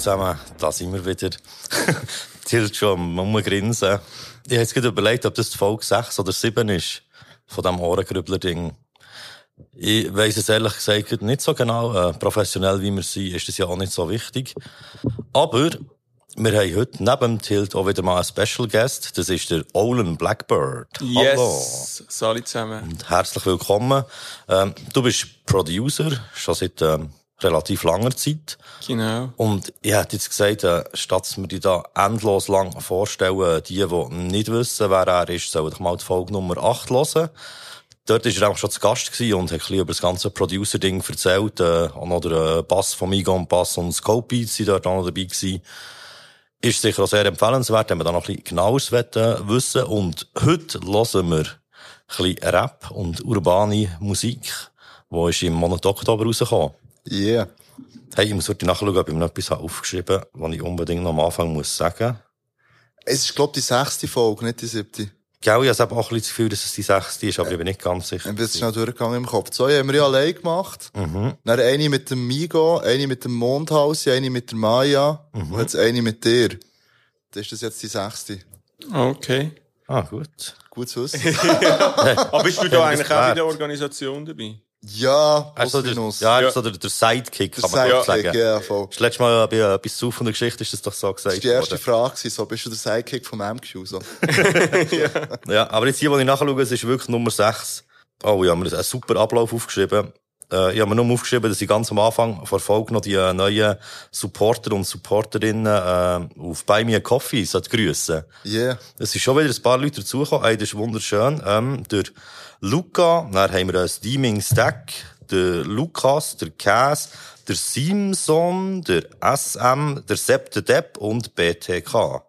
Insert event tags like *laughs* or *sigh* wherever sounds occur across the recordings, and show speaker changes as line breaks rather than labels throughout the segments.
Zusammen, da sind wir wieder. *laughs* Tilt schon am Grinsen. Ich habe jetzt gerade überlegt, ob das die Folge 6 oder 7 ist, von diesem Ohrengrübler-Ding. Ich weiss es ehrlich gesagt nicht so genau. Äh, professionell wie wir sind, ist das ja auch nicht so wichtig. Aber wir haben heute neben Tilt auch wieder mal einen Special Guest. Das ist der Olin Blackbird.
Yes,
Hallo.
Salut zusammen.
Und herzlich willkommen. Ähm, du bist Producer, schon seit ähm, relativ langer Zeit.
Genau.
Und ich hätte jetzt gesagt, äh, statt dass wir dich da endlos lang vorstellen, die, die nicht wissen, wer er ist, sollen doch mal die Folge Nummer 8 hören. Dort war er auch schon zu Gast gewesen und hat ein bisschen über das ganze Producer-Ding erzählt. Äh, auch noch der äh, Bass von Migon Bass und Scope Beats sind dort auch noch dabei gewesen. Ist sicher auch sehr empfehlenswert, wenn wir da noch ein bisschen genaues wollen, wissen. Und heute hören wir ein bisschen Rap und urbane Musik, die ist im Monat Oktober rausgekommen.
Yeah.
Hey, ich muss heute nachschauen, ob ich mir noch etwas aufgeschrieben habe, was ich unbedingt noch am Anfang muss sagen.
Es ist, glaub die sechste Folge, nicht die siebte.
Gell, ich habe auch ein bisschen das Gefühl, dass es die sechste ist, aber ich bin nicht ganz sicher.
Ein bisschen schnell durchgegangen im Kopf. Zwei haben wir ja allein gemacht.
Mhm.
Dann eine mit dem Migo, eine mit dem Mondhaus, eine mit der Maya
Mhm.
und jetzt eine mit dir. Das ist das jetzt die sechste.
Okay.
Ah, gut.
Gut zu wissen. *laughs*
Aber bist du da eigentlich auch in der Organisation dabei?
Ja,
Also der, ja,
Ja.
also der, der Sidekick,
Der
kann man ja.
Sidekick,
sagen.
ja, voll.
Das letzte Mal bei äh, etwas zu von der Geschichte ist das doch so
Das
gesagt
war die erste
worden.
Frage, gewesen, so, bist du der Sidekick vom MQ, so? *laughs*
Ja, aber jetzt hier, wo ich nachschaue, es ist wirklich Nummer 6. Oh, ich habe mir einen super Ablauf aufgeschrieben. Äh, ich habe mir nur aufgeschrieben, dass ich ganz am Anfang vor Folge noch die äh, neuen Supporter und Supporterinnen äh, auf Me a Coffee grüssen.
Yeah.
Es sind schon wieder ein paar Leute dazugekommen. Einer ist wunderschön. Ähm, der Luca, dann haben wir einen Steaming Stack, der Lukas, der Käs, der Simson, der SM, der Sepp, der Depp und BTK.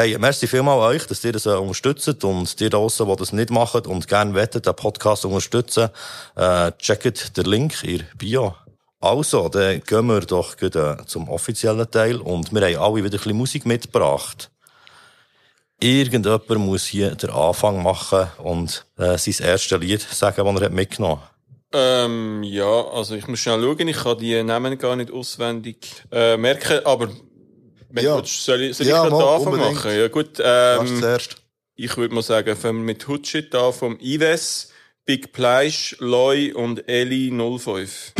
Hey, merci vielmal euch, dass ihr das äh, unterstützt und die draussen, die das nicht machen und gerne wettet, den Podcast unterstützen, äh, checkt den Link in Bio. Also, dann gehen wir doch äh, zum offiziellen Teil und wir haben alle wieder ein bisschen Musik mitgebracht. Irgendjemand muss hier den Anfang machen und äh, sein erstes Lied sagen, das er hat mitgenommen hat.
Ähm, ja, also ich muss schnell schauen, ich kann die Namen gar nicht auswendig äh, merken, aber wenn
Ja.
du willst, soll ich, soll
Ja,
ich gerade
mal,
den Anfang
unbedingt.
machen? Ja gut,
Was
ähm,
zuerst?
ich würde mal sagen, fangen wir mit Hutschit an vom Ives, Big Pleisch, Loy und Eli 05.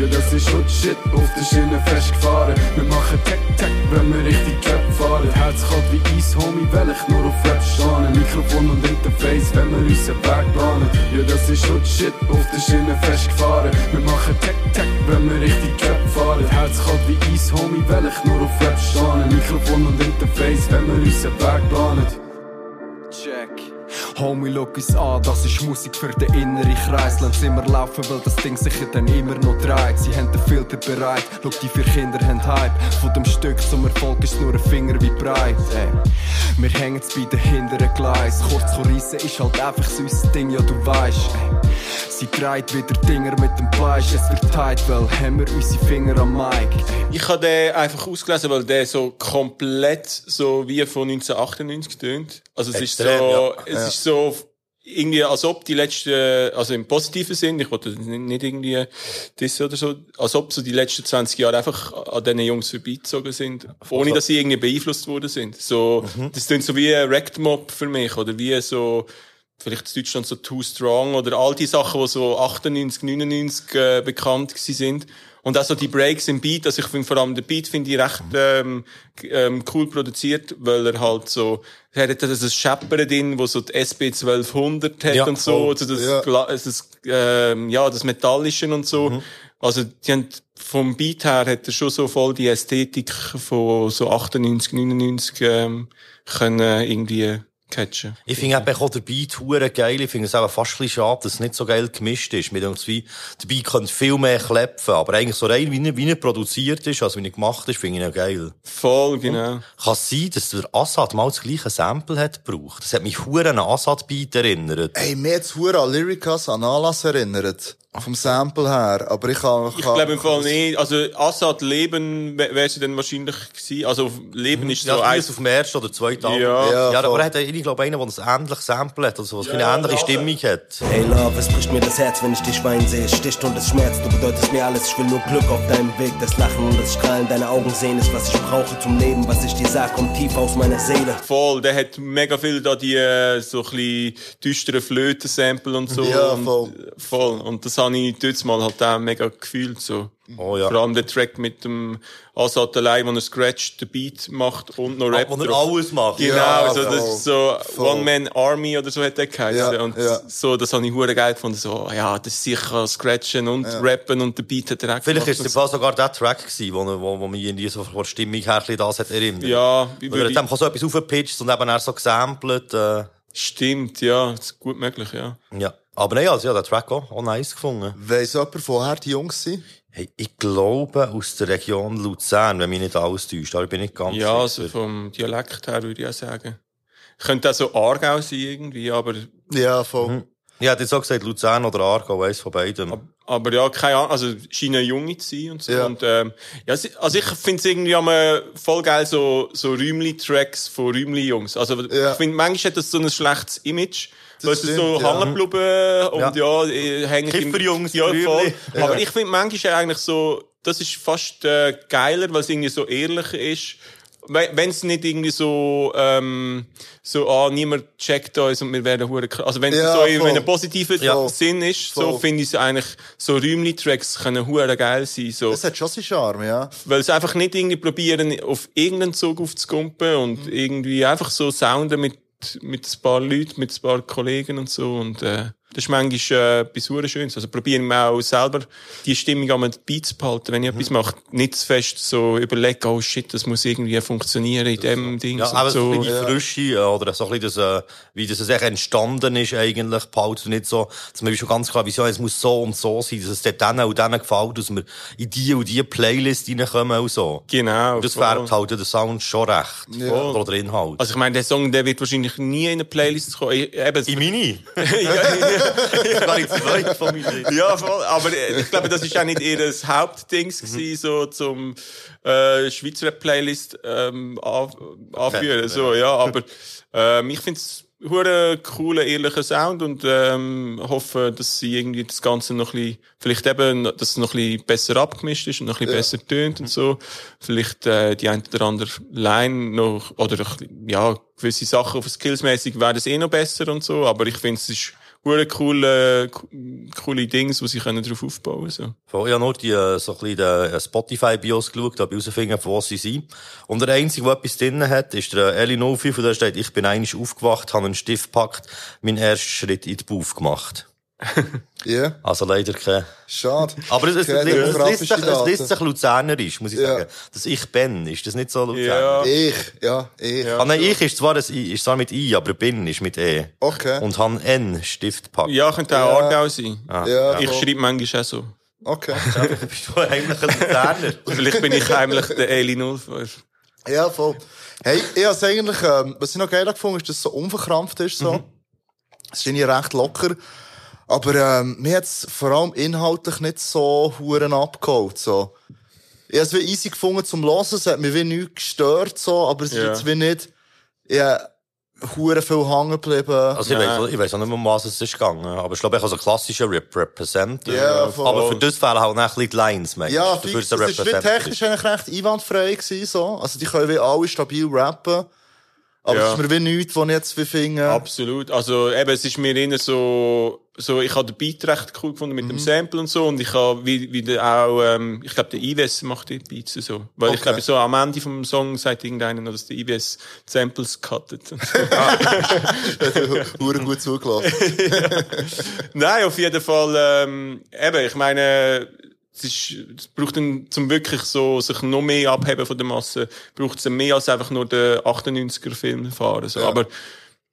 Ja, das ist Hot Shit, auf der Schiene festgefahren. Wir machen Tack-Tack, wenn wir richtig Trap fahren. Herz kalt wie Eis, Homie, weil ich nur auf Rap stehe. Mikrofon und Interface, wenn wir unseren Weg planen. Ja, das ist Hot Shit, auf der Schiene festgefahren. Wir machen Tack-Tack, wenn wir richtig Trap fahren. Herz kalt wie Eis, Homie, weil ich nur auf Rap stehe. Mikrofon und Interface, wenn wir unseren Weg planen. Check. Homie, schau uns an, das ist Musik für den inneren Kreis. Lass immer laufen, weil das Ding sicher dann immer noch dreht. Sie haben den Filter bereit, schau, die vier Kinder haben Hype. Von dem Stück zum Erfolg ist nur ein Finger wie breit. Ey. Wir hängen bei den hinteren Gleis. Kurz zu reissen ist halt einfach so unser Ding, ja du weißt. Ey. Sie dreht wieder Dinger mit dem Fleisch, es wird tight, weil haben wir unsere Finger am Mic. Ey.
Ich habe den einfach ausgelesen, weil der so komplett so wie von 1998 tönt. Also es
Extrem,
ist so,
ja.
es ist so irgendwie, als ob die letzten, also im positiven Sinn, ich wollte nicht irgendwie das oder so, als ob so die letzten 20 Jahre einfach an diesen Jungs vorbeizogen sind, ohne dass sie irgendwie beeinflusst worden sind. So, das klingt so wie ein Wrecked Mob für mich, oder wie so, vielleicht in Deutschland so Too Strong oder all die Sachen, die so 98, 99 äh, bekannt gewesen sind. Und auch so die Breaks im Beat, also ich finde vor allem der Beat finde ich recht ähm, g- ähm, cool produziert, weil er halt so, er hat das Scheppern drin, wo so die SB 1200 hat
Ja,
und so,
voll.
also das,
Ja.
Also das ähm, ja, das Metallische und so. Also die haben, vom Beat her hat er schon so voll die Ästhetik von so 98, 99 ähm, können irgendwie catchen.
Ich finde eben auch der Beat hure geil. Ich finde es auch fast ein bisschen schade, dass es nicht so geil gemischt ist. Mir denkt wie, der Beat könnte viel mehr klepfen, aber eigentlich so rein, wie er, wie er produziert ist, also wie er gemacht ist, finde ich ihn geil.
Voll, genau.
Kann es sein, dass der Assad mal das gleiche Sample hat gebraucht? Das hat mich hure an einen Assad-Beat erinnert.
Ey, mir jetzt hure an Lyricas an Anlass erinnert. Vom Sample her. Aber ich kann,
Ich glaube im Fall nicht. Also Assad Leben wäre sie dann wahrscheinlich gewesen. Also Leben ist
Ja,
so
also
eins.
auf dem ersten oder zweiten Album.
Ja.
Ja,
ja aber er hat, ich glaube, einen, der ein ähnliches Sample hat, also was
Ja,
eine ähnliche
ja.
Stimmung hat.
Hey Love, es bricht mir das Herz, wenn ich dich weinen sehe. Sticht und es schmerzt, du bedeutest mir alles. Ich will nur Glück auf deinem Weg. Das Lachen und das Strahlen deiner Augen sehen ist, was ich brauche zum Leben. Was ich dir sag, kommt tief aus meiner Seele.
Voll, der hat mega viel da die äh, so ein bisschen düsteren Flöten-Sample und so.
Ja,
und,
voll.
äh, voll. Und das habe ich dort mal halt auch mega gefühlt, so.
Oh ja.
Vor allem der Track mit dem Assad allein, wo er Scratch den Beat macht und noch Rap
Wo er alles macht.
Genau,
Ja,
also das ist so
Voll.
One-Man-Army oder so hat der geheißen.
Ja,
und
ja.
so, das habe ich hure geil gefunden. So, ja, das ist sicher Scratchen und Rappen und der Beat hat er auch
Vielleicht ist es sogar der Track gewesen, wo, wo, wo mich irgendwie so von der Stimmung her das hat erinnert.
Ja, wie
Weil er hat so etwas aufgepitcht und eben er so gesampelt. Äh,
stimmt, ja, das ist gut möglich, ja.
ja. Aber nein, also ja, der Track auch, auch nice gefunden.
Weiss jemand, woher die Jungs sind?
Hey, ich glaube aus der Region Luzern, wenn mich nicht alles täuscht, aber ich bin nicht ganz
Ja, also
sicher.
vom Dialekt her würde ich auch sagen. Könnte auch so Aargau sein irgendwie, aber,
Ja, voll.
Mhm. Ich hätte jetzt auch gesagt Luzern oder Aargau, eins von beidem.
aber ja, keine Ahnung, also scheinen junge zu sein und so.
Ja.
Und, ähm, ja, also ich finde es irgendwie einmal voll geil, so, so Rümli-Tracks von Rümli-Jungs. Also
Ja.
ich finde, manchmal hat das so ein schlechtes Image. Es
stimmt,
so
ja.
hängen geblieben und ja, äh, hängen
Kifferjungs,
ja, voll.
Ja.
Aber ich finde manchmal eigentlich so, das ist fast äh, geiler, weil es irgendwie so ehrlicher ist. Wenn es nicht irgendwie so, ähm, so, ah, niemand checkt uns und wir werden hure. Also wenn es
Ja,
so in
voll.
einem positiven
Ja.
Sinn ist, so
Voll.
finde ich es eigentlich, so Räumli-Tracks können hure geil sein, so.
Das hat schon seinen Charme, ja.
Weil es einfach nicht irgendwie probieren, auf irgendeinen Zug aufzukumpen und
Mhm.
irgendwie einfach so sounden mit, mit ein paar Leuten, mit ein paar Kollegen und so. Und äh, das ist manchmal äh, etwas Schönes. Also probieren wir auch selber die Stimmung am Beat zu behalten. Wenn ich
Mhm.
etwas mache, nicht zu fest so überlegen, oh shit, das muss irgendwie funktionieren in dem Ding.
Ja, aber so
so.
ein bisschen die Frische, äh, oder so ein bisschen das, äh, wie das echt entstanden ist eigentlich, behalten nicht so, dass man schon ganz klar, wieso, es muss so und so sein, dass es denen und denen gefällt, dass wir in die und die Playlist reinkommen und so.
Genau.
Und das färbt halt den Sound schon recht.
Voll.
Oder Inhalt.
Also ich meine, der Song, der wird wahrscheinlich nie in eine Playlist kommen. Eben,
in meine? *laughs*
ja,
Gar nicht so weit von mir.
Ja, voll. Aber ich glaube, das ist auch nicht ihr das Hauptdings gewesen, so zum äh, Schweizer Playlist ähm, an, anführen. So, ja, aber ähm, ich finde es hure cooler, ehrlicher Sound und ähm, hoffe, dass sie irgendwie das Ganze noch ein bisschen, vielleicht eben, dass es noch ein bisschen besser abgemischt ist und noch ein bisschen besser tönt und so. Vielleicht äh, die ein oder andere Line noch, oder ja, gewisse Sachen auf skillsmäßig werden es eh noch besser und so, aber ich finde, es ist hure coole, coole Dings, die sie können darauf aufbauen so.
Voll, Ich habe nur die, äh, so ein bisschen den äh, Spotify-Bios geschaut, ich herausfinden, von wo sie sind. Und der Einzige, der etwas drin hat, ist der Eli 05, und da steht, ich bin eigentlich aufgewacht, habe einen Stift gepackt, meinen ersten Schritt in die Buff gemacht.
Ja,
Also leider kein...
schade.
Aber es, es, es, es, sich, es liest sich luzernerisch, muss ich
Ja.
sagen. Das Ich bin, ist das nicht so luzernerisch?
Ja.
Ich, ja, ich.
Ah, nein, ich ist zwar, das I, ist zwar mit I, aber bin ist mit E.
Okay.
Und han N Stift gepackt.
Ja, könnte auch
Ja.
Aargau sein.
Ja,
Ich schreibe manchmal auch so.
Okay. *laughs*
Bist du eigentlich ein Luzerner? *laughs*
Vielleicht bin ich heimlich der Eli 05.
Ja, voll. Hey, ich hab's eigentlich, ähm, was ich noch geil gefunden ist, dass es so unverkrampft ist, so. Es ist recht locker. Aber, ähm, mir hat's vor allem inhaltlich nicht so huren abgeholt, so. Ich hab's wie easy gefunden zum Hören, es hat mich wie nichts gestört, so, aber es ist
Ja.
jetzt wie nicht, ja, huren viel hängen geblieben.
Also ich weiss, auch- ich weiss auch nicht mehr, um was es ist gegangen. Aber ich glaube, ich habe so einen klassischen Rep Representer.
Ja.
Aber für das fehlen halt noch ein bisschen die Lines, meinst
Ja, fix, das ist wie technisch eigentlich recht einwandfrei gewesen, so. Also, die können wie alle stabil rappen. Aber
Ja.
es ist mir wie nichts, was ich jetzt wie finde.
Absolut. Also eben, es ist mir eher so, so ich habe den Beat recht cool gefunden mit dem Sample und so und ich habe wie, wie auch, ähm, ich glaube der Ives macht die Beats und so. Weil ich
Okay.
glaube so am Ende vom Song sagt irgendeiner noch, dass der Ives Samples cuttet. *laughs*
Hure gut zugelassen. *laughs*
Nein, auf jeden Fall, ähm, eben, ich meine, es, ist, es braucht dann zum wirklich so, sich noch mehr abheben von der Masse, braucht es mehr als einfach nur den 98er Film fahren, so. Aber,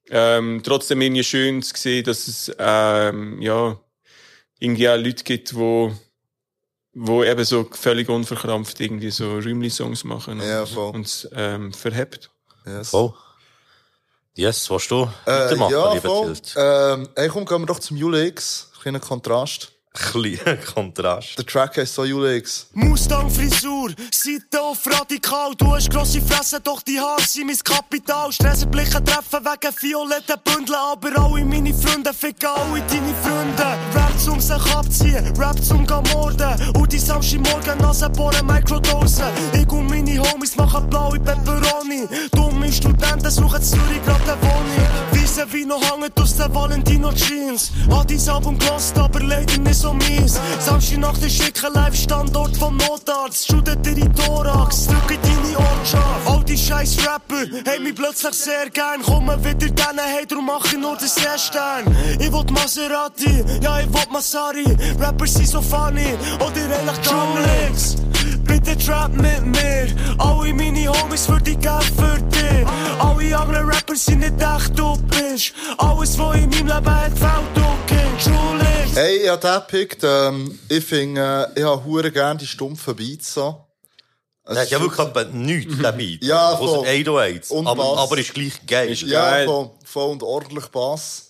ähm, trotzdem irgendwie schön zu sehen, dass es, ähm, ja, irgendwie auch Leute gibt, wo, wo eben so völlig unverkrampft irgendwie so Rümli-Songs machen
Ja,
und,
voll.
und ähm, verhebt.
Yes.
Voll. Yes, willst du
Äh, ja, voll. Ähm, hey, komm, gehen wir doch zum Juli X. Kleiner Kontrast.
Kleiner *laughs* Kontrast.
Der Track heisst so Julix.
Mustang-Frisur, Seite auf radikal. Du hast grosse Fresse, doch die Haare sind mein Kapital. Stressenblicke treffen wegen violetten Bündeln. Aber alle meine Freunde ficken alle deine Freunde. Rap zum sich abziehen, Rap zum morden. Und die Samstagmorgen Nase bohren, Microdosen. Ich und meine Homies machen blaue Pepperoni. Dumme Studenten suchen Zürich grad eine Wohnung. Weisse wie noch hängen aus den Valentino Jeans. Hat dein Album gelost, aber leider nicht so mies. Samstagnacht ist schicker Live-Standort vom Notarzt. Shootet dir in Thorax, drückt deine Ortschaft. All die scheiß Rapper haben mich plötzlich sehr gern. Kommen wieder denen, hey, drum mach ich nur den Stern. Ich will Maserati, ja, ich will Masari. Rapper sind so funny, oder gar nichts. Bitte trap mit mir. Alle meine Homies würde ich geben für dich. Alle anderen Rapper sind nicht echt, du bist. Alles, was in meinem Leben hat, fällt, du. Julie.
Hey, ich hab den gepickt. Ähm, ich finde, äh, ich hab hure gern die stumpfen Beats so.
Hat
ist
ja wirklich nichts dabei.
Ja,
Außer
voll.
808s.
Und
aber,
Bass.
aber ist gleich geil.
Ja,
Geil.
voll, voll und ordentlich Bass.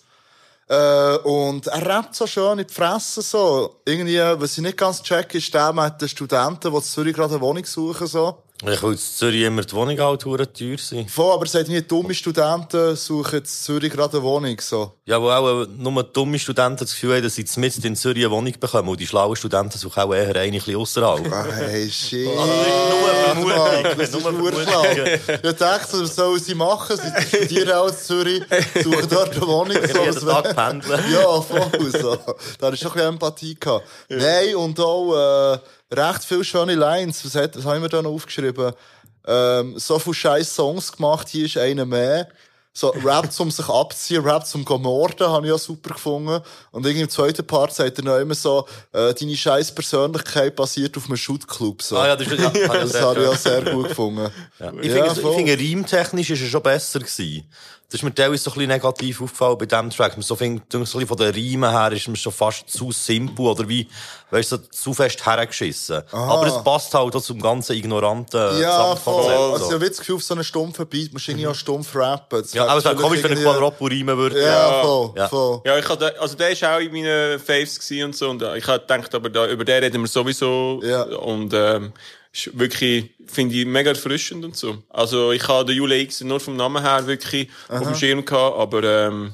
Äh, und er rappt so schön in die Fresse, so. Irgendwie, was ich nicht ganz check, ist der mit den Studenten, die in Zürich gerade eine Wohnung suchen, so.
Ich will in Zürich immer die Wohnung halt teuer sein.
Voll, aber er sagt nie, dumme Studenten suchen in Zürich gerade eine Wohnung, so.
Ja, wo auch äh, nur dumme Studenten das Gefühl haben, dass sie mitten in Zürich eine Wohnung bekommen. Und die schlauen Studenten suchen auch eher eine ein ausserhalb.
Ah, Hey, *laughs* shit.
nur
Mann,
Vermutung.
Das ist
Nur
nur
Vermutung.
Ich dachte, was sollen sie machen? Sie studieren auch in Zürich, suchen dort eine Wohnung. So,
Jeden
das
Tag pendeln.
Ja, voll so. Da ich schon ein bisschen Empathie. Gehabt. Nein, und auch äh, recht viele schöne Lines. Was, hat, was haben wir da noch aufgeschrieben? Ähm, so viele scheiß Songs gemacht, hier ist einer mehr. So, Rap zum sich abziehen, Rap zum morden, habe ich ja super gefunden. Und irgendwie im zweiten Part sagt er noch immer so, äh, deine scheiß Persönlichkeit basiert auf einem Shootclub. So.
Ah ja, das, ist, ja, *laughs* ja,
Das habe ich auch sehr gut gefunden.
Ja. Ich
Ja,
finde,
voll.
finde, reimtechnisch ist er schon besser gewesen. Das ist mir teilweise so ein bisschen negativ aufgefallen bei diesem Track. Man so findet, so ein bisschen von den Reimen her ist mir schon fast zu simpel oder wie, weißt du, so zu fest hergeschissen. Aber es passt halt auch zum ganzen ignoranten
Ja, voll. Also, ich habe das Gefühl, auf so einen stumpfen Beat musst du irgendwie auch stumpf rappen. Das
Ja, aber es wäre komisch, wenn ich Quadropo reimen würde.
Ja, voll,
Ja.
voll.
Ja, ich hatte, also der ist auch in meinen Faves und so. Und ich habe gedacht, aber da, über den reden wir sowieso.
Ja.
Und, ähm, ist wirklich, finde ich, mega erfrischend und so. Also, ich habe den Jule X nur vom Namen her wirklich auf dem Schirm gehabt, aber, ähm,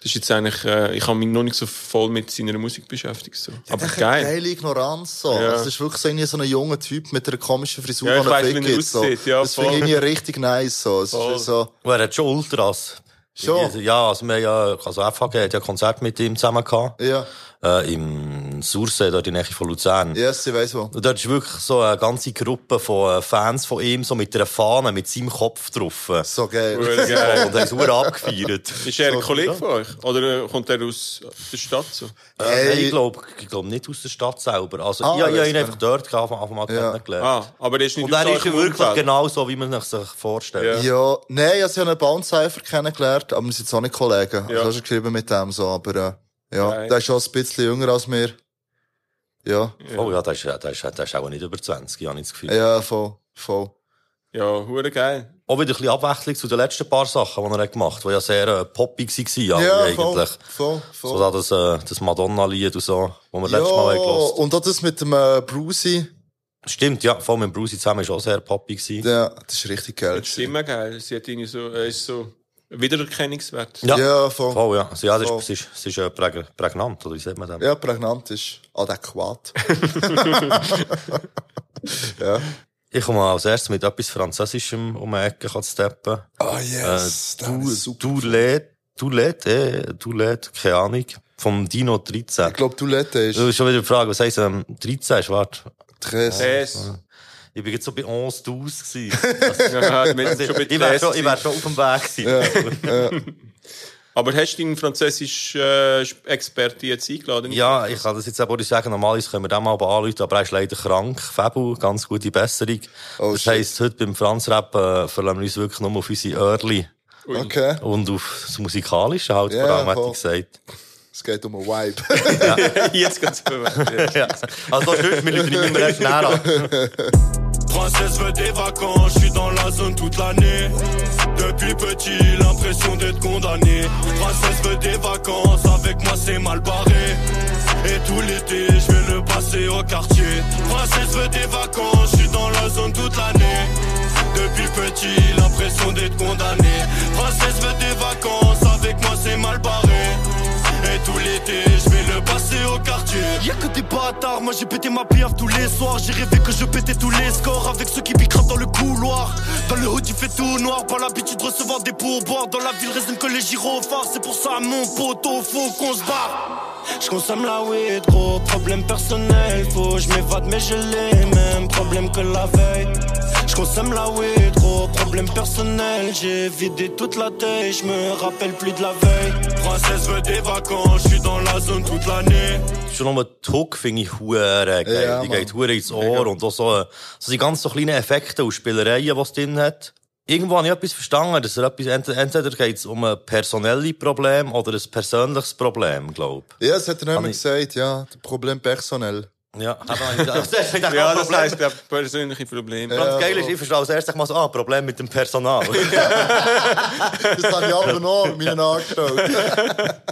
das ist jetzt eigentlich, äh, ich habe mich noch nicht so voll mit seiner Musik beschäftigt, so. aber
Echt eine
geil.
geile Ignoranz, so.
Ja.
Also, das ist wirklich so, irgendwie so ein junger Typ mit einer komischen Frisur,
Ja, ich
Fick
wie er
gibt, so.
aussieht, ja,
das finde ich irgendwie richtig nice, so. Es ist
Voll.
wie so,
Und er hat schon Ultras.
Schon?
Ja, also wir haben ja, also FHG hat ja ein Konzert mit ihm zusammen gehabt.
ja,
Äh, Im Sursee, dort in der Nähe von Luzern.
yes, ich weiss wo.
Und dort ist wirklich so eine ganze Gruppe von äh, Fans von ihm, so mit einer Fahne, mit seinem Kopf drauf.
So geil.
Cool, geil. *laughs*
Und haben es verdammt abgefeiert.
Ist er ein Kollege von euch? Oder äh, kommt er aus der Stadt so?
Äh,
Hey.
nein, ich glaube ich glaub nicht aus der Stadt selber. Also,
Ah,
ich, ich habe ihn einfach dort gehabt, auf einmal
Ja.
kennengelernt.
Ah, aber er ist nicht
Und er ist ja wirklich
Umfeld.
genau so, wie man sich sich vorstellt.
Ja.
Ja, nein, also ich habe einen Bounce-Cypher kennengelernt, aber wir sind jetzt auch nicht Kollegen.
Ja.
Also, hast du geschrieben mit dem so, aber, äh, ja,
Geil.
der ist schon ein bisschen jünger als mir. Ja,
Oh ja, der ist, der, ist, der ist auch nicht über 20, habe ich das Gefühl.
ja, voll, voll.
Ja, hure geil.
Auch wieder ein bisschen Abwechslung zu den letzten paar Sachen, die er gemacht hat, die ja sehr äh, poppig waren, ja,
Ja, voll,
eigentlich.
voll, voll.
So da das, äh, das Madonna-Lied und so, wo wir
ja,
letztes Mal haben gehört
und auch das mit dem äh, Brucey,
Stimmt, ja, vor allem mit Bruce zusammen ist auch sehr poppig
ja, das ist richtig geil.
Das ist immer geil. Sie hat irgendwie so, er ist so Wiedererkennungswert.
Ja,
ja voll.
voll ja. Also, ja, das ist, ist, ist, ist äh, prägnant, oder wie sagt man das?
Ja, prägnant ist adäquat. *laughs* ja.
Ich komme als erstes mit etwas Französischem um die Ecke zu steppen.
Ah,
oh,
yes. Äh,
du,
super.
Du lädt, du lädt, eh, du lädt, keine Ahnung. Vom Dino 13.
Ich glaube, du lädt ist.
Du schon wieder die Frage, was heisst, ähm, 13 ist, warte.
13.
Ich bin jetzt so bei 11 12 gewesen. *laughs*
Ja,
Also, ich wäre schon, ich wär schon auf dem Weg gewesen. *laughs*
Aber hast du deinen französischen äh, Experte jetzt eingeladen?
Ja, ich kann das jetzt aber nicht sagen. Normalerweise können wir den mal anrufen, aber er ist leider krank. Fabu, ganz gute Besserung.
Oh,
das
shit.
heisst, heute beim Franzrap äh, verlassen wir uns wirklich nur auf unsere Early
Okay.
und auf das Musikalische halt,
Ja,
vor allem, hätte ich gesagt. *laughs* Näher an.
Princesse veut des vacances, je suis dans la zone toute l'année. Depuis petit, l'impression d'être condamné. Princesse veut des vacances, avec moi c'est mal barré. Et tout l'été, je vais le passer au quartier. Princesse veut des vacances, je suis dans la zone toute l'année. Depuis petit, l'impression d'être condamné. Princesse veut des vacances, avec moi c'est mal barré. Et tout l'été, je vais le passer au quartier.
Y'a que des bâtards, moi j'ai pété ma piaf tous les soirs. J'ai rêvé que je pétais tous les scores Avec ceux qui piquent dans le couloir. Dans le hood il fait tout noir. Pas l'habitude de recevoir des pourboires. Dans la ville résine que les gyrophares. C'est pour ça mon poteau faut qu'on se barre je consomme la weed, gros problème personnel Faut je m'évade mais j'ai les mêmes problèmes que la veille Je consomme la weed, gros problème personnel J'ai vidé toute la tête, je me rappelle plus de la veille
Princesse veut des vacances, je suis dans la zone toute l'année.
Schon nur Hook finde ich hure geil.
Ja,
die geht hure ins Ohr und auch so, so die ganz so kleinen Effekte und Spielereien, die es drin hat. Irgendwo habe ich etwas verstanden, dass er etwas, entweder, geht es um ein personelles Problem oder ein persönliches Problem, glaub.
Ja, das hat er nicht
Kann
mehr
ich-
gesagt, ja. Problem personell.
Ja, *laughs* aber das ist
Ja,
ja,
das
Problem.
heisst, der persönliche Problem.
Ganz geil ist,
voll.
ich verstehe als erstes mal so, ah, Problem mit dem Personal. *laughs*
Das habe ich aber noch mit meinen angestellt.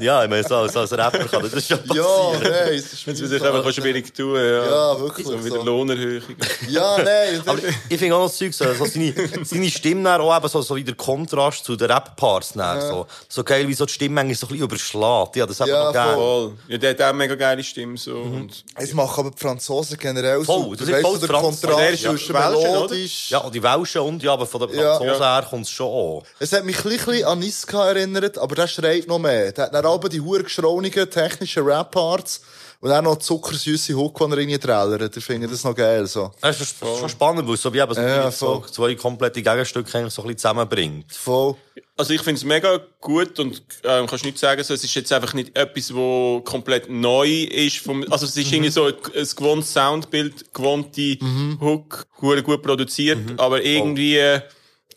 ja, ich meine, so, als, als Rapper kann das schon
Ja,
passieren.
nein, es ist
Wenn es sich einfach schwierig tun, ja.
Ja, wirklich
So wieder
so.
Lohnerhöhung.
Ja, nein.
Aber ich finde auch noch das Zeug, so, so seine, seine Stimme dann auch eben so, so wie der Kontrast zu den Rap-Parts dann, so, so geil, wie so die Stimme eigentlich so ein bisschen überschlägt. Ja, das hat
Ja,
man noch.
Voll. Ja, der hat auch mega geile Stimme, so. Und
Es machen aber die Franzosen generell
Voll,
so.
das ist voll
der Kontrast zwischen
oder?
melodisch.
Ja, die Welschen und ja, aber von der
Ja.
Franzosen her kommt es schon an.
Es hat mich ein bisschen an Niska erinnert, aber der schreit noch mehr. Der hat dann aber die hure geschraunigen technischen Rap-Parts und dann noch zuckersüße Hook, die er irgendwie trällert. Ich finde das noch geil, so.
Das ist schon, schon spannend, weil es so wie eben so,
Ja,
so zwei komplette Gegenstücke eigentlich so ein bisschen zusammenbringt.
Voll.
Also ich finde es mega gut und ähm, kannst nicht sagen, so, es ist jetzt einfach nicht etwas, wo komplett neu ist. Vom, also es ist
Mhm.
irgendwie so ein, ein gewohntes Soundbild, gewohnte Hook, hure gut produziert,
Mhm.
aber irgendwie, äh,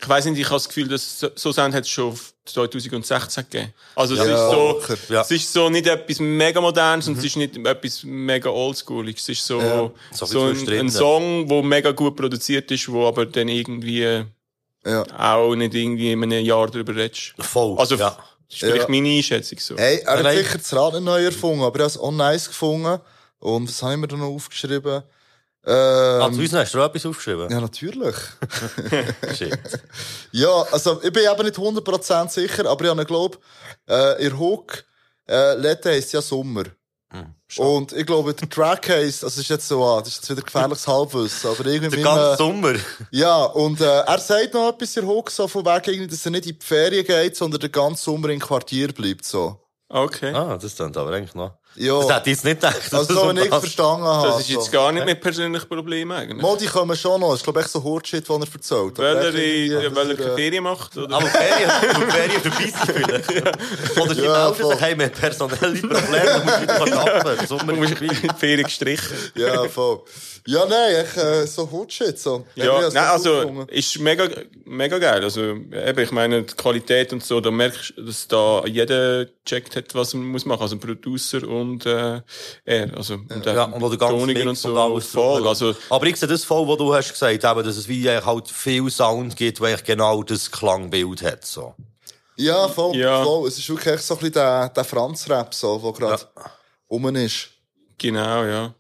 ich weiß nicht, ich habe das Gefühl, dass so, so Sound hat es schon 2016 gegeben. Also es
Ja,
ist so,
ja.
es ist so nicht etwas mega modernes und es ist nicht etwas mega oldschooliges. Es ist so,
Ja.
So
so,
ein
ein, Song, wo mega gut produziert ist, wo aber dann irgendwie
Ja.
auch nicht irgendwie in einem Jahr drüber redest.
Voll.
Also,
ja.
das ist vielleicht
Ja.
meine Einschätzung so.
Hey, er hat sicher das Rad nicht neu erfunden, aber er hat es auch nice gefunden. Und das habe ich mir dann noch aufgeschrieben.
Ah,
Ähm,
zu uns hast du auch etwas aufgeschrieben?
ja, natürlich. *laughs*
Shit.
Ja, also ich bin eben nicht 100% sicher, aber ich habe glaube, äh, ihr Hook, äh, Lette heisst ja Sommer. Und ich glaube, der Track heisst, also ist jetzt so, ah, das ist jetzt wieder gefährliches Halbwissen, aber irgendwie
Der
mit
ganze
einem-
Sommer.
Ja, und äh, er sagt noch etwas, ihr Hook, so von wegen, irgendwie, dass er nicht in die Ferien geht, sondern den ganzen Sommer im Quartier bleibt, so.
Okay.
Ah, das klingt aber eigentlich noch.
Ja,
Das hätte ich jetzt nicht gedacht.
also
das
so, wie ich verstanden habe.
Das ist jetzt
so.
gar nicht mehr persönliches Problem eigentlich.
Mal, die kommen schon noch. Das ist, glaube ich, so Hurtshit, den er erzählt.
weil er, in- weil er keine Ferien macht? Oder?
Aber Ferien, Ferien dabei sein vielleicht. *laughs* Oder die
Ja,
melden
voll.
sich, hey, wir haben personelle Probleme, du musst wieder arbeiten. *laughs* Sommer
du musst Ferien gestrichen.
Ja, voll. Ja, nein, echt, äh, so Hurtshit, so. Ich
Ja, nein, also,
gefunden.
ist mega, mega geil. Also, eben, ich meine, die Qualität und so, da merkst du, dass da jeder checkt hat, was man muss machen. Also, ein Producer und, äh, er. Also, und
Ja, und auch der ganze
Toniger
Mix
und so.
und alles
voll. Also,
Aber ich sehe das voll, was du hast gesagt, eben, dass es wie halt viel Sound gibt, weil genau das Klangbild hat, so.
Ja, voll,
Ja.
voll. Es ist wirklich so ein bisschen der, der Franz-Rap, so, der gerade rum ist.
genau, ja.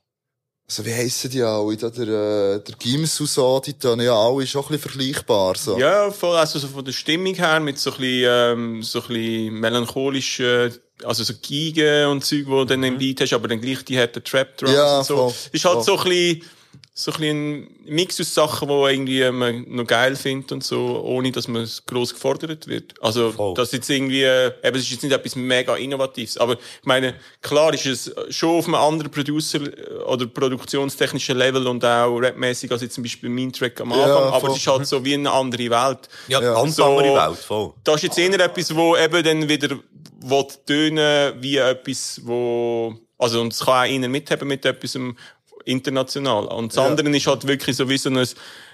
Also, wie heissen die alle? Da, der, äh, der Gims und so, die tun ja alle schon ein bisschen vergleichbar, so.
Ja, voll, also so von der Stimmung her, mit so ein bisschen, ähm, so ein bisschen melancholischen, also so Geigen und Zeug, wo du dann im Beat hast, aber dann gleich die harten Trap Drums
Ja,
und so.
voll,
ist halt
voll.
so ein bisschen, so ein bisschen ein Mix aus Sachen, die irgendwie man noch geil findet und so, ohne dass man es gross gefordert wird. Also,
Voll.
das jetzt irgendwie, äh, eben, es ist jetzt nicht etwas mega Innovatives, aber ich meine, klar ist es schon auf einem anderen Producer- oder produktionstechnischen Level und auch rapmäßig als jetzt zum Beispiel mein Track am Anfang, aber
voll.
es ist halt so wie eine andere Welt.
Ja,
Ja.
ganz
So-
andere Welt, voll.
Das ist jetzt eher etwas, wo eben dann wieder will tönen wie etwas, wo, also, und es kann auch einer mithaben mit etwas international. Und das andere ist halt wirklich so wie so ein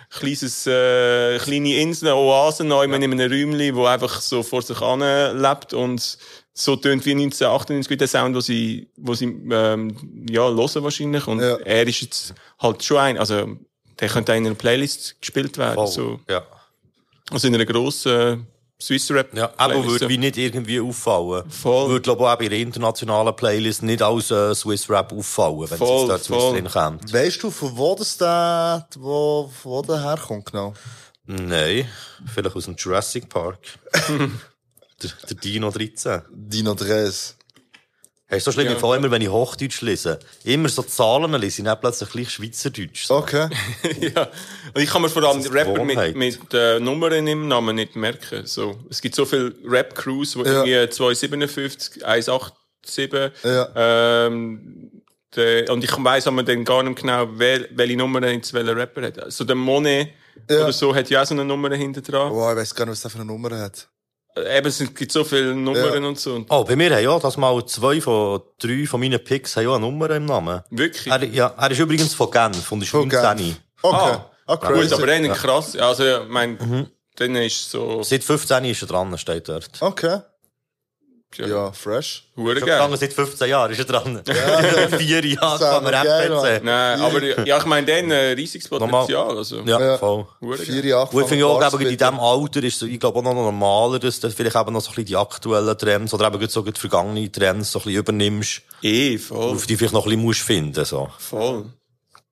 kleines, äh, kleine Insel, eine Oase, neu in einem Räumchen, wo einfach so vor sich an lebt und so tönt wie 1998 wie der Sound, wo sie, wo sie, ähm, ja, hören wahrscheinlich. Und
Ja.
er ist jetzt halt schon ein, also, der könnte auch in einer Playlist gespielt werden,
voll.
so.
Ja.
Also in einer grossen Swiss Rap.
Ja, aber würde wie nicht irgendwie auffallen.
Voll.
Würde, glaube ich, auch bei der internationalen Playlist nicht als äh, Swiss Rap auffallen, wenn
voll,
es da Swiss
voll.
drin kommt.
Weißt du, von wo das der, wo, wo der herkommt genau?
Nein, vielleicht aus dem Jurassic Park. *laughs* der, der Dino 13.
Dino 13.
Es ist so schlimm,
ja.
vor allem, wenn ich Hochdeutsch lese. Immer so Zahlen lese ich plötzlich gleich Schweizerdeutsch. So.
Okay. *laughs*
ja. Und ich kann mir vor allem Rapper mit, mit äh, Nummern im Namen nicht merken. So. Es gibt so viele Rap-Crews, die
ja.
irgendwie 257, 187,
ja.
ähm, de, und ich weiss aber dann gar nicht genau, wel, welche Nummer jetzt welcher Rapper hat. Also der Monet
ja.
oder so hat ja auch so eine Nummer hinter dran.
Wow, ich weiss gar nicht, was der für eine Nummer hat.
Äh, Eben, es gibt so viele Nummern
Ja.
und so.
Oh, bei mir haben ja das mal zwei von drei von meinen Picks haben ja eine Nummer im Namen.
wirklich.
Er, ja, er ist übrigens von Genf und ist
Von
19.
Genf. Okay.
Ah.
Ah,
Gut,
crazy.
aber dann krass. Also, ich mein,
Mhm.
dann ist so,
Seit 15 ist er dran, steht dort.
Okay.
Ja,
Ja, fresh.
hure
Schon
geil.
lange, seit 15 Jahren ist er dran.
Ja, *laughs*
Vier Jahre
Das
kann man Rap
Nein, aber ja, ich meine, dann äh, riesiges Potenzial. Also,
Ja,
Ja.
voll.
Vier Jahre.
Gut, ich finde auch, eben, in diesem Alter ist so, ich glaube auch noch normaler, dass du vielleicht eben noch so ein bisschen die aktuellen Trends oder eben so die vergangenen Trends so ein bisschen übernimmst,
Eh, voll.
auf die vielleicht noch ein bisschen musst finden, so.
Voll.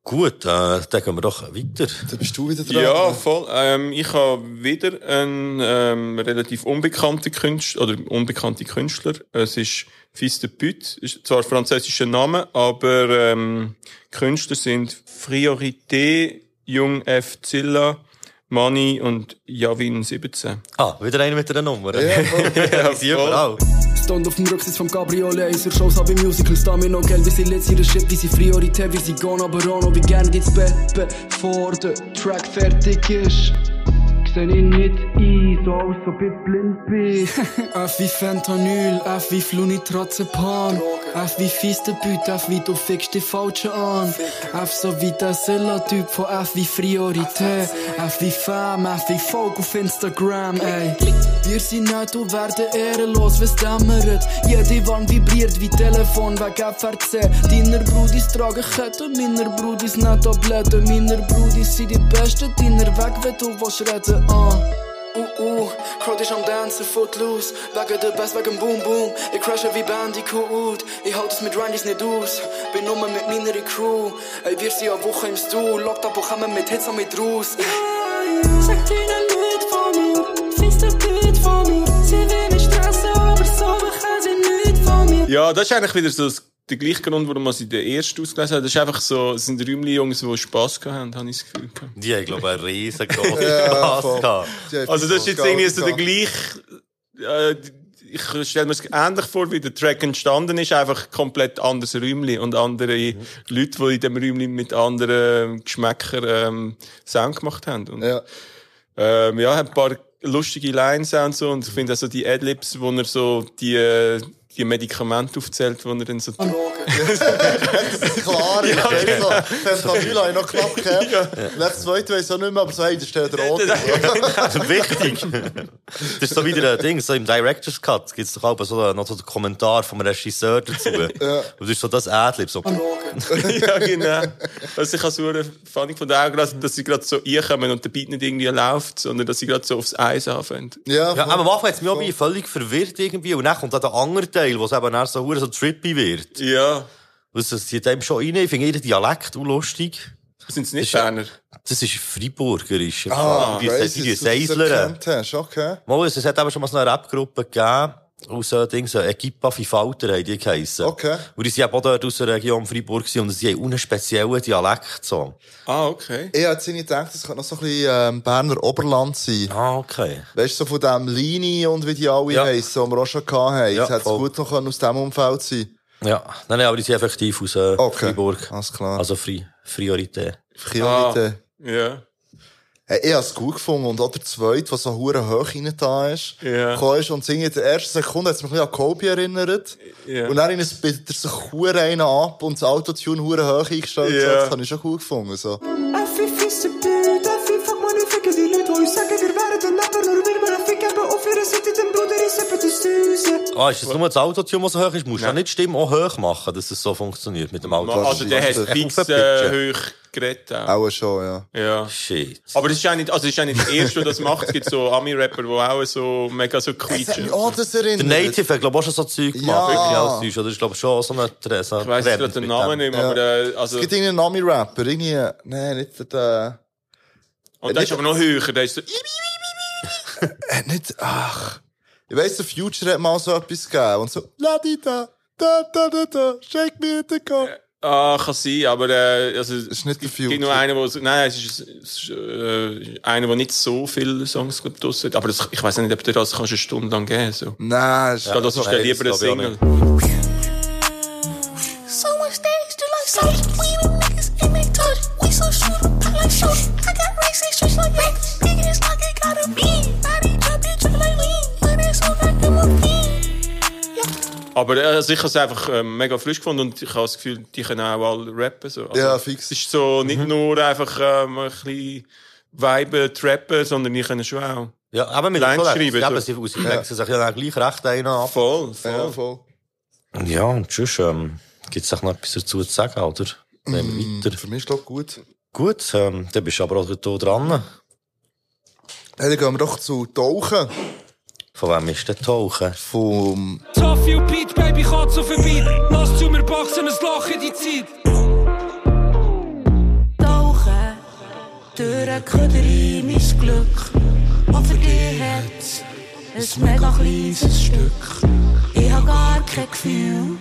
Gut, äh, dann gehen wir doch weiter.
Dann bist du wieder dran.
Ja, voll. Ähm, ich habe wieder einen ähm, relativ unbekannten Künstler, oder unbekannte Künstler. Es ist Fils de Pute, ist zwar ein französischer Name, aber ähm, Künstler sind Priorité, Jung F. Zilla, Mani und Javin 17.
Ah, wieder einer mit einer Nummer.
Ja, voll. *laughs*
ja,
voll.
Stand auf dem Rücksitz vom Cabrio Laser. Shows hab ich Musicals da mir noch Geld Wie sie letzt ihre Shit, sie Priorität Wie sie gehen aber auch noch wie gerne ins Bett Bevor der Track fertig ist Seh ich nicht ein, so als ob ich blind bin *laughs* F wie Fentanyl, F wie Flunitrazepam. F wie Fiestebüt, F wie du fickst die Falschen an F so wie der Silla-Typ von F wie Priorität F wie Fam, F wie Folk auf Instagram, ey. Wir sind nicht und werden ehrenlos, wenn's dämmert. Jede Wand vibriert wie Telefon wegen FRC Deiner Brudis tragen Ketten, meiner Brudis nicht Tabletten Meiner Brudis sind die Besten, deiner Weg, wenn du willst reden, ah Uh, uh, Crowd ist am Dancen, footloose Wegen der Bass, wegen Boom Boom. Ich crashe wie Bandicoot Ich halte es mit Randys nicht aus. Bin nur mit meiner Crew. Ey, wir sind eine Woche im Stuhl. Lockt ab und kommen mit Hits und mit raus
Sag deinen Leuten von mir, findest du Bild von mir? Sie will mich stressen, aber so bekommen sie nichts von mir.
Ja, das ist eigentlich wieder so das, der gleiche Grund, warum man sie den ersten ausgelesen hat. Das ist einfach so, es sind Räumli-Jungs, die Spass gehabt haben, habe ich das Gefühl. gehabt.
Die haben, glaube ich, einen riesengroßen *laughs*
Ja,
Spaß
voll.
gehabt.
Also das ist jetzt irgendwie so der gleiche, äh, ich stelle mir es ähnlich vor, wie der Track entstanden ist, einfach komplett anderes Räumli und andere Leute, die in dem Räumli mit anderen Geschmäckern ähm, Sound gemacht haben. Und,
Ja.
ähm, ja, hat ein paar lustige Lines und so und ich finde also die Adlibs, wo er so die, äh, die Medikamente aufzählt, wo er dann so *laughs* *laughs*
Klar, ich weiss noch. Fentanyl habe ich noch knapp gehabt. *laughs* Letztes Zweite weiss ich auch nicht mehr, aber so, hey, da steht der Ort.
Wichtig. Das ist so wieder ein Ding, so im Director's Cut gibt's doch auch so, noch so einen Kommentar vom Regisseur dazu. ja. Und das ist so das Adlib, so.
ja, genau. Also ich habe so funny von der Augen, dass, sie gerade so einkommen und der Beat nicht irgendwie läuft, sondern dass sie gerade so aufs Eis anfangen.
Ja,
Ja, aber am Anfang hat's mich auch völlig verwirrt irgendwie. Und dann kommt dann der andere Teil, wo es eben dann so, trippy wird.
Ja.
Das, das zieht einem schon rein. Ich finde jeden Dialekt auch lustig.
Sind es nicht Berner?
Das ist Freiburgerisch.
Ah,
die die Seislern.
erkannt hast. Okay.
Mal, es hat eben schon mal so eine Rap-Gruppe gegeben. Aus äh, Ding, so Equipa Falter haben die geheissen.
Okay.
Und die sind eben auch dort aus der Region Freiburg gewesen und sie haben einen speziellen Dialekt, so.
Ah, okay.
Ich hätte nicht gedacht, das könnte noch so ein bisschen ähm, Berner Oberland sein.
Ah, okay.
Weißt du, so von dem Lini und wie die alle
Ja.
heissen, die wir auch schon gehabt haben.
Ja,
hätte
voll.
gut noch aus diesem Umfeld sein
Ja. Nein, nein, aber die sind effektiv aus äh,
Okay.
Freiburg.
Alles klar.
Also Fri Priorität.
Priorität.
Ja.
Hey, ich habe es gut gefunden. Und auch der zweite, der so hure hoch rein da ist, gekommen ist und singt in der ersten Sekunde, hat es mich ein an Kobe erinnert.
Ja.
Und dann bittet er sich hure einen ab und das Autotune hure hoch eingestellt. So, das habe ich schon gut gefunden. So.
Ah, ist das nur das Autotune, das so hoch ist? Musst du ja nicht die Stimme auch hoch machen, dass es so funktioniert mit dem Auto.
Also der hat fix äh, hoch geredet. Auch.
Auch schon, ja.
Ja.
Shit.
Aber es ist auch nicht, also es ist auch nicht der Erste, der das macht. Es gibt so Ami-Rapper, die auch so mega so
Es
quietschen.
auch das
Der
erinnert.
Native hat, glaube ich, auch schon so Zeug gemacht.
Ja.
Wirklich Deutsch. Oder ist, glaube ich, schon so ein Tre- so ein
Ich weiss gerade den Namen nicht mehr,
Ja.
aber äh,
Es
also,
gibt irgendeinen Nami-Rapper, irgendwie, nein, nicht der,
und der ist aber noch höher, der ist so,
nicht, ach. Ich weiss, der Future hat mal so etwas gegeben und so, la di da, da, da, da, da, shake me in the car.
Ah, kann sein, aber äh, also,
ist nicht der
es gibt
Future.
nur einen, wo, so- nein, es ist, es ist äh, einer, der nicht so viele Songs glaub, draus hat, aber das, ich weiss nicht, ob du das kannst eine Stunde lang geben, so.
Nein, ist
Ja, das ist der lieber ein Single.
nicht.
So much stage to like sauce. We the niggas in they touch. We so shoot, I like shoot.
Aber äh, also ich habe es einfach ähm, mega frisch gefunden und ich habe das Gefühl, die können auch alle rappen. So. Also,
Ja, fix.
Es ist so nicht nur einfach ähm, ein bisschen viben, trappen, sondern die können schon auch.
Ja, aber mit
Lines
dem
schreiben,
Eben,
so.
sie, sie legen sich ja gleich recht einen ab.
Voll, voll.
Ja, voll.
Ja, und sonst, ähm, gibt's auch noch etwas dazu zu sagen, oder? Wenn wir weiter.
Für mich ist glaub gut.
Gut, ähm, dann bist du aber auch hier dran.
Hey, dann gehen wir doch zu Tauchen.
Von wem ist der Tauchen?
Vom,
Toffee und Beat, Baby, kommt so vorbei. Lass zu mir boxen, ein Loch in die Zeit.
Tauchen durch ein Köder in mein Glück. Und für dich hat's ein mega kleines Stück. Ich hab gar kein Gefühl,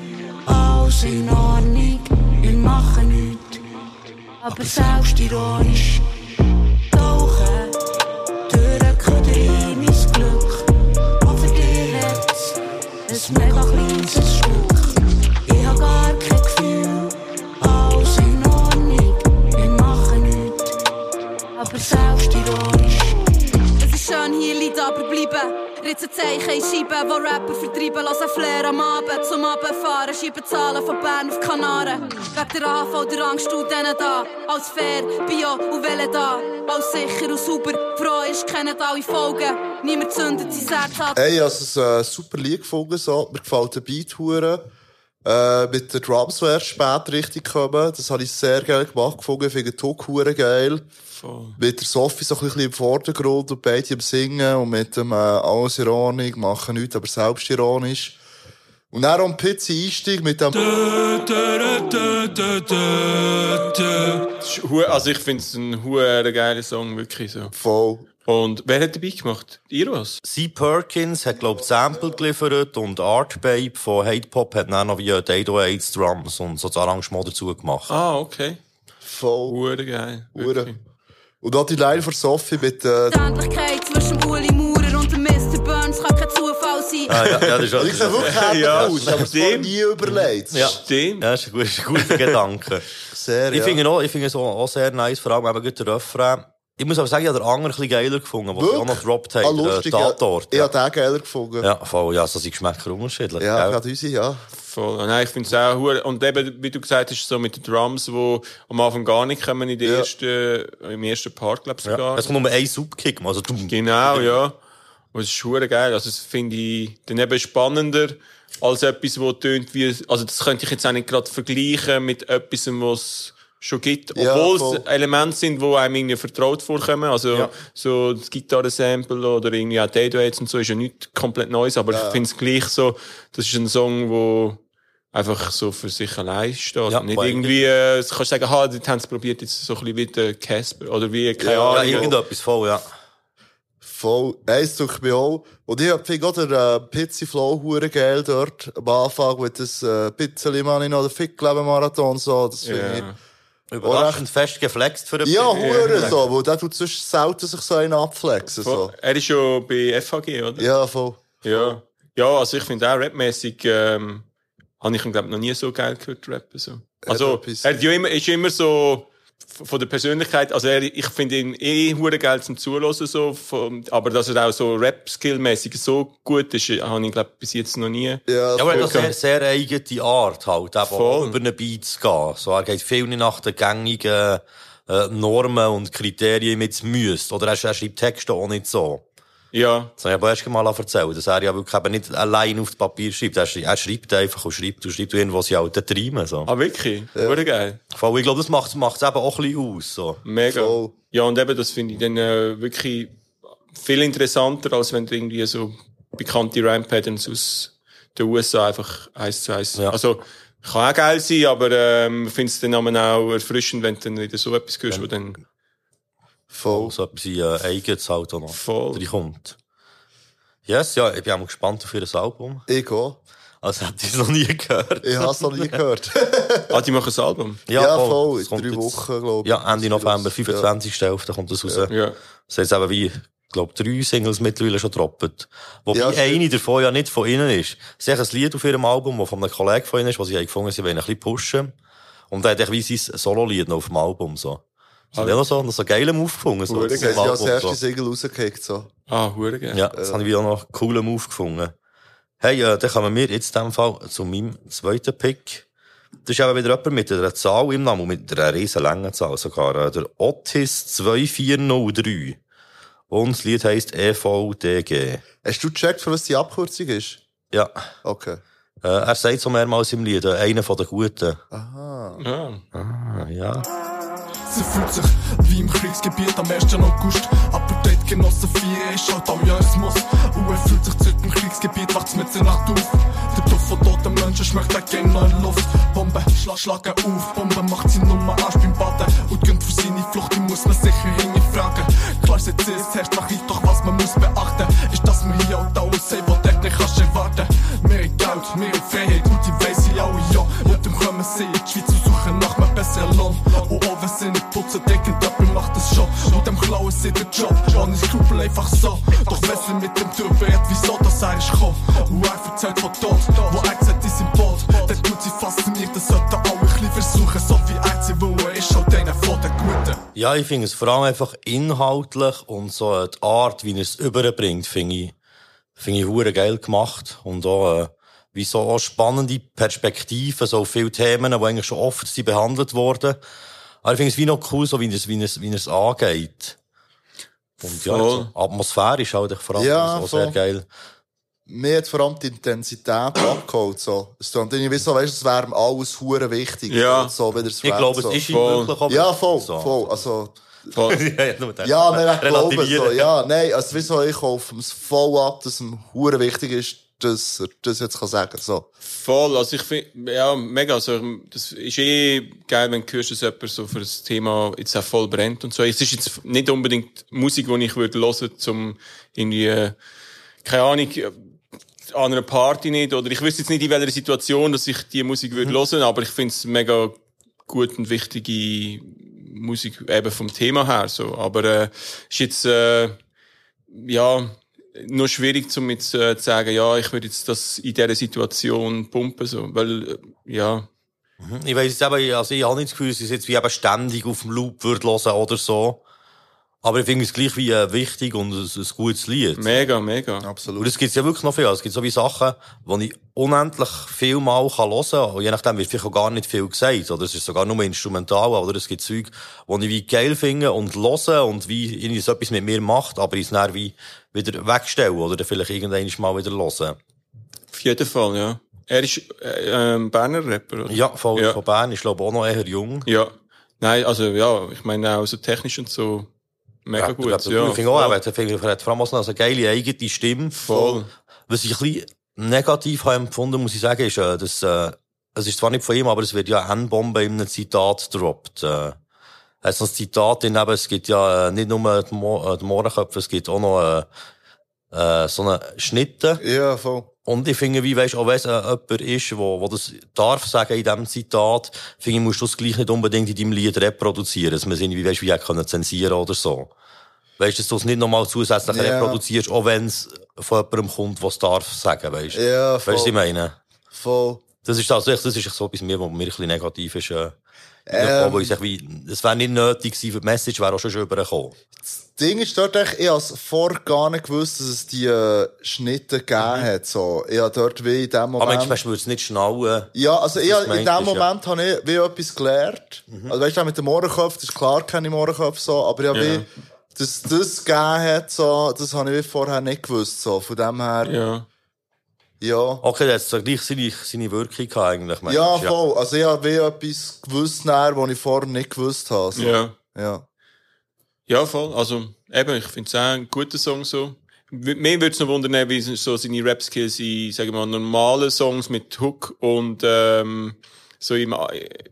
alles in Ordnung, wir machen nichts. Aber selbstironisch tauchen ein mega kleines Stück. Ich hab gar kein Gefühl, alles in Ordnung, wir machen nichts. Aber selbstironisch.
Es ist schön, hier Leute aber bleiben. Ritzen Zeichen in Scheiben, wo Rapper vertreiben. Lassen Flair am Abend zum Abfahren. Schieben Zahlen von Bern auf Kanaren. Wegen der AV, der Angst und denen da. Als fair, bio und Welle da. Als sicher und super. Froh ist, kennen alle Folgen. Niemand zündet sein Herz an.
Ey, also es ein super Lied gefunden, so. Mir gefällt der Beat hure. Äh, mit den Drums, die erst später richtig kommen. Das habe ich sehr geil gemacht gefunden. Ich finde den Tuck hure geil.
Voll.
Mit der Sophie so ein bisschen im Vordergrund und beide am Singen und mit dem äh, alles Ordnung, machen nichts, aber selbstironisch. Und dann am Pizza Einstieg mit dem...
Das ist hu- Also ich finde es ein huere geiler Song, wirklich so.
Voll.
Und wer hat dabei gemacht? Iros?
C. Perkins hat, glaub ich, Sample geliefert und Art Babe von Hate Pop hat dann noch wie 808 Drums und so das Arrangement dazu gemacht.
Ah, okay.
Voll.
Hure geil.
Hure.
wirklich.
Und auch die Line von Sophie mit... Äh,
Ah, ja, ja, ist
ich sehe wirklich
Ja,
aus, es nie überlegt.
Ja.
Stimmt.
Ja, das ist ein guter, Gedanke.
Sehr,
Ich
ja.
finde auch, ich finde es auch, auch sehr nice, vor allem eben gerade der Refrain. Ich muss aber sagen, ich habe den anderen ein geiler gefunden, was ich auch noch gedroppt
Ah,
habe.
lustig,
äh,
ja.
Tatort.
Ich
Ja.
habe den geiler gefunden.
ja, voll, ja, so sind Geschmäcker unterschiedlich.
Ja, gerade unsere, ja.
Voll. Nein, ich finde es auch. Und eben, wie du gesagt hast, so mit den Drums, wo am Anfang gar nicht kommen in der
Ja.
ersten, im ersten Part, glaub ich
Ja.
sogar.
Es kommt nur ein Subkick, also dumm.
Genau, ja. Und es ist hure geil. Also, das finde ich dann eben spannender als etwas, wo tönt wie, also das könnte ich jetzt auch nicht gerade vergleichen mit etwas, was schon gibt.
Ja,
Obwohl
voll.
es Elemente sind, die einem irgendwie vertraut vorkommen. Also,
Ja.
so das Gitarrensample oder irgendwie auch Daydates und so ist ja nicht komplett Neues, aber ich finde es gleich so, das ist ein Song, wo einfach so für sich allein steht.
Ja,
nicht irgendwie, äh, du kannst sagen, ha, die haben es probiert jetzt so ein bisschen wie der Casper oder wie, keine
Ja,
Ja,
Ahnung.
irgendetwas voll, ja.
Voll. Eins durch mich auch. Und ich finde auch den äh, Pizzi Flow hure geil dort. Am Anfang mit das äh, Pizzeli Money noch der Fickleben-Marathon so. Das finde
Ja.
Überraschend fest geflext für den
ich. Ja, hure so. Weil der tut sonst selten sich so einen abflexen. So.
Er ist ja bei FHG, oder?
Ja, voll.
Ja, ja also ich finde auch rapmäßig ähm, habe ich ihn glaube noch nie so geil gehört rappen so. Also er hat ja immer, ist immer so von der Persönlichkeit, also er, ich finde ihn eh hure geil zum Zuhören so, vom, aber dass er auch so Rap-Skill-mäßig so gut ist, habe ich glaube bis jetzt noch nie.
Ja,
Ja, aber er hat
voll.
eine sehr, sehr eigene Art halt, eben
Voll.
auch über einen Beat zu gehen. So, er geht viel nicht nach den gängigen äh, Normen und Kriterien mit müsst. Oder er, er schreibt Texte auch nicht so.
Ja.
Das habe ich aber erst mal erzählt, dass er ja wirklich eben nicht allein auf das Papier schreibt. Er, schreibt- er schreibt einfach und schreibt und schreibt irgendwo sie halt dort reimen, so.
Ah, wirklich? Wurde geil.
Voll, ich glaube, das macht es eben auch ein bisschen aus, so.
Mega.
Voll.
Ja, und eben, das finde ich dann äh, wirklich viel interessanter, als wenn du irgendwie so bekannte Rhyme-Patterns aus den USA einfach eins zu eins.
Ja.
Also, kann auch geil sein, aber ähm, ich finde es dann auch erfrischend, wenn du dann wieder so etwas hörst, wo dann
Voll.
So etwas wie, äh, Eigenes halt noch.
Voll.
reinkommt. Yes, ja, ich bin auch mal gespannt auf ihr Album.
Ich auch.
Also hätte ich es noch nie gehört.
Ich habe es noch nie *laughs* gehört.
Ah, die machen ein Album.
Ja, voll.
Es
In
kommt
drei
jetzt-
Wochen, glaube ich.
Ja, Ende November,
Ja.
25.11. kommt das raus.
Ja.
Das heißt eben wie, ich glaube, drei Singles mittlerweile schon gedroppt. Wobei
Ja,
eine davon ja nicht von ihnen ist. Sie haben ein Lied auf ihrem Album, das von einem Kollegen von ihnen ist, was sie haben gefunden, sie wollen ein bisschen pushen. Und er hat wie sein Solo-Lied noch auf dem Album, so. Das hat ja noch so, noch so einen geilen Move gefunden, so.
Hure
haben ja als
Album,
erste. Single rausgekickt, so.
Ah, hure geil.
Ja, das habe ich wieder noch einen coolen Move gefunden. Hey, äh, dann kommen wir jetzt in dem Fall zu meinem zweiten Pick. Das ist eben wieder jemand mit einer Zahl im Namen, und mit einer riesen langen Zahl sogar. Äh, der Otis 2403. Und das Lied heisst EVDG.
Hast du gecheckt, für was die Abkürzung ist?
Ja.
Okay.
Äh, er sagt so mehrmals im Lied, äh, einer von den Guten.
Aha.
Ja.
Ah, ja.
Sie fühlt sich wie im Kriegsgebiet am 1. August. Dort genossen vier ist halt am Jahresmus. Und er fühlt sich zu dem Kriegsgebiet, wacht's mit der Nacht auf. Der Duft von toten Menschen schmeckt er noch in Luft. Bombe, schlag, schlagen auf. Bombe macht sie Nummer Arsch beim Baden. Und gönnt für seine Flucht, die muss man sicher hinterfragen. Klar, sie ist herrscht nach doch was man muss beachten, ist, dass wir hier auch da aussehen, dort nicht kannst erwarten. Mehr Geld, mehr Freiheit und die weiss ich alle, ja. Und dann kommen sie in die Schweiz besseren Lohn. Und auch wenn sie nicht putzen, decken, jemand macht das schon. Und dem klauen sie den Job, ohne Skrupel einfach so. Doch wenn sie mit dem Tür wird, wieso das er ist gekommen. Und er erzählt von dort, wo er gesagt ist im Boot. Der tut sie fasziniert, das sollten alle ein bisschen versuchen, so wie er sie will, er ist halt einer von den Guten.
Ja, ich finde es vor allem einfach inhaltlich und so die Art, wie er es überbringt, finde ich, finde ich hure geil gemacht. Und auch, äh, wie so auch spannende Perspektiven, so viele Themen, die eigentlich schon oft sind behandelt worden. Aber ich finde es wie noch cool, so wie er es, wie es, wie es angeht. Und ja,
Voll.
so atmosphärisch halt vor allem
Ja,
so sehr
voll.
geil.
Mir hat vor allem die Intensität abgeholt, so. Es tut irgendwie wie so, weißt du, es wäre alles hure wichtig.
Ja.
So, wie es
Ich glaube,
so.
es ist ihm
Voll.
wirklich auch
Ja, voll,
so.
voll. Also,
Voll. *laughs*
ja,
nein, ich glaube so. Ja, nein, also, wieso ich kaufe es voll ab, dass ihm hure wichtig ist, dass er das jetzt kann sagen, so.
Voll, also ich finde, ja, mega, also, das ist eh geil, wenn du hörst, dass jemand so für das Thema jetzt auch voll brennt und so. Es ist jetzt nicht unbedingt Musik, die ich würde hören, zum irgendwie, äh, keine Ahnung, äh, an einer Party nicht, oder ich wüsste jetzt nicht, in welcher Situation, dass ich die Musik würde hören, aber ich finde es mega gut und wichtige Musik eben vom Thema her, so. Aber, äh, ist jetzt, äh, ja, nur schwierig, um jetzt äh, zu sagen, ja, ich würde jetzt das in dieser Situation pumpen, so, weil, äh, ja,
Ich weiss jetzt eben, also ich habe nicht das Gefühl, dass ich es jetzt wie eben ständig auf dem Loop würde hören oder so. Aber ich finde es gleich wie äh, wichtig und ein, ein gutes Lied.
mega, mega.
Absolut.
Und es gibt ja wirklich noch viel. Es gibt so wie Sachen, die ich unendlich viel mal kann hören kann. Und je nachdem wird vielleicht auch gar nicht viel gesagt. Oder es ist sogar nur instrumental. Oder es gibt Zeug, die ich wie geil finde und höre und wie irgendwie so etwas mit mir macht, aber ich es dann wie wieder wegstelle. Oder vielleicht irgendwann mal wieder hören.
Auf jeden Fall, ja. Er ist äh, ähm, Berner Rapper, oder?
Ja, voll
Ja.
von Bern. Ich glaube auch noch eher jung.
Ja. Nein, also ja, ich meine auch so technisch und so mega
Ja,
gut.
Ich
ja,
finde auch, er er hat vor allem auch so eine geile eigene Stimme.
Voll.
Was ich ein bisschen negativ habe empfunden, muss ich sagen, ist, äh, dass, äh, es ist zwar nicht von ihm, aber es wird ja N-Bombe in einem Zitat gedroppt. Äh, er hat so ein Zitat eben, es gibt ja äh, nicht nur die, Mo äh, die Mohrenköpfe, es gibt auch noch äh, äh, so eine Schnitte.
Ja, voll.
Und ich finde, wie weisst, auch wenn es äh, jemand ist, wo, wo das darf sagen in diesem Zitat, finde ich, musst du das gleich nicht unbedingt in deinem Lied reproduzieren, dass man es irgendwie, weisst, wie auch können zensieren oder so. Weißt du, dass du es nicht nochmal zusätzlich
Ja.
reproduzierst, auch wenn es von jemandem kommt, was darf sagen, weißt du?
Ja,
Weißt du, was ich
voll.
meine?
Voll.
Das ist tatsächlich, das ist so etwas mir, was mir ein bisschen negativ ist, äh,
Ähm.
wo ich wie, es wäre nicht nötig gewesen, für die Message wäre auch schon schon übergekommen.
Das Ding ist dort echt, ich hab's vorher gar nicht gewusst, dass es die äh, Schnitte gegeben hat, so. Ich hab dort wie in dem
Aber
Moment...
Weißt du, würde es nicht schnallen.
Ja, also ich, in dem
ist, ja.
Moment habe ich wie etwas gelernt. Also weißt du, mit dem Mohrenkopf, das ist klar keine Mohrenkopf so, aber ich habe
Ja.
wie dass das gegeben hat, so, das habe ich wie vorher nicht gewusst, so. Von dem her,
Ja.
Ja.
Okay, das hat so gleich seine, seine Wirkung gehabt, eigentlich. meinst
Ja, voll. Also ich habe wie etwas gewusst, nachher, was ich vorher nicht gewusst habe. So.
Ja.
Ja.
Ja, voll. Also, eben, ich finde es auch ein guter Song so. Mir würde es noch wundern, wie so seine Rap-Skills in, sagen wir mal, normalen Songs mit Hook und, ähm, so im,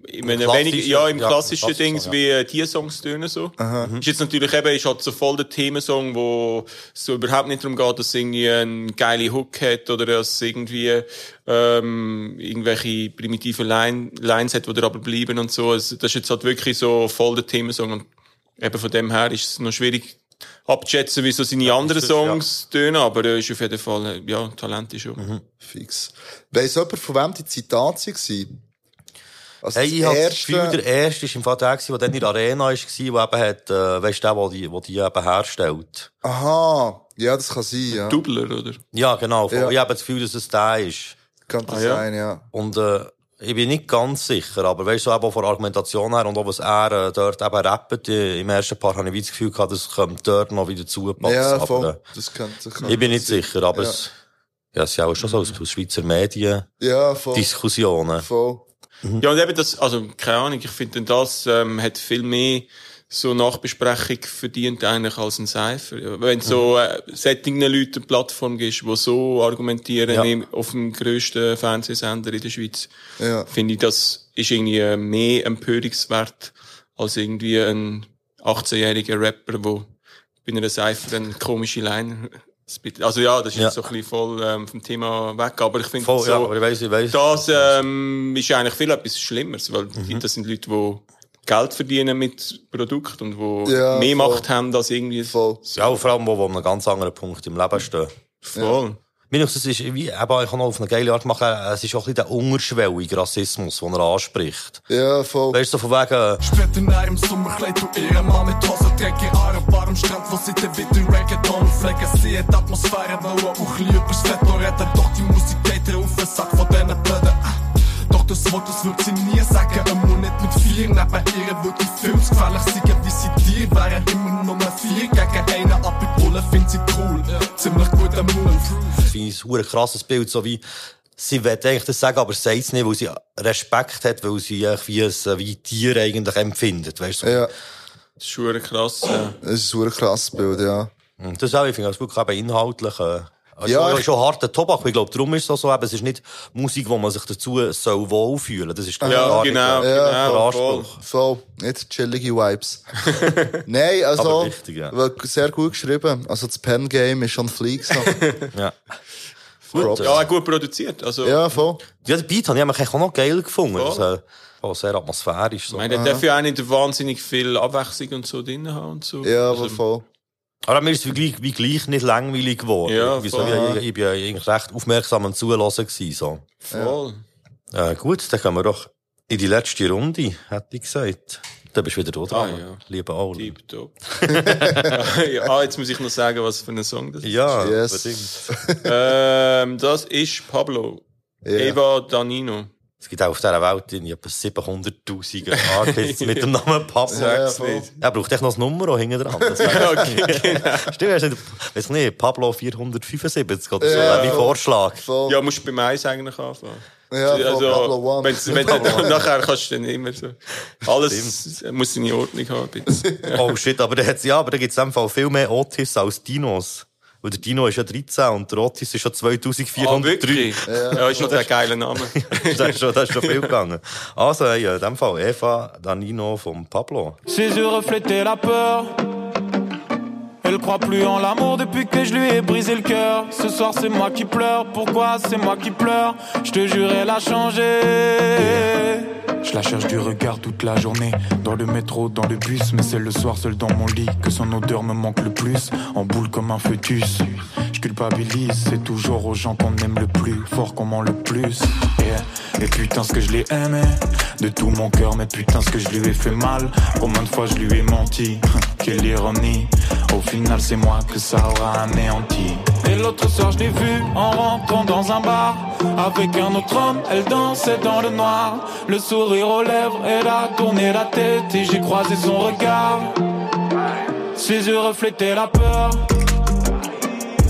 im, in
klassischen-
wenig, ja, im
ja,
klassischen
klassisch,
Dings,
ja.
wie äh, die Songs tönen so. Ist jetzt natürlich eben, ist halt so voll der Themensong, wo es so überhaupt nicht darum geht, dass es irgendwie einen geile Hook hat oder dass es irgendwie, ähm, irgendwelche primitive Line, Lines hat, die da aber bleiben und so. Also, das ist jetzt halt wirklich so voll der Themensong und eben von dem her ist es noch schwierig abzuschätzen, wie so seine anderen
ist das, ja.
Songs tönen, aber er ist auf jeden Fall, äh, ja, Talent ist schon.
Mhm.
Fix. Weiss jemand, von wem die Zitate waren? Also
Hey, ich habe das
erste-
Gefühl, der erste war im Fall der, der dann in der Arena war, der eben hat, äh, weisst du, der, der die, eben herstellt.
Aha. Ja, das kann sein, ja.
Dubler, oder?
Ja, genau.
Ja.
Ich habe das Gefühl, dass es der ist.
Kann das
Ah, ja?
sein, ja.
Und äh, ich bin nicht ganz sicher, aber weißt du, eben von der Argumentation her und auch was er äh, dort eben rappt, äh, im ersten Part habe ich das Gefühl gehabt, das kommt dort noch wieder zupassen.
Ja, voll.
aber,
Das könnte,
äh, ich bin nicht sicher, aber
Ja.
es, ja, es ist ja auch schon so aus, aus Schweizer Medien
Ja, voll.
Diskussionen.
Voll.
Ja, und eben das, also, keine Ahnung, ich finde, das ähm, hat viel mehr so Nachbesprechung verdient eigentlich als ein Cypher. Wenn so äh, sättigen Leuten eine Plattform gibst, die so argumentieren
Ja.
im, auf dem grössten Fernsehsender in der Schweiz,
Ja.
finde ich, das ist irgendwie äh, mehr Empörungswert als irgendwie ein 18-jähriger Rapper, der bei einer Cypher eine komische Line. Also ja, das ist
Ja.
jetzt so ein bisschen voll ähm, vom Thema weg, aber ich finde
Voll,
so,
ja, aber ich weiss, ich weiss.
das ähm, ist eigentlich viel etwas Schlimmeres, weil
Mhm.
das sind Leute, die Geld verdienen mit Produkt und die
Ja,
mehr
voll.
Macht haben als irgendwie
Voll.
Ja, vor allem, wo, wo an einem ganz anderen Punkt im Leben stehen.
voll.
Minus, es ist wie, eben, ich habe noch auf eine geile Art gemacht, äh, es ist auch ein bisschen der unterschwellige Rassismus, den er anspricht.
Ja, voll.
Weißt du, so von wegen,
Später nach im Sommerkleid, du Ehemann mit Hose, träge Haare, warm Strand, wo sie dann wieder Reggaeton pflegen. Sie hat Atmosphäre, wollen auch ein übers Fett reden, doch die Musik geht ihr auf den Sack von diesen Blöden. Doch das Wort, das wird sie nie sagen, immer nicht mit vier. Neben ihr ich viel zu gefährlich sein, wie sie dir wären immer nur vier gegen sie cool. Ziemlich guter Move.
das finde ich ein krasses Bild, so wie, sie will eigentlich das sagen, aber sagt es nicht, weil sie Respekt hat, weil sie wie ein, wie Tier eigentlich empfindet, weißt du?
Ja,
Das ist krass. Ja.
das ist ein krasses Bild, ja.
Das auch, ich finde das wirklich eben inhaltlich, äh, also
Ja, ich-
schon harter Tobak. Ich glaube, darum ist es so, eben, es ist nicht Musik, wo man sich dazu soll wohlfühlen. Das ist
Ja, genau,
äh,
Ja,
der
genau. Voll.
Anspruch.
Voll. Nicht chillige Vibes. *laughs* Nein, also,
Aber wichtig, ja.
sehr gut geschrieben. Also, das Pen-Game ist schon fleek, so. *laughs*
Ja.
Props.
Ja, gut produziert. Also,
Ja, voll.
Ja, den Beat habe ich eigentlich auch noch geil gefunden. Äh, auch sehr atmosphärisch. So.
ich meine, der darf ja auch nicht wahnsinnig viel Abwechslung und so drin haben und so.
Ja,
also,
aber voll.
Aber mir ist es wie gleich, wie gleich nicht langweilig geworden.
Ja,
so,
voll.
ich, ich bin ja eigentlich recht aufmerksam am Zuhören gewesen, so.
Voll.
Äh, gut, dann kommen wir doch in die letzte Runde, hätte ich gesagt. Dann bist du wieder da dran,
Ah, ja.
lieber Aul.
Tipptopp. ja, *laughs* ah, jetzt muss ich noch sagen, was für ein Song das ist.
Ja,
Yes.
unbedingt.
Ähm, das ist Pablo.
Ja.
Eva Danino.
Es gibt auch auf dieser Welt in etwa 700'000 Artists mit dem Namen Pablo.
Sag's nicht.
Er braucht echt noch das Nummer auch hinten dran. *laughs*
Okay, genau.
Stimmt, er ist nicht, weiss nicht, Pablo 475 oder so,
Ja.
ja. mein Vorschlag.
Ja, musst du beim Eis eigentlich anfangen.
Ja,
also,
Pablo One.
wenn's, nachher kannst du dann immer so. Alles muss seine Ordnung haben.
Oh shit, aber da hat's, ja, aber da gibt's in dem Fall viel mehr Otis als Dinos. Weil der Dino ist ja 13 und der Otis ist schon
Ah,
2403.
wirklich? Ja, ist noch der geile Name. *laughs*
das, ist schon, das ist schon viel gegangen. Also, hey, in dem Fall Eva Danino vom Pablo.
Ses yeux reflétaient la peur. Elle croit plus en l'amour depuis que je lui ai brisé le cœur. Ce soir c'est moi qui pleure, pourquoi c'est moi qui pleure? Je te jure elle a changé. Je la cherche du regard toute la journée, dans le métro, dans le bus, mais c'est le soir seul dans mon lit que son odeur me manque le plus, en boule comme un fœtus. Je culpabilise, c'est toujours aux gens qu'on aime le plus, fort qu'on ment le plus. Et putain ce que je l'ai aimé, de tout mon cœur, mais putain ce que je lui ai fait mal. Combien de fois je lui ai menti, *laughs* quelle ironie. Au final c'est moi que ça aura anéanti. Et l'autre soir je l'ai vue en rentrant dans un bar Avec un autre homme, elle dansait dans le noir Le sourire aux lèvres, elle a tourné la tête Et j'ai croisé son regard Ses yeux reflétaient la peur.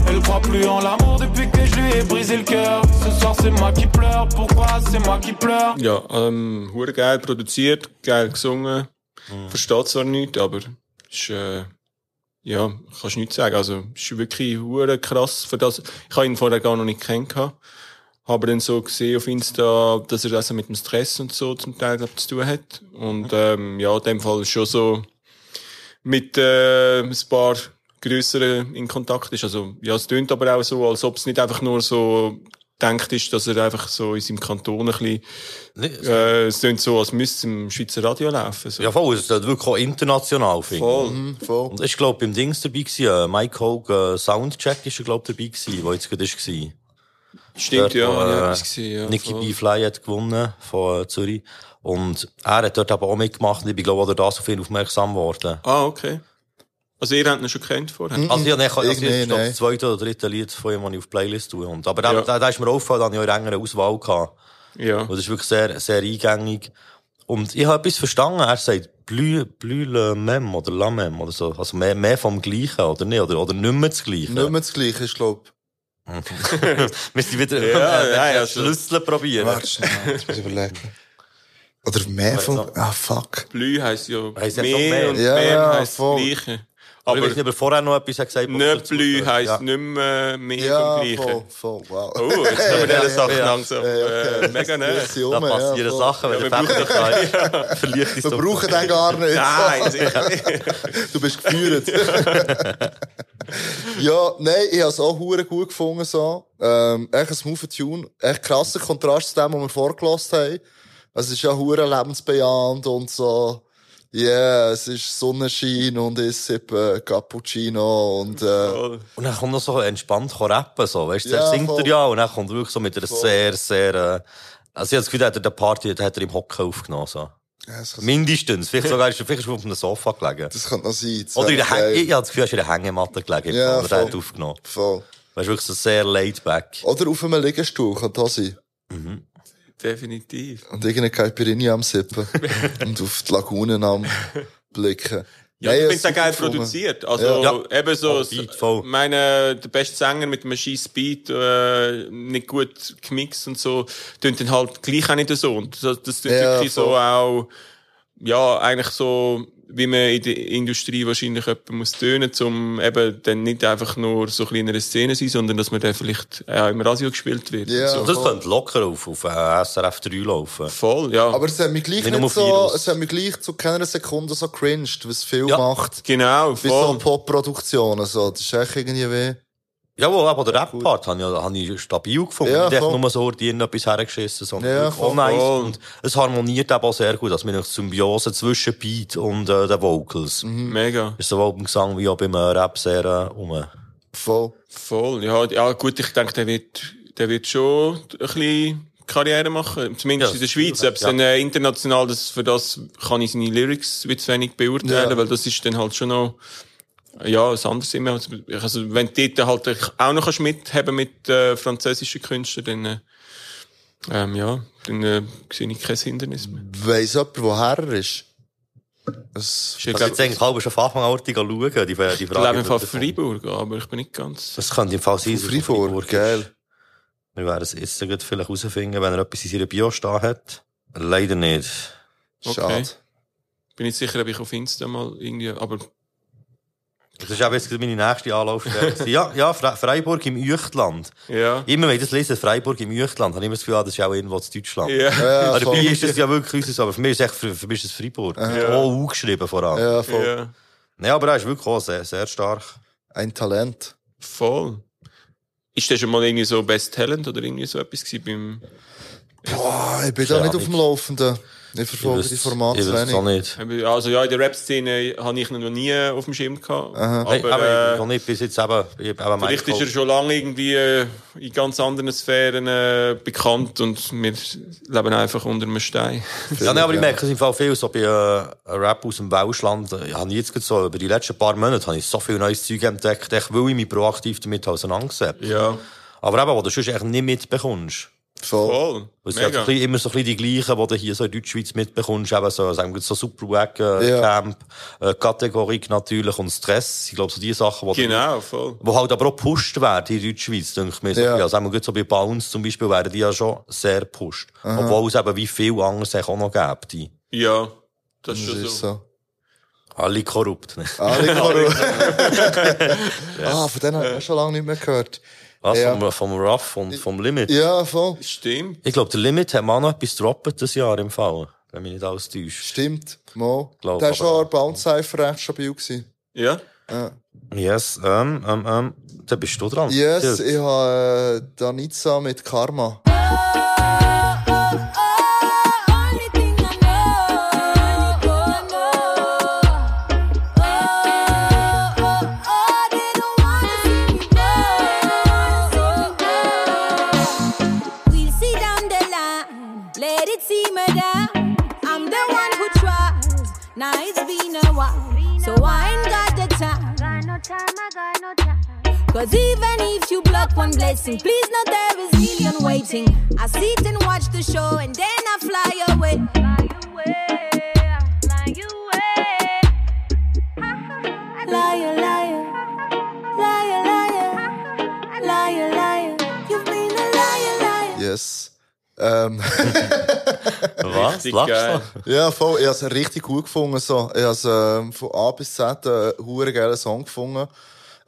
Elle croit plus en l'amour depuis que je lui ai brisé le cœur. Ce soir c'est moi qui pleure, pourquoi c'est moi qui pleure?
Ja, ähm, geil produziert, geil gesungen. Versteht zwar nicht, aber ist, äh, ja, kannst nichts sagen. Also, ist wirklich hure krass für das. Ich habe ihn vorher gar noch nicht kennengelernt. Habe dann so gesehen auf Insta, dass er das mit dem Stress und so zum Teil glaub, zu tun hat. Und, ähm, ja, in dem Fall schon so mit, äh, ein paar grösseren in Kontakt ist. Also, ja, es tönt aber auch so, als ob es nicht einfach nur so denkt ist, dass er einfach so in seinem Kanton ein bisschen, äh, es tönt so, als müsste es im Schweizer Radio laufen. So.
Ja, voll, es ist wirklich auch international, finde ich.
Voll.
Mhm, voll.
Und ich glaube, beim Dings dabei gewesen, äh, Mike Hogue, äh, Soundcheck ist er, glaube dabei gewesen, wo jetzt gerade ist gewesen.
Stimmt, ja,
wo, äh,
etwas gesehen, ja,
Nicky. B. Fly hat gewonnen von äh, Zürich. Und er hat dort aber auch mitgemacht und ich bin, glaube ich, auch das auf ihn aufmerksam geworden.
Ah, okay. Also ihr habt ihn schon kennt vorher?
Also, ja, nein, also,
Ich
ich
nicht,
glaube,
nein.
das zweite oder dritte Lied von ihm, das ich auf die Playlist tue. Und, aber da,
Ja.
da, da ist mir aufgefallen, dass ich auch eine engere Auswahl hatte.
Ja.
Und das ist wirklich sehr, sehr eingängig. Und ich habe etwas verstanden. Er sagt, plus le même oder la même oder so. Also mehr, mehr vom Gleichen, oder nicht? Oder, oder nicht mehr das Gleiche.
Nicht mehr das Gleiche, ich glaube. *laughs*
Wir sind wieder,
Ja,
äh,
ja, ja.
Schlüssel probieren.
Warte jetzt muss ich überlegen. Oder mehr von, ah, fuck.
Blü heisst ja
Heisst
mehr,
mehr.
und
Ja,
mehr
ja,
heisst
voll.
das Gleiche.
Aber ich
Aber
er vorher noch etwas gesagt
nicht Blü heisst
ja.
nicht mehr mehr
Ja,
vom Gleichen.
voll, voll, wow.
Oh, jetzt *laughs* haben wir diese Sachen
ja.
langsam. Äh, mega nett.
Da
ja,
passieren
voll.
Sachen, wenn
Ja,
der
wir brauchen-
Fächer verliert *laughs*
Wir brauchen den gar nicht.
Nein, *laughs* sicher nicht.
Du bist geführt. ja, nein, ich habe es auch hure gut gefunden, so. Ähm, echt ein smooth Tune. Echt krasser Kontrast zu dem, was wir vorgelassen haben. Es ist ja hure lebensbejahend und so. Ja, yeah, es ist Sonnenschein und ich sippe Cappuccino und, äh.
Und dann kommt noch so entspannt rappen, so. Weißt du,
Ja,
singt
voll.
er ja, und dann kommt wirklich so mit einer
Voll.
sehr, sehr, äh, also ich habe das Gefühl, hat er die Party, hat er im Hocken aufgenommen, so.
ja, es
Mindestens. Vielleicht *laughs* sogar, ist er vielleicht ist er auf einem Sofa gelegen.
das könnte noch sein. Das
Oder in der
wäre
Häng
geil.
ich habe das Gefühl, er ist in der Hängematte gelegen.
Ja,
oder er hat aufgenommen.
Voll.
Weißt du, wirklich so sehr laid back.
Oder auf einem Liegestuhl, kann das sein.
Definitiv.
Und irgendeine Caipirinha am Sippen. *laughs* und auf die Lagunen am Blicken.
Ja,
Nein,
ich finde auch geil
gefunden.
produziert. Also,
Ja.
eben so,
voll.
meine, der beste Sänger mit einem scheiß Beat, äh, nicht gut gemixt und so, tönt dann halt gleich auch nicht so. Und das, das tönt
Ja,
wirklich so
voll.
auch, ja, eigentlich so, wie man in der Industrie wahrscheinlich jemanden muss tönen, um eben dann nicht einfach nur so einer Szene sein, sondern dass man dann vielleicht auch im Radio gespielt wird.
Ja.
So.
Das könnte locker auf, auf äh, SRF 3 laufen.
Voll, ja.
Aber es hat mich gleich
Nicht
so, es hat mich gleich zu keiner Sekunde so cringed, was viel
Ja.
macht.
genau,
Bei so
voll.
Pop-Produktionen, so. Das ist echt irgendwie weh.
Jawohl, aber der Rap-Part habe ich, stabil gefunden.
Ja,
nicht nur so die etwas hergeschissen, sondern
Ja, voll.
nice.
Voll.
Und es harmoniert eben auch sehr gut, dass wir eine Symbiose zwischen Beat und äh, den Vocals.
Mega.
Ist sowohl beim Gesang wie auch beim äh, Rap sehr äh, um.
Voll.
Voll, ja, ja, gut, ich denke, der wird, der wird schon ein bisschen Karriere machen. Zumindest
Ja,
in der Schweiz. Ob es
ja.
dann äh, international, das, für das kann ich seine Lyrics zu wenig beurteilen,
Ja.
weil das ist dann halt schon noch, ja, ein anderes immer. Also, Also, wenn du dort halt auch noch kannst mithaben mit, äh, französischen Künstlern, dann, äh, ähm, ja, dann, äh, sehe ich kein Hindernis mehr.
Weiss jemand, woher er ist?
Ist
Ich
ja,
kann jetzt eigentlich halb schon von Anfang an ortig schauen, die, die
ich lebe
Frage.
im Fall Freiburg, aber ich bin nicht ganz.
Das könnte im Fall sein. von
Freiburg, geil.
Wir werden es jetzt vielleicht herausfinden, wenn er etwas in seiner Bio stehen hat. Leider nicht.
Schade.
Bin nicht sicher, ob ich auf Insta mal irgendwie, aber
Das ist auch jetzt meine nächste Anlaufstelle. ja, ja, Fre Freiburg im Uechtland.
ja.
Immer wenn ich das lese, Freiburg im Uechtland, habe ich immer das Gefühl, ah, das ist auch irgendwo in Deutschland.
Ja.
Ja,
Aber dabei
voll.
ist es ja wirklich unseres, aber für mich ist es echt, für, für mich ist es Freiburg. Ja. Oh, U geschrieben vor allem.
Ja, voll.
ja.
Ja, aber er ist wirklich auch sehr, sehr stark.
Ein Talent.
Voll. Ist das schon mal irgendwie so Best Talent oder irgendwie so etwas gewesen beim,
Boah, ich bin da
Ja,
nicht auf dem Laufenden. Ich verfolge
Ich
die Formate
ich
wenig.
nicht.
also ja, in der Rap-Szene habe ich ihn noch nie auf dem Schirm gehabt.
Aha.
Hey,
Aber,
aber ich
äh,
noch nicht bis jetzt eben, ich eben
vielleicht
Michael-
ist er schon lange irgendwie äh, in ganz anderen Sphären äh, bekannt und wir leben einfach unter einem Stein.
Ja, nein, aber ich merke es im Fall viel, so bei äh, Rap aus dem Welschland, äh, habe ich jetzt gerade so, über die letzten paar Monate habe ich so viel neues Zeug entdeckt, echt, weil ich mich proaktiv damit auseinandergesetzt
Ja.
Aber eben, wo du sonst echt nicht mitbekommst.
Voll.
Es sind halt immer so ein bisschen die gleichen, die du hier so in Deutschschweiz mitbekommst, eben so, sagen wir, so Superwack, äh,
Ja.
Camp, äh, Kategorie natürlich und Stress. Ich glaube, so die Sachen, die
Genau, voll.
wo halt aber auch gepusht werden in Deutschschweiz, denke ich mir. So,
Ja.
ja. sagen wir so bei Bounce zum Beispiel werden die ja schon sehr gepusht.
Aha.
Obwohl es eben wie viel anderes auch noch gibt. Die.
Ja, das ist
Das
schon
ist
so.
so.
Alle korrupt. Ne?
Alle korrupt. *laughs* Ah, von denen habe ich schon lange nicht mehr gehört.
Was?
Ja.
Vom, vom Rough und vom Limit?
Ja, voll.
Stimmt.
Ich glaube, der Limit hat mal noch etwas gedroppt das Jahr im Fall. Wenn mich nicht alles täuscht.
Stimmt. Mo.
Glaub
Der war schon ein Bounce-Cypher recht stabil. Gewesen.
Ja?
Ja.
Yes, ähm, ähm, ähm, da bist du dran.
Yes,
Ja.
ich habe äh, Danitza mit Karma.
Now it's been a while, so I ain't got the time. Got no time, I got no time. Cause even if you block one blessing, please know there is million waiting. I sit and watch the show and then I fly away. Fly away, fly away. Liar, liar, liar, liar, liar, liar. You've been a liar, liar.
Yes. Ähm. *laughs*
Was?
Geil.
du?
ja, voll. Ich habe es richtig gut gefunden. So. Ich habe es ähm, von A bis Z einen hure geilen Song gefunden.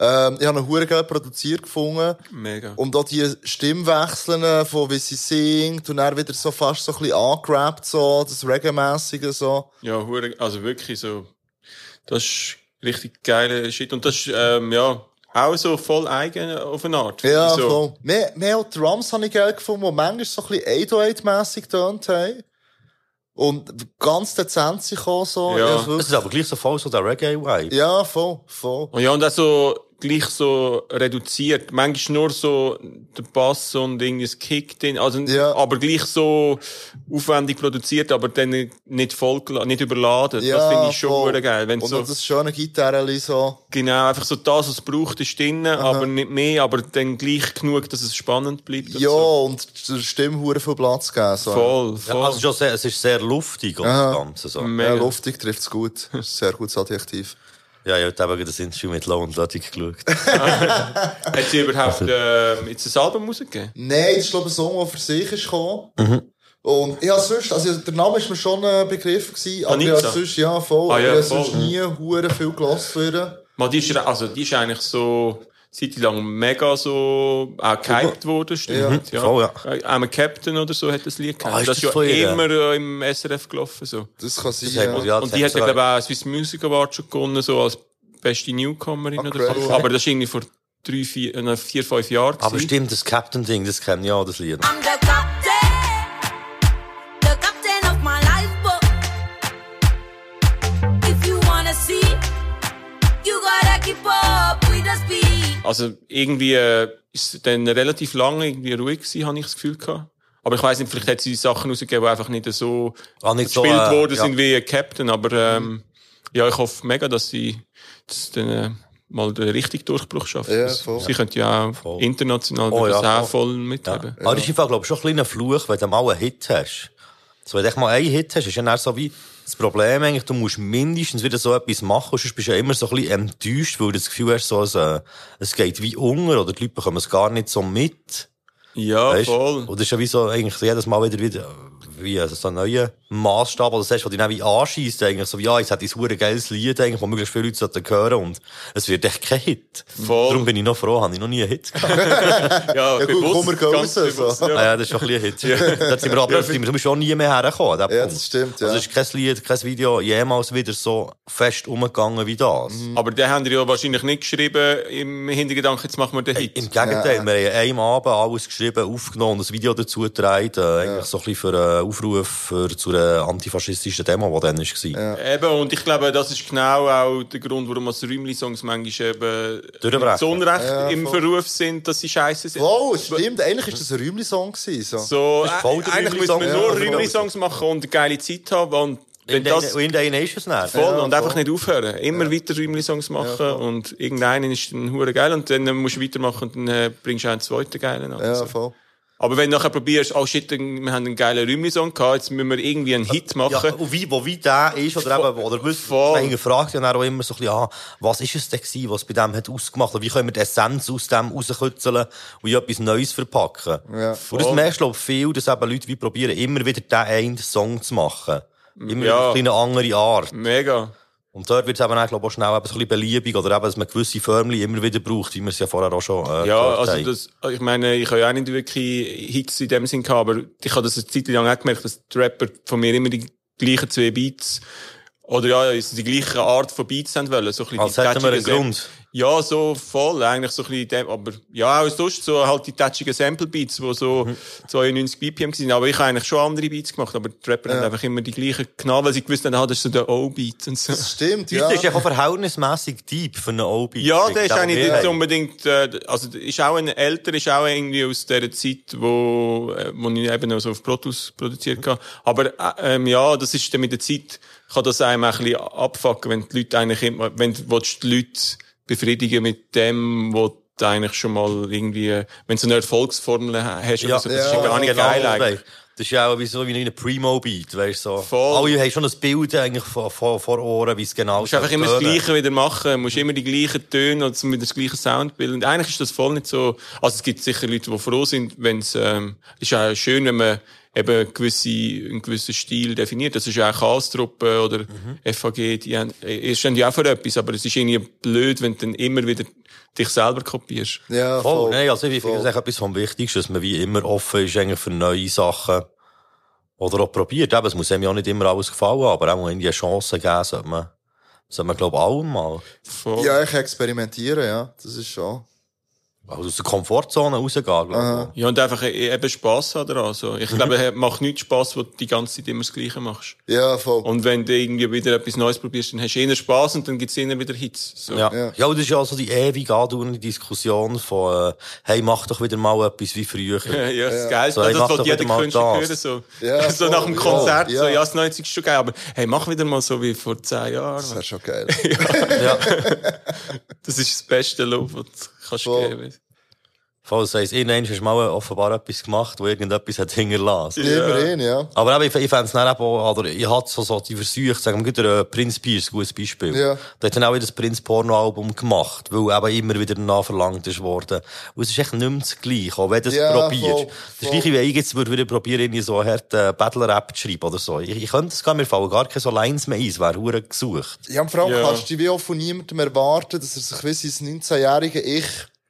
Ähm, ich habe hure geil produziert gefunden.
Mega.
Und auch die Stimmwechseln, von wie sie singt, und dann wieder so fast so ein bisschen angerappt, so, das Reggae-mässige, so.
Ja, hure, also wirklich so. Das ist richtig geile Shit. Und das ist, ähm, ja, auch so voll eigen auf eine Art.
Ja,
so.
voll. Mehr, mehr auch Drums habe ich geil gefunden, die manchmal so ein bisschen 808-mässig getönt haben. Und ganz dezent sich auch so.
Ja.
Es ist aber gleich so voll so der Reggae-Vibe.
ja, voll, voll.
Und ja, und auch so gleich so reduziert. Manchmal nur so der Bass und irgendwie das Kick drin. Also,
Ja.
aber gleich so aufwendig produziert, aber dann nicht voll, nicht überladen.
Ja,
das finde ich schon
voll.
hure geil. Wenn
Und
so,
das schöne Gitarre so.
genau, einfach so das, was es braucht, ist drin, aber nicht mehr, aber dann gleich genug, dass es spannend bleibt. und
Ja,
so.
und der Stimme hure viel Platz geben. So.
Voll,
Ja,
voll.
also schon sehr, es ist sehr luftig, und
Aha.
das Ganze so.
Ja,
Mega.
luftig trifft es gut. Sehr gutes Adjektiv.
Ja, ich habe heute eben das Interview mit Low und Ludwig geschaut. *laughs*
Hat sie überhaupt äh, jetzt ein Album rausgegeben?
Nein, das ist, glaube ich, ein Song, der für sich ist gekommen.
Mhm.
Und ich habe sonst, also der Name ist mir schon ein Begriff gewesen, aber habe sonst, ja, voll,
Ah, ja,
ich habe
voll.
sonst nie hure viel gelassen
die ist, also, die ist eigentlich so, seit lang mega so, auch gehypt worden, stimmt.
Ja. Voll, ja.
Äh, Einmal Captain oder so hat das Lied gehabt.
Ah, ist
das
das
ist ja immer äh, im SRF gelaufen, so.
Das kann sein,
Das
ja.
hat- ja,
Und die hat ja, glaube ich, auch einen Swiss Music Award schon gewonnen, so als beste Newcomerin
Ah,
oder so. Aber das ist irgendwie vor drei, vier, äh, vier fünf Jahren.
Aber
gewesen.
stimmt, das Captain-Ding, das kenne ich auch, das Lied.
Also irgendwie äh, ist es dann relativ lange irgendwie ruhig gewesen, habe ich das Gefühl gehabt. Aber ich weiß nicht, vielleicht hat sie Sachen rausgegeben, die einfach nicht so
Ah, nicht so,
gespielt
äh,
worden
ja.
sind wie Captain. Aber ähm, ja, ich hoffe mega, dass sie das dann äh, mal den richtigen Durchbruch schafft.
Ja, voll.
sie könnte ja auch
Voll.
international
Oh,
das
ja,
auch
voll.
voll
Ja. Aber das ist im Fall, glaube ich, schon ein kleiner Fluch, wenn du mal einen Hit hast. So, wenn du echt mal einen Hit hast, ist ja dann so wie das Problem eigentlich, du musst mindestens wieder so etwas machen, sonst bist du ja immer so ein bisschen enttäuscht, weil du das Gefühl hast, so, es, äh, es geht wie unter, oder die Leute bekommen es gar nicht so mit.
Ja,
Weißt?
voll.
Und das ist ja wie so, eigentlich jedes Mal wieder, wieder, wie, also so ein neuer Maßstab, oder das hast, wo dich dann wie anschießt, eigentlich, so wie, ja, jetzt hat ich ein hure geiles Lied, eigentlich, wo möglichst viele Leute sollten hören, und es wird echt kein Hit.
Voll.
Darum bin ich noch froh, habe ich noch nie einen Hit gehabt. *laughs*
Ja,
Ja, gut,
bewusst,
gehen
ganz
raus,
bewusst,
so.
Ah
ja.
ja, das ist schon ein bisschen ein Hit. Da sind wir aber
Ja,
sind wir auch nie mehr hergekommen.
Ja, das stimmt, ja.
Also es ist kein Lied, kein Video jemals wieder so fest umgegangen wie das.
Aber den haben die ja wahrscheinlich nicht geschrieben im Hintergedanken, jetzt machen wir den Hit.
Im Gegenteil, wir haben einem Abend alles geschrieben, aufgenommen, ein Video dazu getragen, äh, eigentlich so ein bisschen für einen Aufruf für, zu einer antifaschistischen Demo, die dann war.
Eben, und ich glaube, das ist genau auch der Grund, warum als Rümli-Songs manchmal eben
Durchbrechen.
zu Unrecht
Ja,
im. Verruf sind, dass sie scheiße sind.
Oh, es stimmt. Eigentlich ist das ein Räumli-Song gewesen, so.
So, äh, eigentlich müssen wir nur
Ja, voll.
Rümli-Songs machen und eine geile Zeit haben und wenn
In
das
den in ist es nicht.
voll
Ja,
und einfach
voll.
nicht aufhören. Immer weiter Rümli-Songs machen und irgendeinen ist dann hure geil und dann musst du weitermachen und dann äh, bringst du auch einen zweiten geilen an.
Ja, voll.
Aber wenn du nachher probierst, oh shit, wir haben einen geilen Rümli-Song gehabt, jetzt müssen wir irgendwie einen Hit machen.
Ja, und wie, wo wie der ist, oder eben, oder
Voll.
man fragt ja dann auch immer so ein bisschen, ah, was ist es denn gewesen, was bei dem hat ausgemacht, oder wie können wir die Essenz aus dem rauskützeln und in etwas Neues verpacken.
Ja,
und das merkst du, glaub ich, viel, dass eben Leute wie probieren, immer wieder den einen Song zu machen. Immer
Ja.
wieder eine andere Art.
Mega.
Und dort wird es eben auch, glaub ich, auch schnell ein bisschen beliebig, oder eben, dass man gewisse Förmchen immer wieder braucht, wie wir es ja vorher auch schon, äh,
Ja, also das, ich meine, ich habe ja auch nicht wirklich Hits in dem Sinn gehabt, aber ich habe das eine Zeit lang auch gemerkt, dass die Rapper von mir immer die gleichen zwei Beats oder ja, die gleiche Art von Beats haben wollen. So ein bisschen
Als hätten wir einen Grund.
Ja, so voll, eigentlich so ein bisschen, dem, aber ja, auch sonst so halt die touchigen Sample-Beats, die so
Mhm.
92 BPM sind. Aber ich habe eigentlich schon andere Beats gemacht, aber die Rapper haben einfach immer die gleichen genommen, weil sie gewusst haben, ah, das ist so der O-Beat und so.
Das stimmt,
Ja.
ja.
Das ist ja auch verhältnismässig deep für einen OB.
Ja, der ist eigentlich nicht unbedingt, äh, also der ist auch ein älter, ist auch irgendwie aus der Zeit, wo, äh, wo ich eben noch so auf Protus produziert habe. Aber äh, ähm, ja, das ist dann mit der Zeit, kann das einem auch ein bisschen abfucken, wenn die Leute eigentlich immer, wenn du die Leute befriedigen mit dem, wo du eigentlich schon mal irgendwie, wenn du eine Erfolgsformel hast, oder so, das ist ja gar nicht
genau,
geil eigentlich.
Das ist ja auch wie so wie ein Primo-Beat, weißt du, so.
Voll.
Alle haben schon ein Bild eigentlich vor, vor, vor Ohren, wie es genau
Du musst einfach immer das
tönen.
Gleiche wieder machen, du musst immer die gleichen Töne und mit das gleiche Soundbild. Und eigentlich ist das voll nicht so, also es gibt sicher Leute, die froh sind, wenn es, ähm, ist auch schön, wenn man eben gewisse, einen gewissen Stil definiert. Das ist ja auch Chaos-Truppe oder
Mhm.
FAG, die haben, äh, stehen ja auch für etwas, aber es ist irgendwie blöd, wenn du dann immer wieder dich selber kopierst.
Ja,
Voll,
voll.
nein, also ich finde das echt etwas vom Wichtigsten, dass man wie immer offen ist eigentlich für neue Sachen. Oder auch probiert. Eben, es muss einem ja auch nicht immer alles gefallen, aber auch irgendwie eine Chance geben, sollte man, sollte man, glaube ich, allen mal.
Voll.
Ja, ich experimentiere, ja. Das ist schon.
Also aus der Komfortzone rausgehen.
Ja, und einfach e- eben Spass haben daran. So. Ich glaube, es macht nichts Spass, wo du die ganze Zeit immer das Gleiche machst.
Ja, voll.
Und wenn du irgendwie wieder etwas Neues probierst, dann hast du eher Spass und dann gibt's eher wieder Hits. So.
Ja.
Ja.
ja. und das ist ja so die ewig andauernde Diskussion von, äh, hey, mach doch wieder mal etwas wie früher. *laughs*
Ja, das ist geil.
So, hey,
das
mach
wird
doch
jeder
wieder mal
Künstler hören. So,
Ja, *laughs*
so nach dem Konzert, so,
ja.
ja, das 90 ist schon geil, aber hey, mach wieder mal so wie vor 10 Jahren.
Das wäre schon geil. *laughs*
ja.
Das ist das beste Lob, was du
das heisst, irgendwann hast du mal offenbar etwas gemacht, wo irgendetwas hat hinterlassen.
Immerhin, ja.
Aber eben, ich, ich fände es dann eben auch, oder ich hatte so, so die Versuche, sagen wir, der äh, Prinz Pierce, ein gutes Beispiel.
Ja.
Der hat dann auch wieder das Prinz Porno-Album gemacht, weil eben immer wieder danach verlangt ist worden. Und es ist echt nicht mehr das Gleiche, auch wenn du es
Ja,
probierst.
voll,
Das ist
voll.
gleiche, wie ich jetzt würde wieder probieren, irgendwie so hart äh, Battle-Rap zu schreiben oder so. Ich, ich könnte es gar nicht, mir fallen gar keine so Lines mehr ein, es wäre hure gesucht.
Ja, und vor allem
Ja.
kannst du wie auch von niemandem erwarten, dass er sich wie sein 19-jährige Ich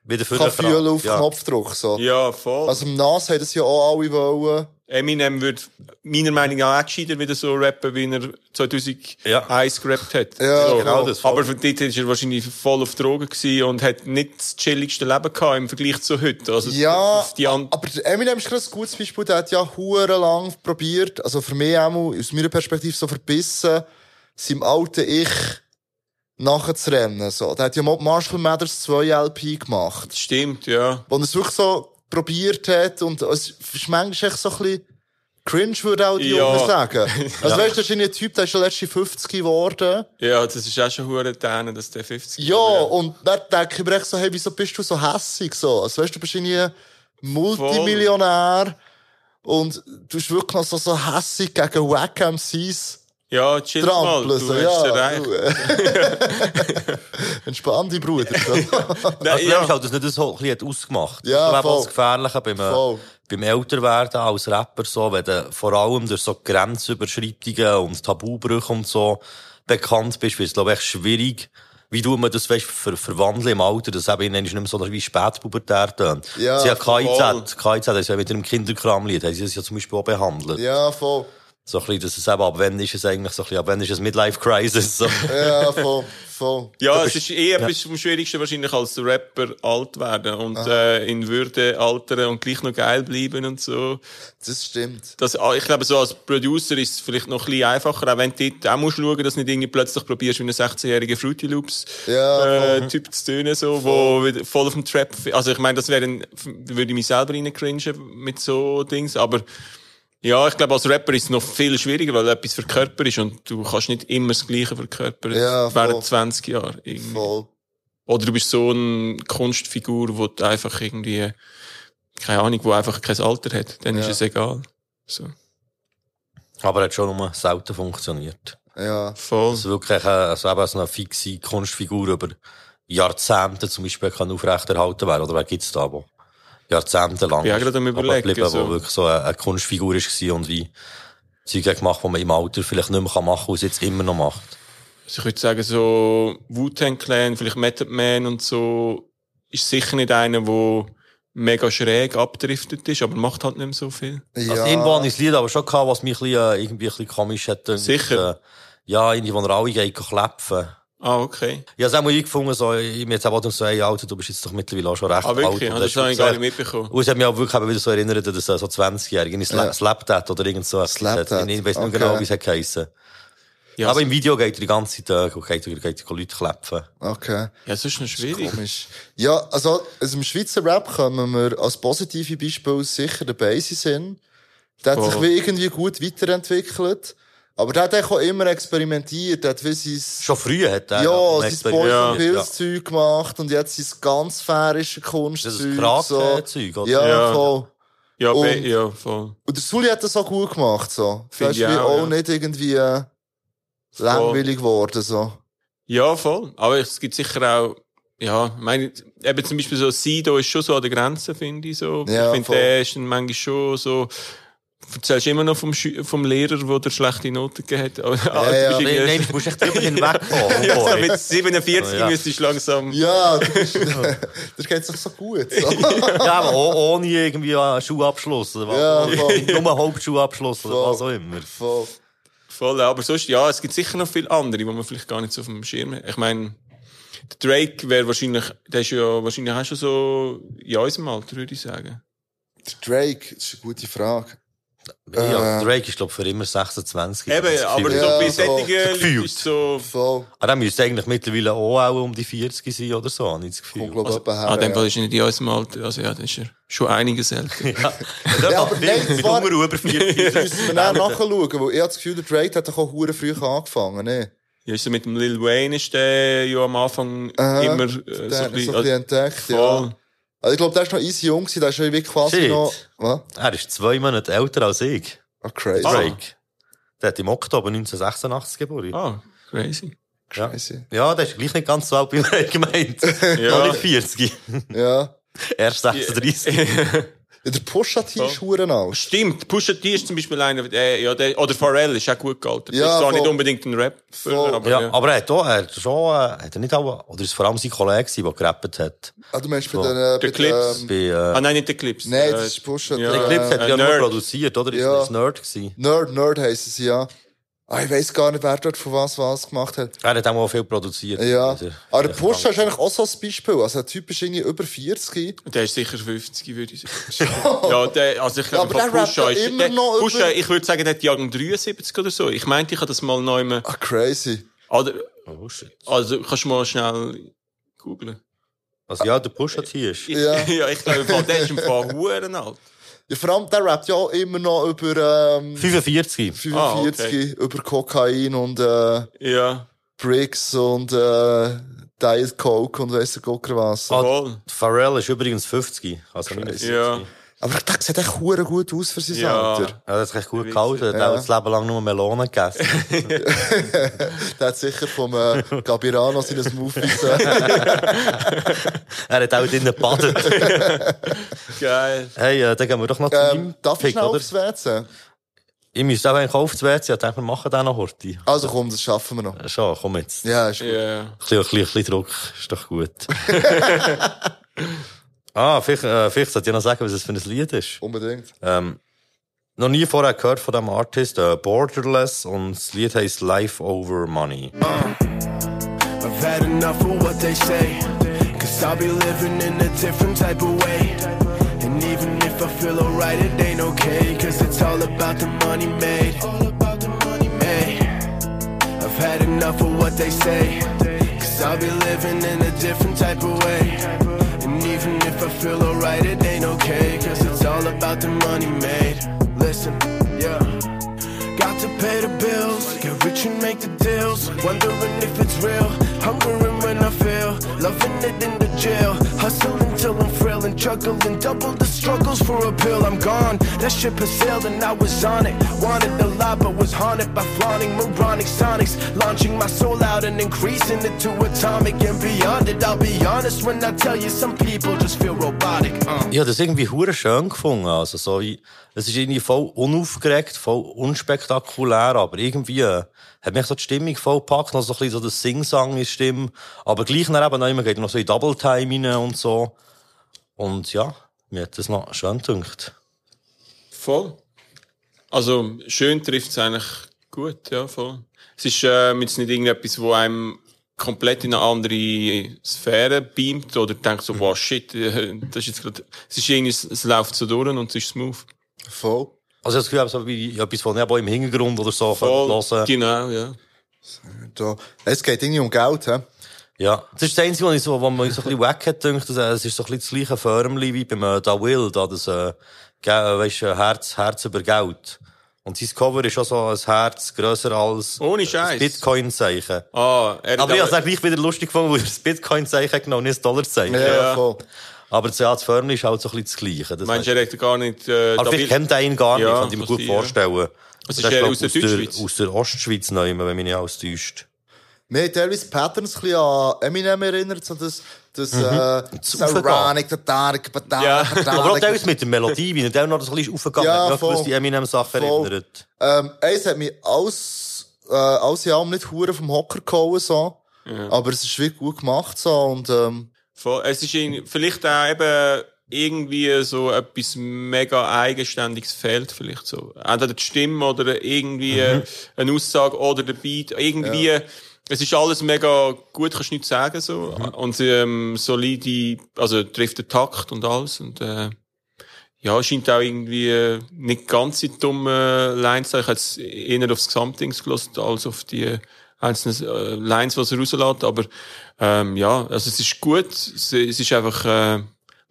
Wieder für
kann
den
fühlen auf
ja.
Knopfdruck. So.
Ja, voll.
Also im Nas haben das ja auch alle wollen.
Eminem würde meiner Meinung nach auch gescheiter wieder so rappen, wie er 2001
Ja.
gerappt hat.
Ja,
so.
genau
das, voll.
Aber für dort war er wahrscheinlich voll auf Drogen und hat nicht das chilligste Leben gehabt im Vergleich zu heute. Also
Ja, aber Eminem ist ein gutes Beispiel, der hat ja hure lang probiert, also für mich auch mal, aus meiner Perspektive so verbissen, seinem alten Ich nachzurennen. So. Der hat ja mal Marshall Mathers 2 LP gemacht,
Stimmt, ja.
wo er es wirklich so probiert hat und es ist manchmal echt so ein bisschen cringe, würde auch die
Ja.
Jungen sagen. *laughs* Also weißt du, das ist ein Typ, der ist schon letzte 50 geworden.
Ja, das ist auch schon hure Tänen, dass der 50
Ja, und dann denke ich mir echt so, hey, wieso bist du so hässig? So? Also, weißt du, du bist irgendwie Multimillionär und du bist wirklich noch so, so hässig gegen Wack MCs
Ja, chill mal, du hast
ja, äh, *laughs* Entspann dich, Bruder.
Nein,
Also, *laughs* ja.
ja.
ist halt, dass nicht das so ein bisschen hat ausgemacht.
Ja,
das
voll.
auch das Gefährliche beim,
Voll.
beim Älterwerden als Rapper, so, wenn du vor allem durch so Grenzüberschreitungen und Tabubrüche und so bekannt bist, wird es, glaube ich, schwierig, wie du man das weißt, ver verwandeln im Alter, dass eben nicht mehr so wie spätpubertär tönt.
Ja,
Sie hat
voll.
KIZ, KIZ, das ist ja mit einem Kinderkramlied, haben sie das ja zum Beispiel auch behandelt.
ja, voll.
So ein bisschen, dass es eben, ab wann ist es eigentlich so ein bisschen, ab wann ist es Midlife Crisis, so. *laughs*
Ja, voll, voll.
Ja, es ist eh etwas vom Schwierigsten wahrscheinlich als Rapper alt werden und äh, in Würde altern und gleich noch geil bleiben und so.
Das stimmt.
Das, ah, ich glaube, so als Producer ist es vielleicht noch ein bisschen einfacher, auch wenn du dort auch musst schauen, dass du nicht irgendwie plötzlich probierst, wie ein 16-jähriger Fruity Loops
Ja,
äh,
voll.
Typ zu tönen, so, wo wieder voll auf dem Trap, also ich meine, das wäre ein, würde ich mich selber reincringen mit so Dings, aber ja, ich glaube, als Rapper ist es noch viel schwieriger, weil etwas für Körper ist und du kannst nicht immer das Gleiche verkörpern
Ja, voll.
während 20 Jahren. irgendwie.
Voll.
Oder du bist so eine Kunstfigur, wo du einfach irgendwie keine Ahnung, wo einfach kein Alter hat, dann ist es egal. So.
Aber hat schon nur selten funktioniert.
Ja.
Voll.
Also wirklich, also eben so eine fixe Kunstfigur über Jahrzehnte zum Beispiel kann aufrechterhalten werden. Oder wer gibt's da, wo jahrzehntelang
Bin auch gerade am Überlegen,
geblieben,
so.
wo wirklich so eine, eine Kunstfigur ist gewesen und wie Zeug gemacht, die man im Alter vielleicht nicht mehr machen kann, und es jetzt immer noch macht.
Also ich würde sagen, so Wu-Tang Clan, vielleicht Method Man und so, ist sicher nicht einer, der mega schräg abdriftet ist, aber macht halt nicht mehr so viel.
Ja.
Also irgendwo habe ich das Lied aber schon gehabt, was mich ein bisschen, äh, irgendwie ein bisschen komisch hat. gedacht.
Sicher?
Äh, ja, irgendwie, wo er alle geht, klepfen.
Ah, okay.
Ich habe es auch mal eingefunden, so, ich mir jetzt auch so, hey, Alter, du bist jetzt doch mittlerweile auch schon recht
Ah, wirklich?
alt.
Ah,
Und
das habe ich gar nicht mitbekommen.
Und es hat mich auch wirklich wieder so erinnert, dass so 20-Jährige in Slap,
Ja.
Slap That oder irgend so.
Slap
etwas hat. Ich weiß nicht
okay.
genau, wie es hat geheissen.
Ja,
Aber
so-
im Video geht er die ganze Zeit, äh, geht, er- geht er Leute klepfen.
Okay.
Ja, das ist noch schwierig.
Komisch. Ja, also, also im Schweizer Rap können wir als positive Beispiel sicher der Basie sehen. Der hat sich
Voll.
wie irgendwie gut weiterentwickelt. Aber der hat auch immer experimentiert. Der hat wie sein,
Schon früher hat er
ja,
ein
sein Boys and Pills Zeug gemacht und jetzt sein ganz fairische Kunstzeug.
Das ist das Krake-Zeug, oder?
Ja,
Ja.
voll.
Ja,
Und-
be- ja, voll.
Und der Sully hat das auch gut gemacht, so.
Find
Das ist
ich
wie
auch,
auch
ja.
nicht irgendwie äh, langweilig geworden, so.
Ja, voll. Aber es gibt sicher auch, ja, ich meine, eben zum Beispiel so Sido ist schon so an der Grenze, finde ich so.
Ja,
ich finde, der ist manchmal schon so, erzählst immer noch vom, Schü vom Lehrer, der dir schlechte Noten gegeben hat. Du
ja.
bist
Nein, nein, du musst echt drüber hinwegkommen. *laughs*
ja, so
Boy.
mit 47
Ja.
müsstest du langsam,
Ja, das, ist- *laughs* das geht doch so gut, so. *laughs*
Ja, aber ohne irgendwie einen Schulabschluss. Oder was.
Ja, voll.
Nur einen Hauptschulabschluss oder
Voll.
was auch immer.
Voll.
voll, aber sonst, ja, es gibt sicher noch viele andere, die man vielleicht gar nicht so auf dem Schirm hat. Ich meine, der Drake wäre wahrscheinlich, der ist ja wahrscheinlich auch schon so in unserem Alter, würde ich sagen.
Der Drake, das ist eine gute Frage.
Ja,
Äh.
Drake ist, glaube ich, für immer 26.
Eben,
Das
aber so bei
so.
solchen Leuten ist so,
Voll.
Aber der müsste eigentlich mittlerweile auch, um die 40 sein oder so, habe ich das Gefühl.
Kommt,
Also,
her,
ah, in dem
ja.
Fall ist er nicht in unserem Alter. Also ja, dann ist er schon einiges älter. *laughs*
ja,
Ja, aber nein,
mit
zwar-
Nummer über 40.
Das müssen wir dann nachschauen, weil ich habe das Gefühl, der Drake hat doch auch hure früh angefangen, ne?
ja, ist so mit dem Lil Wayne ist der ja am Anfang
Aha,
immer äh,
Der
so ein
so
bisschen,
bisschen entdeckt,
voll.
ja. Also ich glaube, der ist noch easy jung der ist schon wie quasi
Shit.
noch, was?
Er ist zwei Monate älter als ich.
Ah, crazy.
Drake. Der hat im Oktober 1986 geboren.
Ah, crazy.
ja.
Crazy.
ja, der ist gleich nicht ganz so alt, wie wir *laughs* gemeint.
Ja.
Noch nicht 40.
Ja. *laughs*
Erst 36. *laughs*
Der Pusha T ist hure alt.
Stimmt, Pusha T ist zum Beispiel einer, der, ja, der, oder Pharrell ist auch gut gealtert.
Ja,
das ist zwar
voll.
nicht unbedingt ein Rap, aber
Ja,
ja.
aber er hat auch, er hat schon, äh, hat er nicht auch, oder ist es vor allem sein Kollege gewesen, der gerappt hat?
Ah, du meinst bei
So.
den, äh, bei
Der Clips.
den,
Bei, äh,
Ah, nein, nicht der Clips.
Nein,
Äh,
das ist Pusha T.
ja.
der Clips hat
äh,
er ja nur produziert, oder? Ist
Ja.
das Nerd gewesen?
Nerd, Nerd heissen sie, ja. Ah, ich weiss gar nicht, wer dort von was was gemacht hat.
Er hat auch viel produziert.
Ja.
Also,
Aber der
krank.
ist eigentlich auch so ein Beispiel. Also, der Typ ist irgendwie über 40.
Der ist sicher 50, würde ich sagen. *laughs* ja, der, also ich
aber
glaube,
der rappt
Pusha
ja
ist,
immer
der,
noch
Pusha,
über-
ich würde sagen, der hat Jahrgang 73 oder so. Ich meinte, ich habe das mal neu mal,
Ah, crazy.
oder,
Oh shit.
also, kannst du mal schnell googlen.
Also ja, der Push hat hier ist.
Ja. *laughs*
ja, ich glaube, der ist im Fall *laughs* Huren alt.
Ja, vor allem, der rappt ja auch immer noch über, ähm,
45.
45,
Ah, okay.
über Kokain und, äh,
Ja,
Bricks und, äh, Diet Coke und weiss der Gucker was.
Ah. Pharrell ist übrigens 50. Also 49.
Ja.
Aber der sieht echt hure gut aus für sein
Ja.
Alter.
Ja, das ist echt gut gehalten. Er hat
Ja.
auch das Leben lang nur Melonen gegessen. *laughs*
Der hat sicher vom, äh, Gabirano seine Smoothies, *laughs* äh,
er hat auch drinnen gebadet. *laughs*
Geil.
hey, äh, dann gehen wir doch noch zu
ähm,
meinem
darf ich
Pick,
schnell
oder?
aufs WC?
Ich müsste auch eigentlich aufs WC. Ich dachte, wir machen den noch heute.
Also komm, das schaffen wir noch.
Schon, komm jetzt.
Ja, ist gut.
Ja.
Ein bisschen, ein bisschen, ein bisschen Druck ist doch gut. Ah, vielleicht, äh, vielleicht sollte ich noch sagen, was es für ein Lied ist.
Unbedingt.
Ähm, noch nie vorher gehört von dem Artist, äh, Borderless, und das Lied heißt Life Over Money.
I've had enough of what they say. Cause I'll be living in a different type of way. And even if I feel alright, it ain't okay. Cause it's all about the money made. Hey, I've had enough of what they say. Cause I'll be living in a different type of way. And even if I feel alright, it ain't okay. Cause it's all about the money made. Listen, yeah. Got to pay the bills, get rich and make the deals. Wondering if it's real, hungering when I feel. Loving it in the jail, hustling and juggling double the struggles for a pill. I'm gone. That ship has sailed and I was on it. Wanted a lot, but was haunted by flaunting moronic sonics. Launching my soul out and increasing it to atomic and beyond it. I'll be honest when I tell you some people just feel robotic. Uh.
Ich das irgendwie hure schön gefunden. Also so es ist irgendwie voll unaufgeregt, voll unspektakulär, aber irgendwie äh, hat mich so die Stimmung voll gepackt, noch so ein bisschen so das Sing-Sang in Stimme. Aber gleich dann eben noch immer geht noch so in Double Time rein und so. Und ja, mir hat das noch schön gedacht.
Voll. Also, schön trifft es eigentlich gut, ja, voll. Es ist äh, jetzt nicht irgendetwas, wo einem komplett in eine andere Sphäre beamt oder denkt so, wow, shit, äh, das ist jetzt gerade, es ist irgendwie, es, läuft so durch und es ist smooth.
Voll.
Also ich habe das Gefühl, so wie etwas von auch im Hintergrund oder so
Voll,
hören.
genau, ja.
Da. Es geht irgendwie um Geld, hä?
Ja, das ist das Einzige, was, ich so, was mir so ein bisschen weg hat, dass, äh, es ist so ein bisschen das gleiche Förmli wie beim äh, Da Will, da das, äh, äh, weisst, du, Herz, Herz über Geld. Und sein Cover ist auch so ein Herz grösser als
Ohne
das
Scheiß.
Bitcoin-Zeichen.
Ah, er
Aber ich habe es auch gleich wieder lustig gefunden, weil er das Bitcoin-Zeichen genommen nicht das Dollar-Zeichen.
Ja, ja, voll.
Aber das, ja, das Förmli ist halt so ein bisschen das Gleiche. Das
Meinst du, er hat gar nicht, äh,
aber vielleicht kennt er ihn gar nicht,
Ja,
kann ich mir gut vorstellen. Das
ist
ist,
er
glaub,
aus der
aus, der,
Deutschschweiz?
aus der Ostschweiz noch immer, wenn mich nicht alles täuscht.
Mir hat teilweise Patterns ein bisschen an Eminem erinnert, so das, das,
Mhm.
äh. Ironic, der Tarek, der
Ja, aber auch teilweise mit der Melodie, wie er dann noch so ein bisschen aufgegangen
Ja,
hat, an gewisse Eminem-Sachen erinnert.
Ähm, eins hat mich alles, äh, alles in allem nicht hure vom Hocker gehauen, so.
Ja.
Aber es ist wirklich gut gemacht, so, und, ähm,
Voll. Es ist irgendwie- vielleicht auch eben irgendwie so etwas mega eigenständiges fehlt, vielleicht so. Entweder die Stimme oder irgendwie
Mhm.
eine Aussage oder der Beat. Irgendwie, es ist alles mega gut, kannst du nicht sagen, so.
Mhm.
Und, ähm, solide, also trifft den Takt und alles und, äh, ja, scheint auch irgendwie äh, nicht ganz die dumme Lines zu sein. Ich habe jetzt eher aufs Gesamtdings gelassen, als auf die einzelnen äh, Lines, was er rauslässt. Aber ähm, ja, also es ist gut. Es, es ist einfach äh,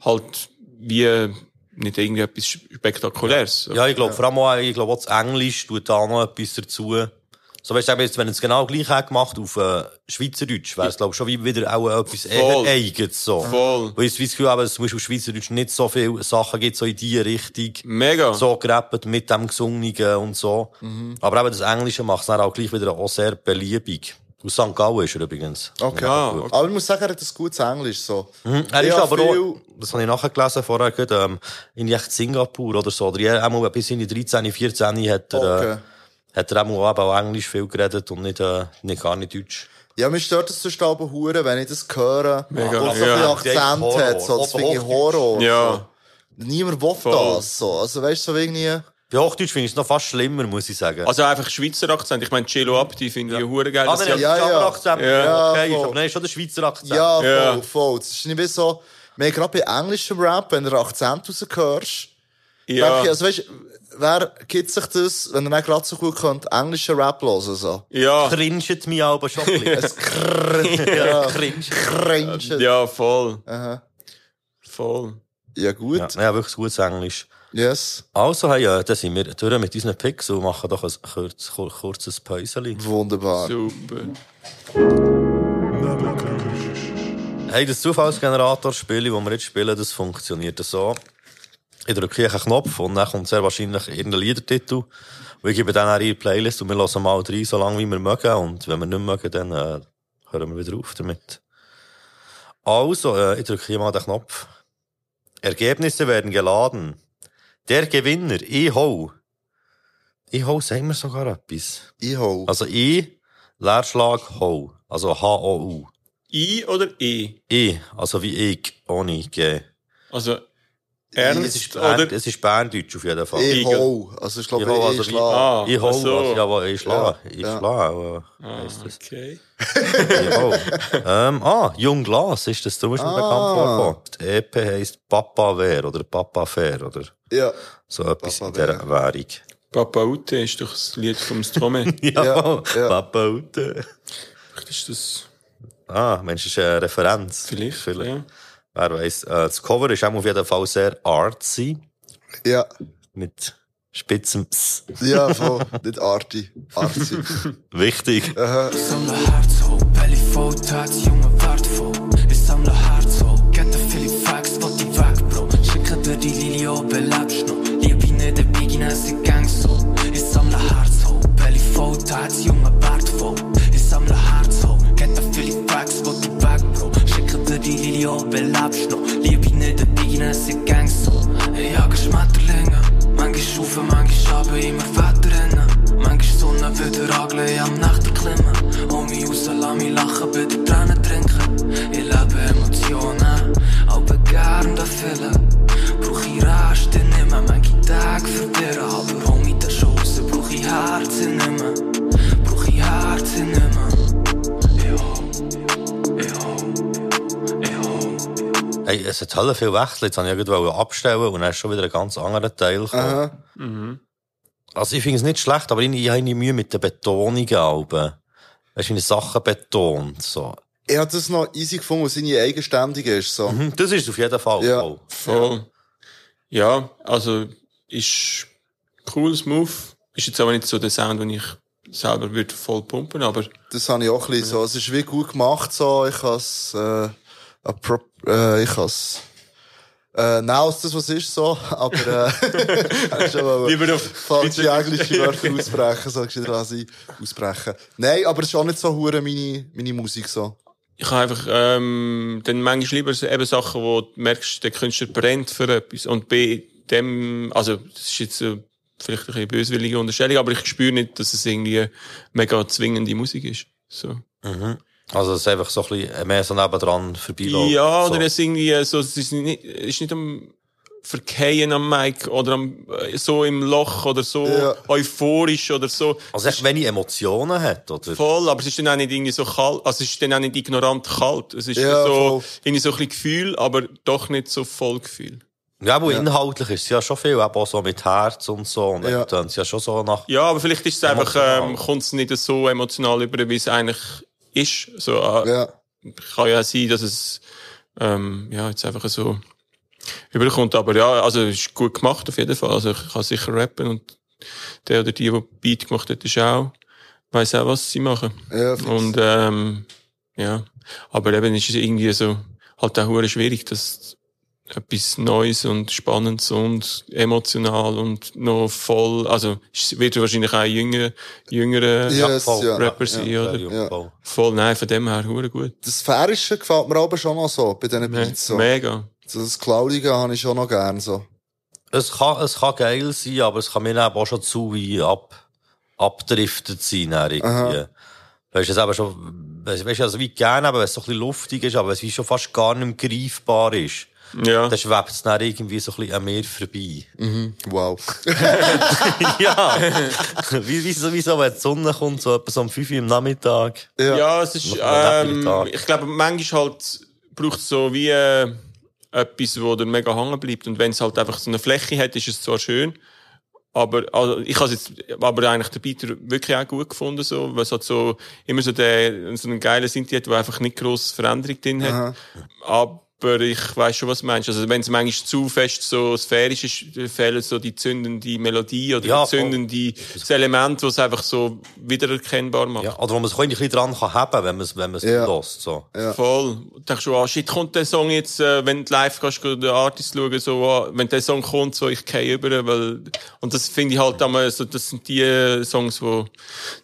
halt wie nicht irgendwie etwas Spektakuläres.
Ja, ich glaube, vor allem auch, ich glaube, auch das Englisch tut da noch etwas dazu. So, weißt du, jetzt, wenn er es genau gleich hätte gemacht auf äh, Schweizerdeutsch, wäre es, glaube ich, schon wie wieder auch etwas eher eigenes, so.
Voll.
Weil ich das Gefühl habe, dass es zum Beispiel auf Schweizerdeutsch nicht so viele Sachen gibt, so in die Richtung.
Mega.
So gerappt mit dem Gesungenen und so.
Mhm.
Aber eben das Englische macht es dann auch gleich wieder auch sehr beliebig. Aus St. Gallen ist er übrigens.
okay.
Ja, gut.
Aber ich muss sagen, er hat ein gutes Englisch, so.
Mhm. Er
Ich
ist aber
viel-
auch, das habe ich nachgelesen vorher, gerade, ähm, in echt Singapur oder so. Oder ja, einmal bis in die 13, 14 hat er,
Okay.
äh, hat er einmal eben auch Englisch viel geredet und nicht, äh, nicht gar nicht Deutsch.
Ja, mir stört das sonst aber hure, wenn ich das höre.
Mega.
Und so
Ja.
ein bisschen Akzent
Horror.
hat, so. Das finde ich. Horror.
Ja.
So. Niemand will
Voll.
das, so. Also, weißt du, so irgendwie,
Bei Hochdeutsch finde ich es noch fast schlimmer, muss ich sagen.
Also einfach Schweizer Akzent. Ich meine, Cello Abdi finde ich hure geil.
ah,
dass
nein,
sie-
ja,
ja,
ja,
ja.
Akzent,
Ja.
ja, okay,
Ja, voll.
aber nein, ist schon der Schweizer Akzent.
ja, voll,
Ja.
voll. Das ist nicht so, wir haben gerade bei englischem Rap, wenn du Akzent raushörst,
ja.
ich, also weißt, wer gibt sich das, wenn er nicht gerade so gut könnt, englischen Rap hören, so?
ja.
Cringet mich aber schon ein bisschen. *laughs*
Es krrrt, ja.
Ja, voll.
Aha.
Voll.
Ja, gut.
Ja, ja, wirklich gutes Englisch.
Yes.
Also, hey, ja, da sind wir durch mit unseren Picks und machen doch ein kurz, kur- kurzes Päuseli.
Wunderbar.
Super.
Hey, das Zufallsgenerator-Spiel, das wir jetzt spielen, das funktioniert so. Ich drücke hier einen Knopf und dann kommt sehr wahrscheinlich irgendein Liedertitel. Und ich gebe dann auch ihre Playlist und wir hören mal rein, so lange wie wir mögen. Und wenn wir nicht mögen, dann äh, hören wir wieder auf damit. Also, äh, ich drücke hier mal den Knopf. Ergebnisse werden geladen. Der Gewinner, IHO. IHO, sagen wir sogar etwas.
Iho.
Also I, Leerschlag, Ho. Also H-O-U.
I oder E?
I, also wie ich, ohne G.
Also
Es
Ernst
ist, Bern,
oder
es ist Berndeutsch auf jeden Fall.
Iho. Also, ich glaube, ich
also
also
wie-
Ah,
Ich
ach so.
also, ja, ich schlage. Ich
Ja.
Ah,
heisst das.
okay.
Ja. *laughs* ähm, ah, Jung Glas ist das, ist mir
Ah.
bekannt vorgekommen. Die EP heisst Papa Wer oder Papa Fair oder
Ja.
so etwas
Papa
in dieser Währung.
Papa Ute ist doch das Lied vom Strome. *laughs*
Ja,
ja.
Papa Ute.
Vielleicht ist das
Ah, Mensch, das ist eine Referenz.
vielleicht. Ja.
Wer weiss. Äh, das Cover ist auch auf jeden Fall sehr artsy.
Ja.
Mit spitzem Pss.
Ja, voll. Nicht Arti. Arti. *laughs*
Wichtig.
Aha.
Es hat Hölle viel Wechsel. Jetzt wollte ich irgendwo abstellen und dann ist schon wieder ein ganz anderer Teil gekommen.
Aha.
Mhm.
Also ich finde es nicht schlecht, aber ich, ich habe Mühe mit den Betonungen. Weißt du, wie Sachen betont. So.
Ich habe das noch easy gefunden, was seine eigenständige ist. So.
Mhm, das ist auf jeden Fall.
Ja.
voll.
Voll. Ja, also ist cool, smooth. Ist jetzt aber nicht so der Sound, den ich selber würde voll pumpen, aber
Das habe ich auch ein bisschen so. Es ist wie gut gemacht, so. Ich has, äh, appro- äh, ich has, äh, als das was ist, so. Aber, äh, *laughs* schon mal
Lieber auf
falsche englische Wörter aussprechen, so, gescheit lasse ich ausbrechen. Nein, aber es ist auch nicht so hure meine, meine Musik, so.
ich habe einfach ähm, dann manchmal lieber so eben Sachen, wo du merkst, der Künstler brennt für etwas. Und bei dem, also das ist jetzt äh, vielleicht ein bisschen böswillige Unterstellung, aber ich spüre nicht, dass es irgendwie mega zwingende Musik ist. So.
Mhm. Also es ist einfach so ein bisschen mehr so nebendran vorbeilaufen.
Ja,
so.
oder es irgendwie äh, so, es ist nicht, ist nicht am Verkehren am Mic oder am, äh, so im Loch oder so
Ja.
euphorisch oder so.
Also echt wenig Emotionen hat, oder?
Voll, aber es ist dann auch nicht irgendwie so kalt, also es ist dann auch nicht ignorant kalt. Es ist
Ja,
so,
voll.
irgendwie so ein bisschen Gefühl, aber doch nicht so voll Gefühl.
Ja, aber inhaltlich ist es ja schon viel, eben auch so mit Herz und so. Und
Ja.
dann ja schon so nach...
Ja, aber vielleicht ist es einfach, ähm, kommt es nicht so emotional über, wie es eigentlich ist. So, äh, Kann ja sein, dass es, ähm, ja, jetzt einfach so überkommt. Aber ja, also, es ist gut gemacht auf jeden Fall. Also, ich kann sicher rappen und der oder die, die Beat gemacht hat, ist auch, weiss auch, was sie machen.
Ja,
und, ähm, ja. Aber eben ist es irgendwie so, halt auch schwierig, dass etwas Neues und Spannendes und emotional und noch voll, also es wird wahrscheinlich auch jüngere, jüngere
Yes, ja.
Rapper sein,
Ja,
oder?
ja.
Voll, nein, von dem her, hure gut.
Das Sphärische gefällt mir aber schon noch so, bei diesen Beats. So.
Mega.
Das Cloudige habe ich schon noch gern, so.
Es kann, es kann geil sein, aber es kann mir eben auch schon zu wie ab, abdriftet sein, irgendwie.
Aha.
Weißt du, es eben schon, weißt du, also wie gerne, aber wenn es so ein bisschen luftig ist, aber es wie schon fast gar nicht mehr greifbar ist.
Ja.
Dann schwebt es dann irgendwie so ein bisschen an mir vorbei.
Mhm. Wow. *laughs*
ja. wie, wie, so, wie so, wenn die Sonne kommt, so etwa so um 5 Uhr am Nachmittag.
Ja, es ist, ähm, ich glaube, manchmal halt braucht es so wie äh, etwas, wo dann mega hängen bleibt. Und wenn es halt einfach so eine Fläche hat, ist es zwar schön, aber also ich habe jetzt aber eigentlich den Beat wirklich auch gut gefunden, so, weil es hat so immer so, der, so einen geilen Synthi hat, der einfach nicht grosse Veränderung drin hat.
Aha.
Aber ich weiß schon, was du meinst. Also wenn es manchmal zu fest so sphärisch ist, fehlen so die zündende Melodie oder
Ja,
die zündende das Element, das es einfach so wiedererkennbar macht.
Ja, oder wo man sich auch ein bisschen dran kann haben, wenn man es, wenn man es
Ja.
lässt, so.
Voll. Du denkst schon, ah, shit, kommt der Song jetzt, äh, wenn du live kannst, den Artist schauen, so, ah, wenn der Song kommt, so, ich gehe über, weil, und das finde ich halt einmal, so, das sind die Songs, die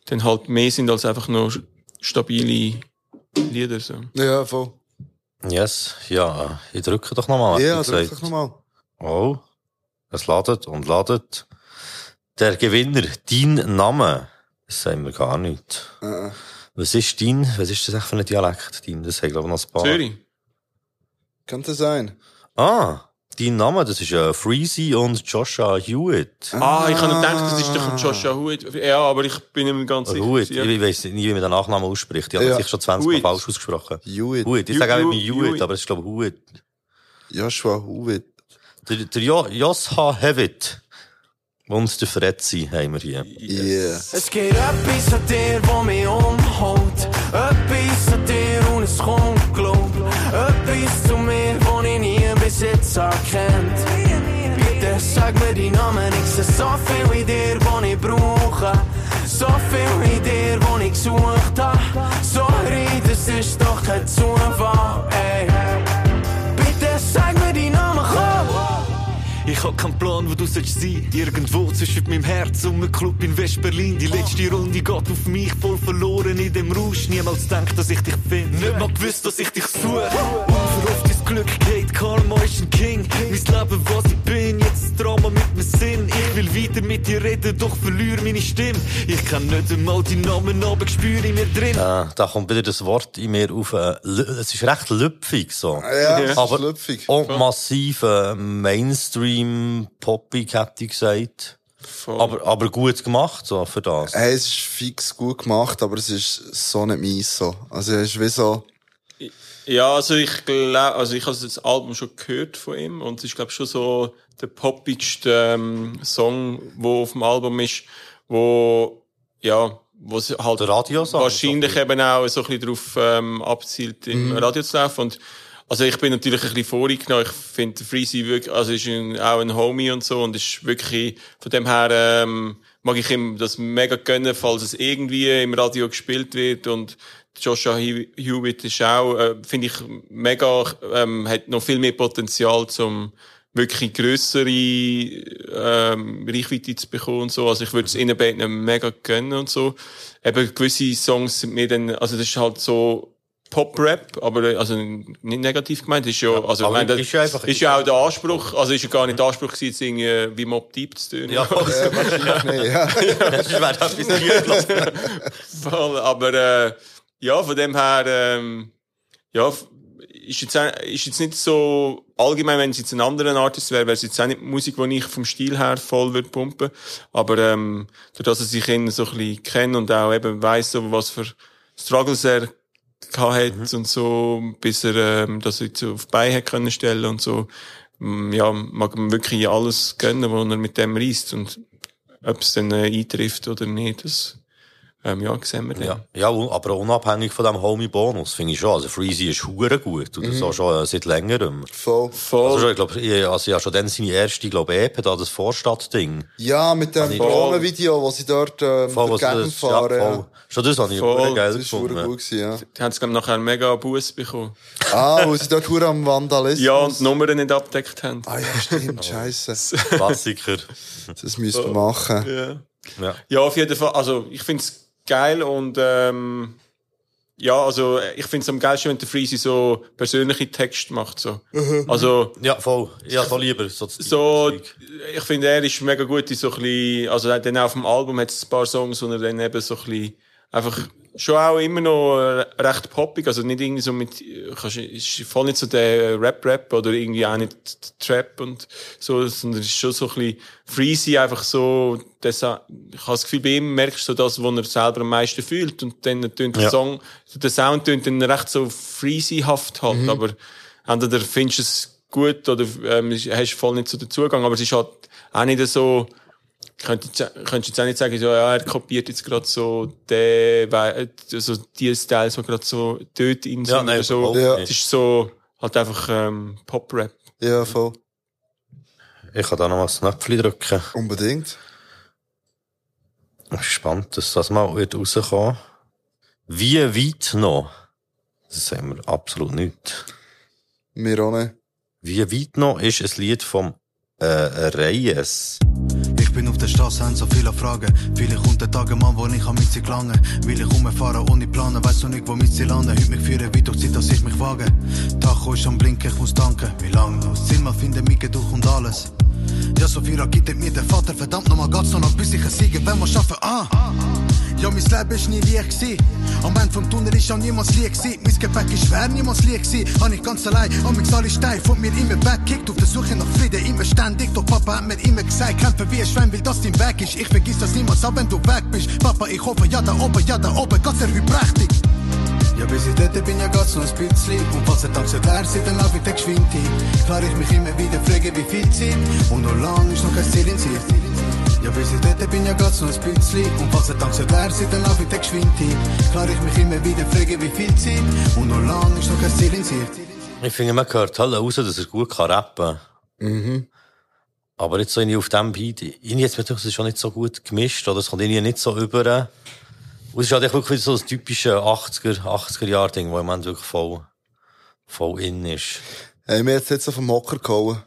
dann halt mehr sind als einfach nur stabile Lieder, so.
Ja, voll.
Yes, ja, ich drücke doch nochmal.
Ja,
hat
drück
gesagt.
doch nochmal.
Oh, es ladet und ladet. Der Gewinner, dein Name, das sagen wir gar nicht.
Äh,
Was ist dein, was ist das echt für ein Dialekt, dein? Das haben, glaube ich, noch ein paar.
Zürich.
Könnte sein.
Ah, dein Name, das ist äh, Freezy und Joshua Hewitt.
Ah, ich habe noch gedacht, das ist doch Joshua Huet. Ja, aber ich bin nicht ganz sicher.
Hewitt,
Ja.
ich weiss nicht, wie man den Nachnamen ausspricht. Ich habe
Ja.
sicher schon 20 Mal
Hewitt.
falsch ausgesprochen.
Hewitt.
Hewitt, ich sage auch immer Hewitt,
Hewitt.
aber es ist, glaube ich, Hewitt.
Joshua Hewitt.
Der, der jo Josha Hewitt und der Fretzi haben wir hier.
Yeah.
Es geht etwas an dir, wo mich umhaut. Etwas an dir und es kommt, glaub. Etwas zu mir, jetzt erkennt. Bitte sag mir die Namen, ich seh so viel in dir, wo ich brauche. So viel in dir, wo ich gesucht hab. Sorry, das ist doch kein Zufall, ey. Bitte sag mir die Namen, komm!
Ich hab keinen Plan, wo du sollst sein. Irgendwo zwischen meinem Herz und einem Club in West-Berlin. Die letzte Runde geht auf mich voll verloren in dem Rausch. Niemals denkt, dass ich dich finde. Nicht mal gewusst, dass ich dich suche. Glück geht, Karma ist ein King. Mein Leben, was ich bin, jetzt ein Drama mit mir Sinn. Ich will weiter mit dir reden, doch verliere meine Stimme. Ich kann nicht einmal die Namen, aber spüre in mir drin.
Äh, da kommt wieder das Wort in mir auf. Äh, es ist recht lüpfig so.
Ja, ist
aber
lüpfig.
Und massiv äh, Mainstream poppig hätte ich gesagt. Aber, aber gut gemacht so für das.
Hey, es ist fix gut gemacht, aber es ist so nicht meins so. Also, es ist wie so,
Ja, also ich glaube, also ich habe das Album schon gehört von ihm und es ist glaube schon so der poppigste ähm, Song, wo auf dem Album ist, wo ja, wo es halt wahrscheinlich eben auch so ein bisschen darauf ähm, abzielt im
Mhm.
Radio zu laufen und also ich bin natürlich ein bisschen vorgenommen. Ich finde Freezy wirklich, also ist ein, auch ein Homie und so und ist wirklich von dem her ähm, mag ich ihm das mega gönnen, falls es irgendwie im Radio gespielt wird und Joshua Hew- Hewitt ist auch, äh, finde ich mega, ähm, hat noch viel mehr Potenzial zum wirklich grössere ähm, Reichweite zu bekommen und so. Also ich würde es ihnen beiden mega gönnen und so. Eben gewisse Songs sind mir dann, also das ist halt so Pop-Rap, aber also nicht negativ gemeint, ist ja, also ich meine, das
ist ja einfach-
ist ja auch der Anspruch, also ist ja gar nicht der Anspruch gewesen, jetzt irgendwie wie Mob Deep zu tun.
Ja, *laughs* wahrscheinlich
nicht, ja.
Das wäre etwas. *laughs*
Voll, aber äh, ja, von dem her, ähm, ja, ist jetzt, ist jetzt nicht so allgemein, wenn es jetzt ein anderer Artist wäre, wäre es jetzt auch nicht Musik, die ich vom Stil her voll würde pumpen. Aber ähm, dadurch, dass ich ihn so ein bisschen kenne und auch eben weiss, so, was für Struggles er gehabt hat und so, bis er ähm, das jetzt auf die Beine können stellen und so, mm, ja, mag ihm wirklich alles gönnen, was er mit dem reist und ob es dann äh, eintrifft oder nicht, das ähm, ja, sehen wir dann.
Ja, ja, aber unabhängig von dem Homie-Bonus, finde ich schon. Also Freezy ist hure gut. Und das
Mhm.
auch schon äh, seit längerem.
Voll.
Voll.
Also, schon, ich glaube, ich, also, ja, schon dann seine erste, glaube EP, da, das Vorstadtding.
ja, mit dem
Also ich-
Drohnenvideo, wo sie dort, ähm,
Voll, was
dagegen
das-
fahren.
ja, voll. Schon das habe ich
Voll.
hure geil
Das ist
gefunden.
verdammt gut gewesen, ja.
Die haben es, glaube ich, nachher mega Buß bekommen.
Ah, wo sie dort hure am Vandalismus.
Ja, und die Nummern nicht abdeckt haben.
Ah ja, stimmt, *laughs* scheiße.
Klassiker.
Das müssen wir machen.
Ja.
Ja.
Ja, auf jeden Fall. Also, ich finde es geil und ähm, ja, also ich finde es am geilsten, wenn der Freezy so persönliche Texte macht. So. Also
Ja, voll. Ja, voll lieber. So,
so, ich finde, er ist mega gut in so ein bisschen, also dann auf dem Album hat es ein paar Songs, wo er dann eben so ein bisschen einfach schon auch immer noch äh, recht poppig, also nicht irgendwie so mit, kannst, ist voll nicht so der Rap-Rap oder irgendwie auch nicht Trap und so, sondern es ist schon so ein bisschen freezy, einfach so, das, ich habe das Gefühl, bei ihm merkst du so das, was er selber am meisten fühlt und dann tönt der
Ja.
Song, der Sound tönt dann recht so freezy-haft halt, aber entweder findest du es gut oder ähm, hast voll nicht so den Zugang, aber es ist halt auch nicht so, könntest jetzt auch nicht sagen, so, ja, er kopiert jetzt gerade so den, also die Styles, die gerade so dort in sind
Ja, nein,
so.
Ja.
Es ist so, halt einfach, ähm, Pop-Rap.
Ja, voll.
Ich kann da noch mal das Knöpfchen drücken.
Unbedingt.
Ich bin gespannt, dass das mal wird rauskommen. Wie weit noch? Das sagen wir absolut nicht.
Wir auch nicht.
Wie weit noch ist ein Lied vom äh, Reyes?
Bin auf der Straße, haben so viele Fragen. Vielleicht kommt der Tag, Mann, wo ich an mein Ziel gelangen. Will ich umfahren ohne Planen, weiss noch nicht, wo mein Ziel landen. Heute mich führen, wie durch Zeit, dass ich mich wage. Tacho ist am Blinken, ich muss danken. Wie lange noch? Das Ziel finden, mich durch und alles. Ja, so viel gibt mir der Vater, verdammt nochmal geht's noch, bis ich es siege, wenn wir schaffen, ah. Ja, mein Leben ist nie leicht gewesen. Am Ende vom Tunnel ist auch niemals leicht gewesen. Mein Gepäck ist schwer, niemals leicht gewesen. Han ich ganz allein, an mich alle steif und mir immer wegkickt. Auf der Suche nach Frieden, immer ständig. Doch Papa hat mir immer gesagt, kämpfe wie ein Schwein, weil das dein Weg ist. Ich vergiss das niemals, auch wenn du weg bist. Papa, ich hoffe, ja, da oben, ja, da oben, Gott sei prächtig. Ja, bis ich dort bin, ja, geht's noch ein bisschen. Und falls er tanzt, leer sind, dann lauf ich der Geschwindigkeit. Klar, ich mich immer wieder frage, wie viel Zeit. Und noch lang ist noch kein Ziel in Sicht. Ja, bis ich dort bin, ja, geht's noch ein bisschen. Und falls er tanzt, leer sind, dann lauf ich der Geschwindigkeit. Klar, ich mich immer wieder frage, wie viel Zeit. Und noch lang ist noch kein Ziel in Sicht.
Ich finde, man hört halt raus, dass er gut kann rappen
Mhm.
Aber jetzt so irgendwie auf dem Beat, irgendwie jetzt gedacht, es ist schon nicht so gut gemischt, oder es kommt irgendwie nicht so über. Und es ist halt wirklich so das typische 80er, 80er Jahr Ding, wo im Moment wirklich voll, voll in ist.
Haben wir jetzt jetzt auf den Hocker gehauen?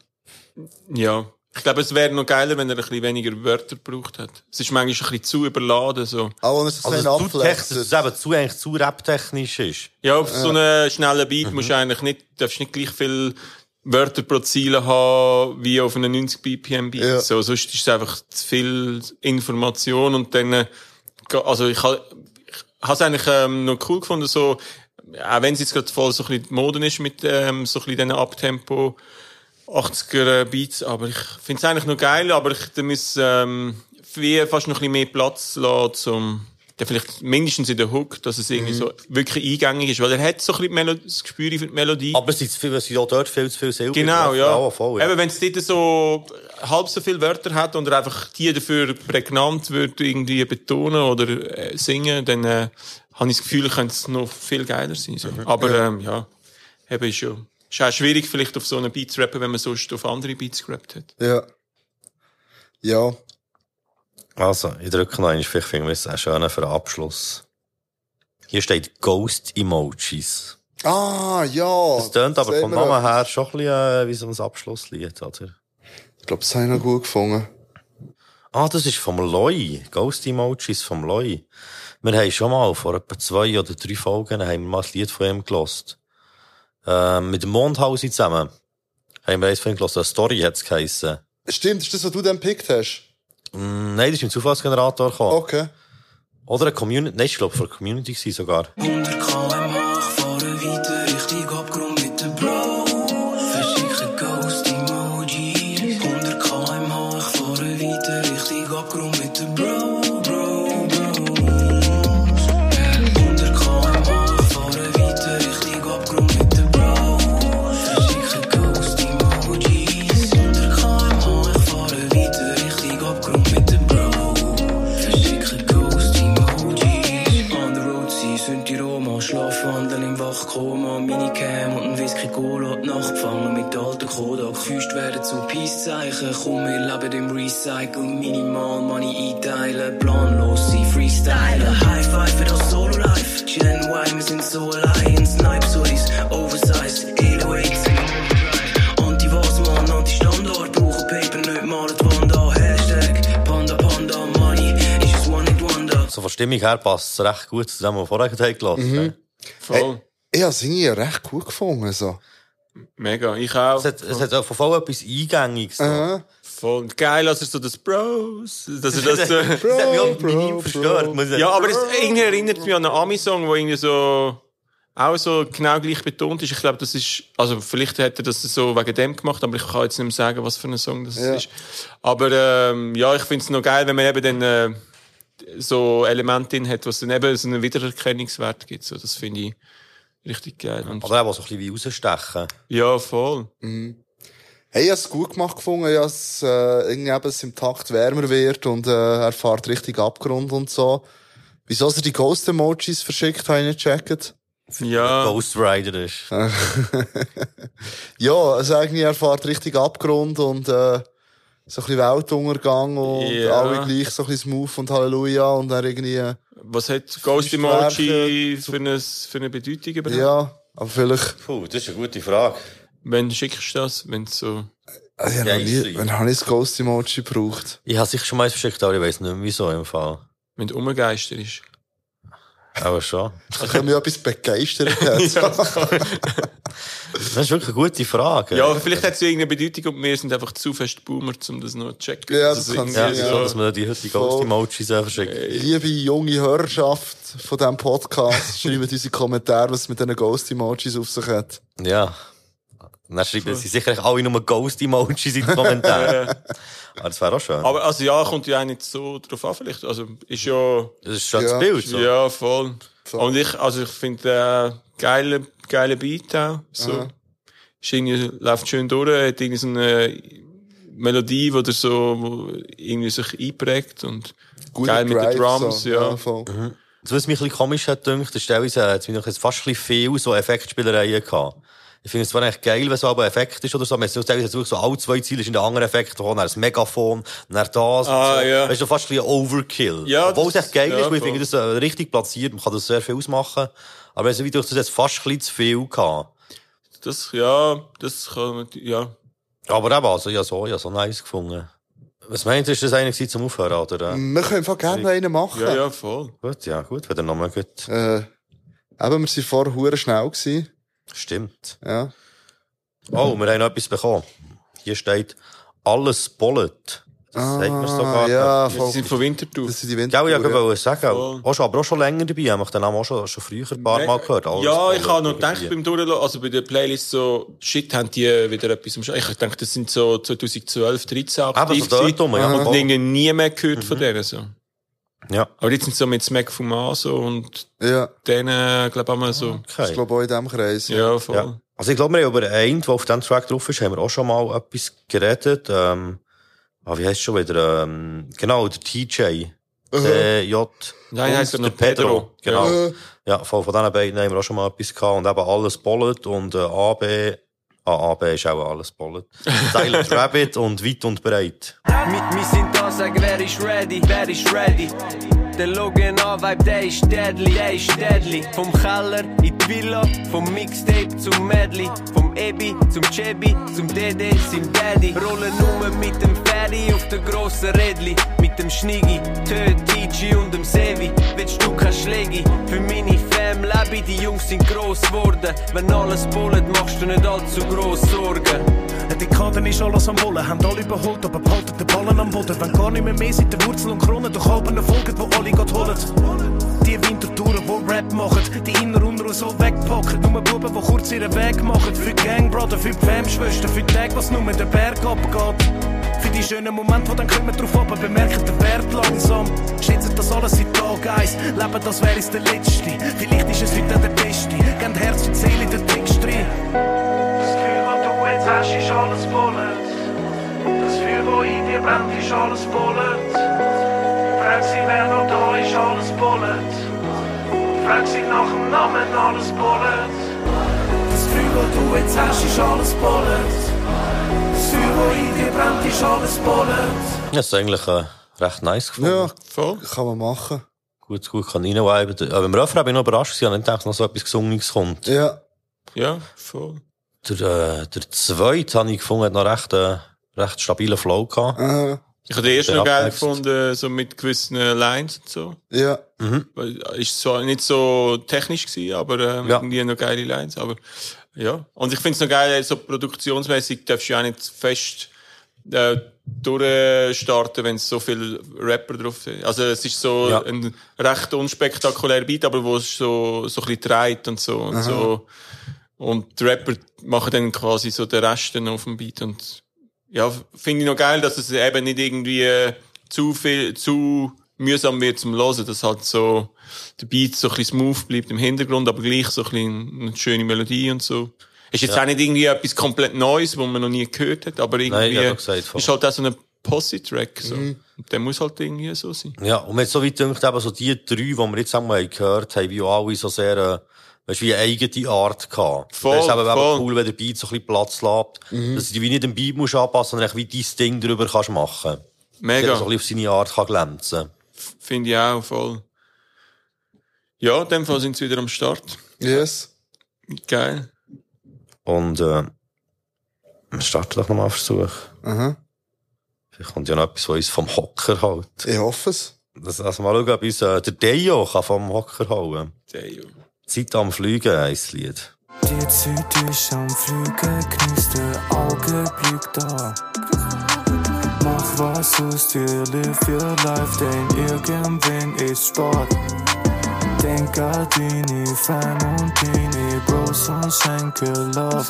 Ja. Ich glaube, es wäre noch geiler, wenn er ein bisschen weniger Wörter gebraucht hat. Es ist manchmal ein bisschen zu überladen, so.
Auch wenn es so
Also,
ein
zu technisch, dass es eben zu, eigentlich zu rap-technisch ist.
Ja, auf so einem schnellen Beat
Mhm.
musst du eigentlich nicht, darfst nicht gleich viel Wörter pro Ziele haben, wie auf einem 90 BPM Beat.
Ja.
So, sonst ist es einfach zu viel Information und dann, äh, also ich habe es eigentlich ähm, noch cool gefunden, so, auch wenn es jetzt gerade voll so ein bisschen die Mode ist mit ähm, so ein bisschen diesen Abtempo 80er Beats, aber ich finde es eigentlich noch geil, aber ich, da muss ähm, fast noch ein bisschen mehr Platz lassen, der vielleicht mindestens in der Hook, dass es irgendwie
Mhm.
so wirklich eingängig ist, weil er hat so ein bisschen das Gespür für die Melodie.
Aber es sind viel, es auch dort viel zu viel Silber.
Genau,
drauf.
ja.
voll, ja.
Eben, wenn es dort so halb so viele Wörter hat und er einfach die dafür prägnant wird irgendwie betonen oder äh, singen, dann äh, habe ich das Gefühl, könnte es noch viel geiler sein. So. Aber
Ja.
ähm, ja, eben schon ist auch schwierig vielleicht auf so einen Beat zu rappen, wenn man sonst auf andere Beats gerappt hat.
Ja. Ja.
Also, ich drücke noch einmal, vielleicht finden wir es auch schön für den Abschluss. Hier steht Ghost-Emojis.
Ah, ja.
Das tönt aber vom Namen her schon ein bisschen äh, wie so ein Abschlusslied, oder?
Ich glaube, das habe ich noch gut gefunden.
Ah, das ist vom Loi. Ghost-Emojis vom Loi. Wir haben schon mal vor etwa zwei oder drei Folgen haben wir mal ein Lied von ihm gelost. Ähm, mit dem Mondhausi zusammen. Haben wir eins von ihm gelost. Eine Story hat's geheissen.
Stimmt, ist das, was du dann gepickt hast?
Mm, nein, das ist im Zufallsgenerator gekommen.
Okay.
Oder eine Community, nein, ich glaube, von der Community gewesen sogar.
100 km/h, fahren weiter, richtig Abgrund mit dem Bro. Verschicke Ghost-Emojis. 100 km/h, ich fahre weiter, richtig Abgrund mit dem Bro, Bro, Kodak. Füßt werden zu Peace-Zeichen, komm, wir leben im Recycle, minimal Money einteilen, planlos sie freestylen. High Five für das Solo-Life, Gen Y, wir sind so allein, Snipe-Hoodies, Oversized, 808s, Anti-was, Mann, Anti-Standard, brauche Paper, nicht mal die Wand an, Hashtag, Panda, Panda, Money, ist es One-Hit-Wonder.
So von Stimmung her passt es recht gut zu dem, was wir vorher gelassen
Mhm.
haben.
Voll.
Ich habe es irgendwie recht gut gefunden. So.
Mega, ich auch.
Es hat, es hat auch von voll etwas Eingängiges. So.
Voll geil, dass er so das Bros, dass er das so, *laughs*
Das hat mich auch verstört, muss ich sagen.
Ja, aber es irgendwie erinnert mich an einen Ami-Song, wo irgendwie so, auch so genau gleich betont ist. Ich glaube, das ist, also vielleicht hat er das so wegen dem gemacht, aber ich kann jetzt nicht mehr sagen, was für ein Song das
Ja.
ist. Aber ähm, ja, ich finde es noch geil, wenn man eben dann äh, so Elemente drin hat, was dann eben so einen Wiedererkennungswert gibt. So, das finde ich richtig geil. Und,
Oder auch so ein bisschen wie rausstechen.
ja, voll.
Mhm. Hey, ich habe es gut gemacht gefunden, ja, es, äh, irgendwie eben, es im Takt wärmer wird und, äh, er fährt richtig Abgrund und so. Wieso er die Ghost-Emojis verschickt, habe ich nicht gecheckt.
Ja.
Ghost Rider ist. *laughs*
ja, also irgendwie, er fährt richtig Abgrund und, äh, so ein bisschen Weltuntergang und
Ja.
alle gleich so ein bisschen smooth und Halleluja und dann irgendwie, äh,
Was hat Ghost Emoji für eine, für eine Bedeutung überhaupt?
ja, aber vielleicht,
Puh, das ist eine gute Frage.
Wenn schickst du das? Wenn so.
also ich habe noch nie, wann habe ich das Ghost-Emoji gebraucht?
Ich habe sicher schon mal eins verschickt, aber ich weiss nicht mehr wieso im Fall.
Wenn du umgeister ist.
Aber schon.
Ich habe mich etwas begeistert. *laughs* jetzt.
Das ist wirklich eine gute Frage.
Ja, aber vielleicht hat es irgendeine Bedeutung und wir sind einfach zu fest Boomer, um das noch zu checken.
Ja,
Also
das kann
irgendwie
Ja,
sein,
so, dass man die heutigen
Voll.
Ghost-Emojis auch verschickt.
Liebe junge Hörerschaft von diesem Podcast, schreibt uns in die Kommentare, was es mit diesen Ghost-Emojis auf sich hat.
Ja. Und dann schreiben sie sicher alle nur Ghost-Emojis in die Kommentare. aber das wäre auch schön.
Aber also ja, kommt ja auch nicht so drauf an, vielleicht. Also ist ja.
Das ist schon
Ja.
das Bild. So.
Ja, voll.
Voll.
Und ich, also ich finde, äh, geile, geile Beat auch. So.
Aha.
Ist irgendwie, läuft schön durch, hat irgendwie so eine Melodie, die so, wo irgendwie sich einprägt und
Guter
geil mit den
Drive,
Drums,
so.
ja.
voll.
Das, was mich ein bisschen komisch hat gedacht, ist teilweise hat es mich noch jetzt fast ein bisschen viel so Effektspielereien gehabt. Ich finde es zwar echt geil, wenn so aber Effekt ist oder so, es ist teilweise wirklich so alle zwei Ziele ist in der anderen Effekt, dann ein Megafon, dann das.
Ah,
so.
ja.
Weißt du, fast ein bisschen Overkill.
Ja,
Obwohl es echt geil
ja,
ist, weil ich finde das äh, richtig platziert, man kann das sehr viel ausmachen. Aber wie durch das jetzt fast ein bisschen zu viel gehabt.
Das, ja, das kann man, ja.
Aber eben, also, ja, so, ja, so nice gefunden. Was meint ihr, ist das eigentlich zum Aufhören, oder?
Wir können einfach gerne einen machen.
Ja, ja, voll.
Gut, ja, gut, wenn ihr nochmal gut.
Äh, eben, wir waren vorher hure schnell gewesen.
Stimmt.
Ja.
Oh, wir haben noch etwas bekommen. Hier steht, alles Bullet. Das
Ah,
sagt man sogar.
ja,
Die sind von Winterthur.
Das sind die
Gell, ja,
Winterthur.
ich wollte sagen, auch schon, aber auch schon länger dabei. Ich habe den Namen auch schon, schon früher ein paar Mal gehört. Alles
Ja, ich
Bullet
habe noch gedacht beim Durchlassen, also bei der Playlist so, shit, haben die wieder etwas Sch Ich denke, das sind so 2012, 13 aktiv
Aber so dort rum, ja,
Und nie mehr gehört von denen, so.
Ja.
Aber jetzt sind sie so mit Smack Fumaso und
Ja.
denen, glaube ich, auch mal so.
Ich glaube auch in diesem Kreis.
Ja, voll.
Ja. Also ich glaube, wir haben über einen, der auf diesem Track drauf ist, haben wir auch schon mal etwas geredet. Ähm, ah, wie heisst es schon wieder? Ähm, genau, der TJ. Der J.
Nein, er
der
noch Pedro.
Genau.
Ja.
Ja, von, von diesen beiden haben wir auch schon mal etwas gehabt. Und eben alles Bullet und äh, AB. Ah, AB ist auch alles Bullet. *laughs* Silent Rabbit und weit und breit.
Wir, sind da, sagen, wer ist ready, wer ist ready? Der Logan an, Vibe, der ist deadly, der ist deadly. Vom Keller in die Villa, vom Mixtape zum Medley. Vom Ebi zum Chebi, zum Dede, zum Daddy. Rollen nur mit dem Ferry auf der grossen Rädli. Mit dem Schniggi, Tö, TG und dem Sevi. Willst du kein Schlägi? Für meine Fam lebe die Jungs sind gross geworden. Wenn alles bullet, machst du nicht allzu gross Sorgen.
Die Kader ist alles am Wollen, haben alle überholt, aber behalten den Ballen am Boden. Wenn gar nicht mehr mehr sind, der Wurzel und Krone durch Alben folgen, wo alle grad holen. Die Wintertouren, die Rap machen, die inner und so wegpacken. Nur Buben, die kurz ihren Weg machen. Für die Gangbrother, für die Fam-Schwestern, für die Tage, was nur den Berg abgeht. Für die schönen Momente, wo dann kommen drauf ab, bemerken den Wert langsam. Schätzen das alles seit Tag eins, leben das wäre es der letzte. Vielleicht ist es heute der beste. Gehen Herz und Seele in den Text rein. Gefühl, hast, ist alles Bullet. Das Gefühl, wo in dir brennt, ist alles Bullet. Frag sie, wer noch da ist, alles Bullet. Frag sie nach dem Namen, alles Bullet. Das Gefühl, was du jetzt hast, ist alles Bullet. Das Gefühl, wo in dir brennt, ist alles Bullet.
Das ist eigentlich äh, recht nice gefunden.
Ja,
voll.
kann man machen.
Gut, gut, kann reinviben. Aber im Refrain bin ich noch überrascht. Ich habe nicht gedacht, dass noch so etwas Gesungenes kommt.
Ja.
Ja, voll.
Der, äh, der zweite habe ich gefunden, hat noch recht, äh, recht stabilen Flow gehabt.
Äh,
Ich habe den ersten noch geil gefunden, so mit gewissen äh, Lines und so.
Ja.
Mhm.
Äh, Ist zwar nicht so technisch gewesen, aber ähm,
Ja.
irgendwie noch geile Lines. Aber ja. Und ich finde es noch geil, so produktionsmäßig darfst du ja auch nicht fest äh, durchstarten, wenn es so viele Rapper drauf sind. Also es ist so
Ja.
ein recht unspektakulärer Beat, aber wo es so, so ein bisschen dreht und so. Und,
Aha.
so. Und die Rapper machen dann quasi so den Rest dann auf dem Beat. Und ja, finde ich noch geil, dass es eben nicht irgendwie äh, zu viel, zu mühsam wird zum Hören, dass halt so der Beat so ein bisschen smooth bleibt im Hintergrund, aber gleich so ein bisschen eine schöne Melodie und so. Ist jetzt
Ja.
auch nicht irgendwie etwas komplett Neues, wo man noch nie gehört hat, aber
Nein,
irgendwie
doch gesagt,
ist halt auch so ein Posse-Track, so.
Mhm.
Und der muss halt irgendwie so sein.
Ja, und mir hat so weit gedacht, eben so die drei, die wir jetzt einmal gehört haben, wie auch alle so sehr, weißt, wie eine eigene Art gehabt.
Voll,
das ist eben, eben
voll.
cool, wenn der Beat so ein bisschen Platz lässt,
Mhm.
dass du dich wie nicht dem Beat musst anpassen, sondern wie dein Ding drüber kannst machen.
Mega.
Dass er so ein bisschen auf seine Art kann glänzen.
Finde ich auch voll. Ja, in dem Fall sind sie wieder am Start.
Yes.
Geil.
Und, äh, wir starten doch nochmal einen Versuch.
Aha.
Vielleicht kommt ja noch etwas, was uns vom Hocker hält.
Ich hoffe es.
Das, also mal schauen, ob uns, äh, der Dejo kann vom Hocker hauen.
Dejo.
Zeit am Fliegen das Lied.
Die Zeit ist am Fliegen, genieß den Augenblick da. Mach was aus dir, live your life, denn irgendwann ist Sport. Denk an deine Fam und deine Bros und schenke Love.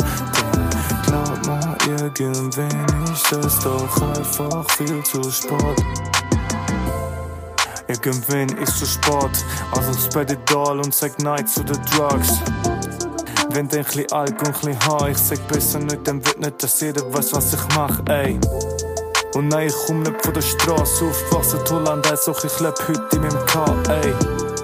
Denn glaub mal, irgendwann ist das doch einfach viel zu Sport. Irgendwann ist zu Sport, also das Pedal und sag Nein zu den Drugs. Wenn du ein bisschen Alk und bisschen Haar, ich sag besser nicht, dann wird nicht, dass jeder weiß, was ich mach, ey. Und nein, ich komm nicht von der Straße aufgewachsen, Holland, also ich leb heute in meinem K, ey.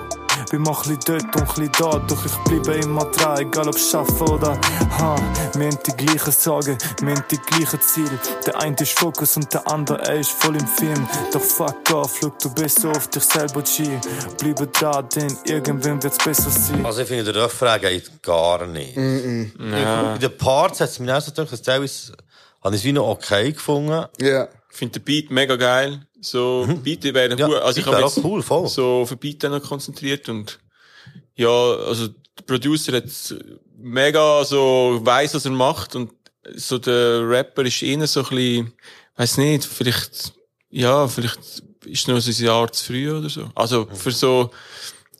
Bin mal ein bisschen dort und ein bisschen da, doch ich bleibe immer dran, egal ob ich arbeite oder ha. Wir haben die gleichen Sorgen, wir haben die gleichen Ziele. Der eine ist Fokus und der andere, er ist voll im Film. Doch fuck off, look, du bist so auf dich selber G. Bleibe da, denn irgendwann wird's besser sein.
Also ich finde, der Refrain geht gar nicht.
Mm
Ja. Bei den Parts hat es mir auch so gedacht, dass teilweise habe ich es wie noch okay gefunden.
Ja.
Ich finde den Beat mega geil. So, Beat wäre
Mhm. Ja,
gut. Also ich
Beat
habe mich
cool, voll.
so auf Beat noch konzentriert und ja, also der Producer hat mega so weiss, was er macht und so der Rapper ist eher so ein bisschen, weiß nicht, vielleicht, ja, vielleicht ist noch so ein Jahr zu früh oder so. Also
Mhm.
für so,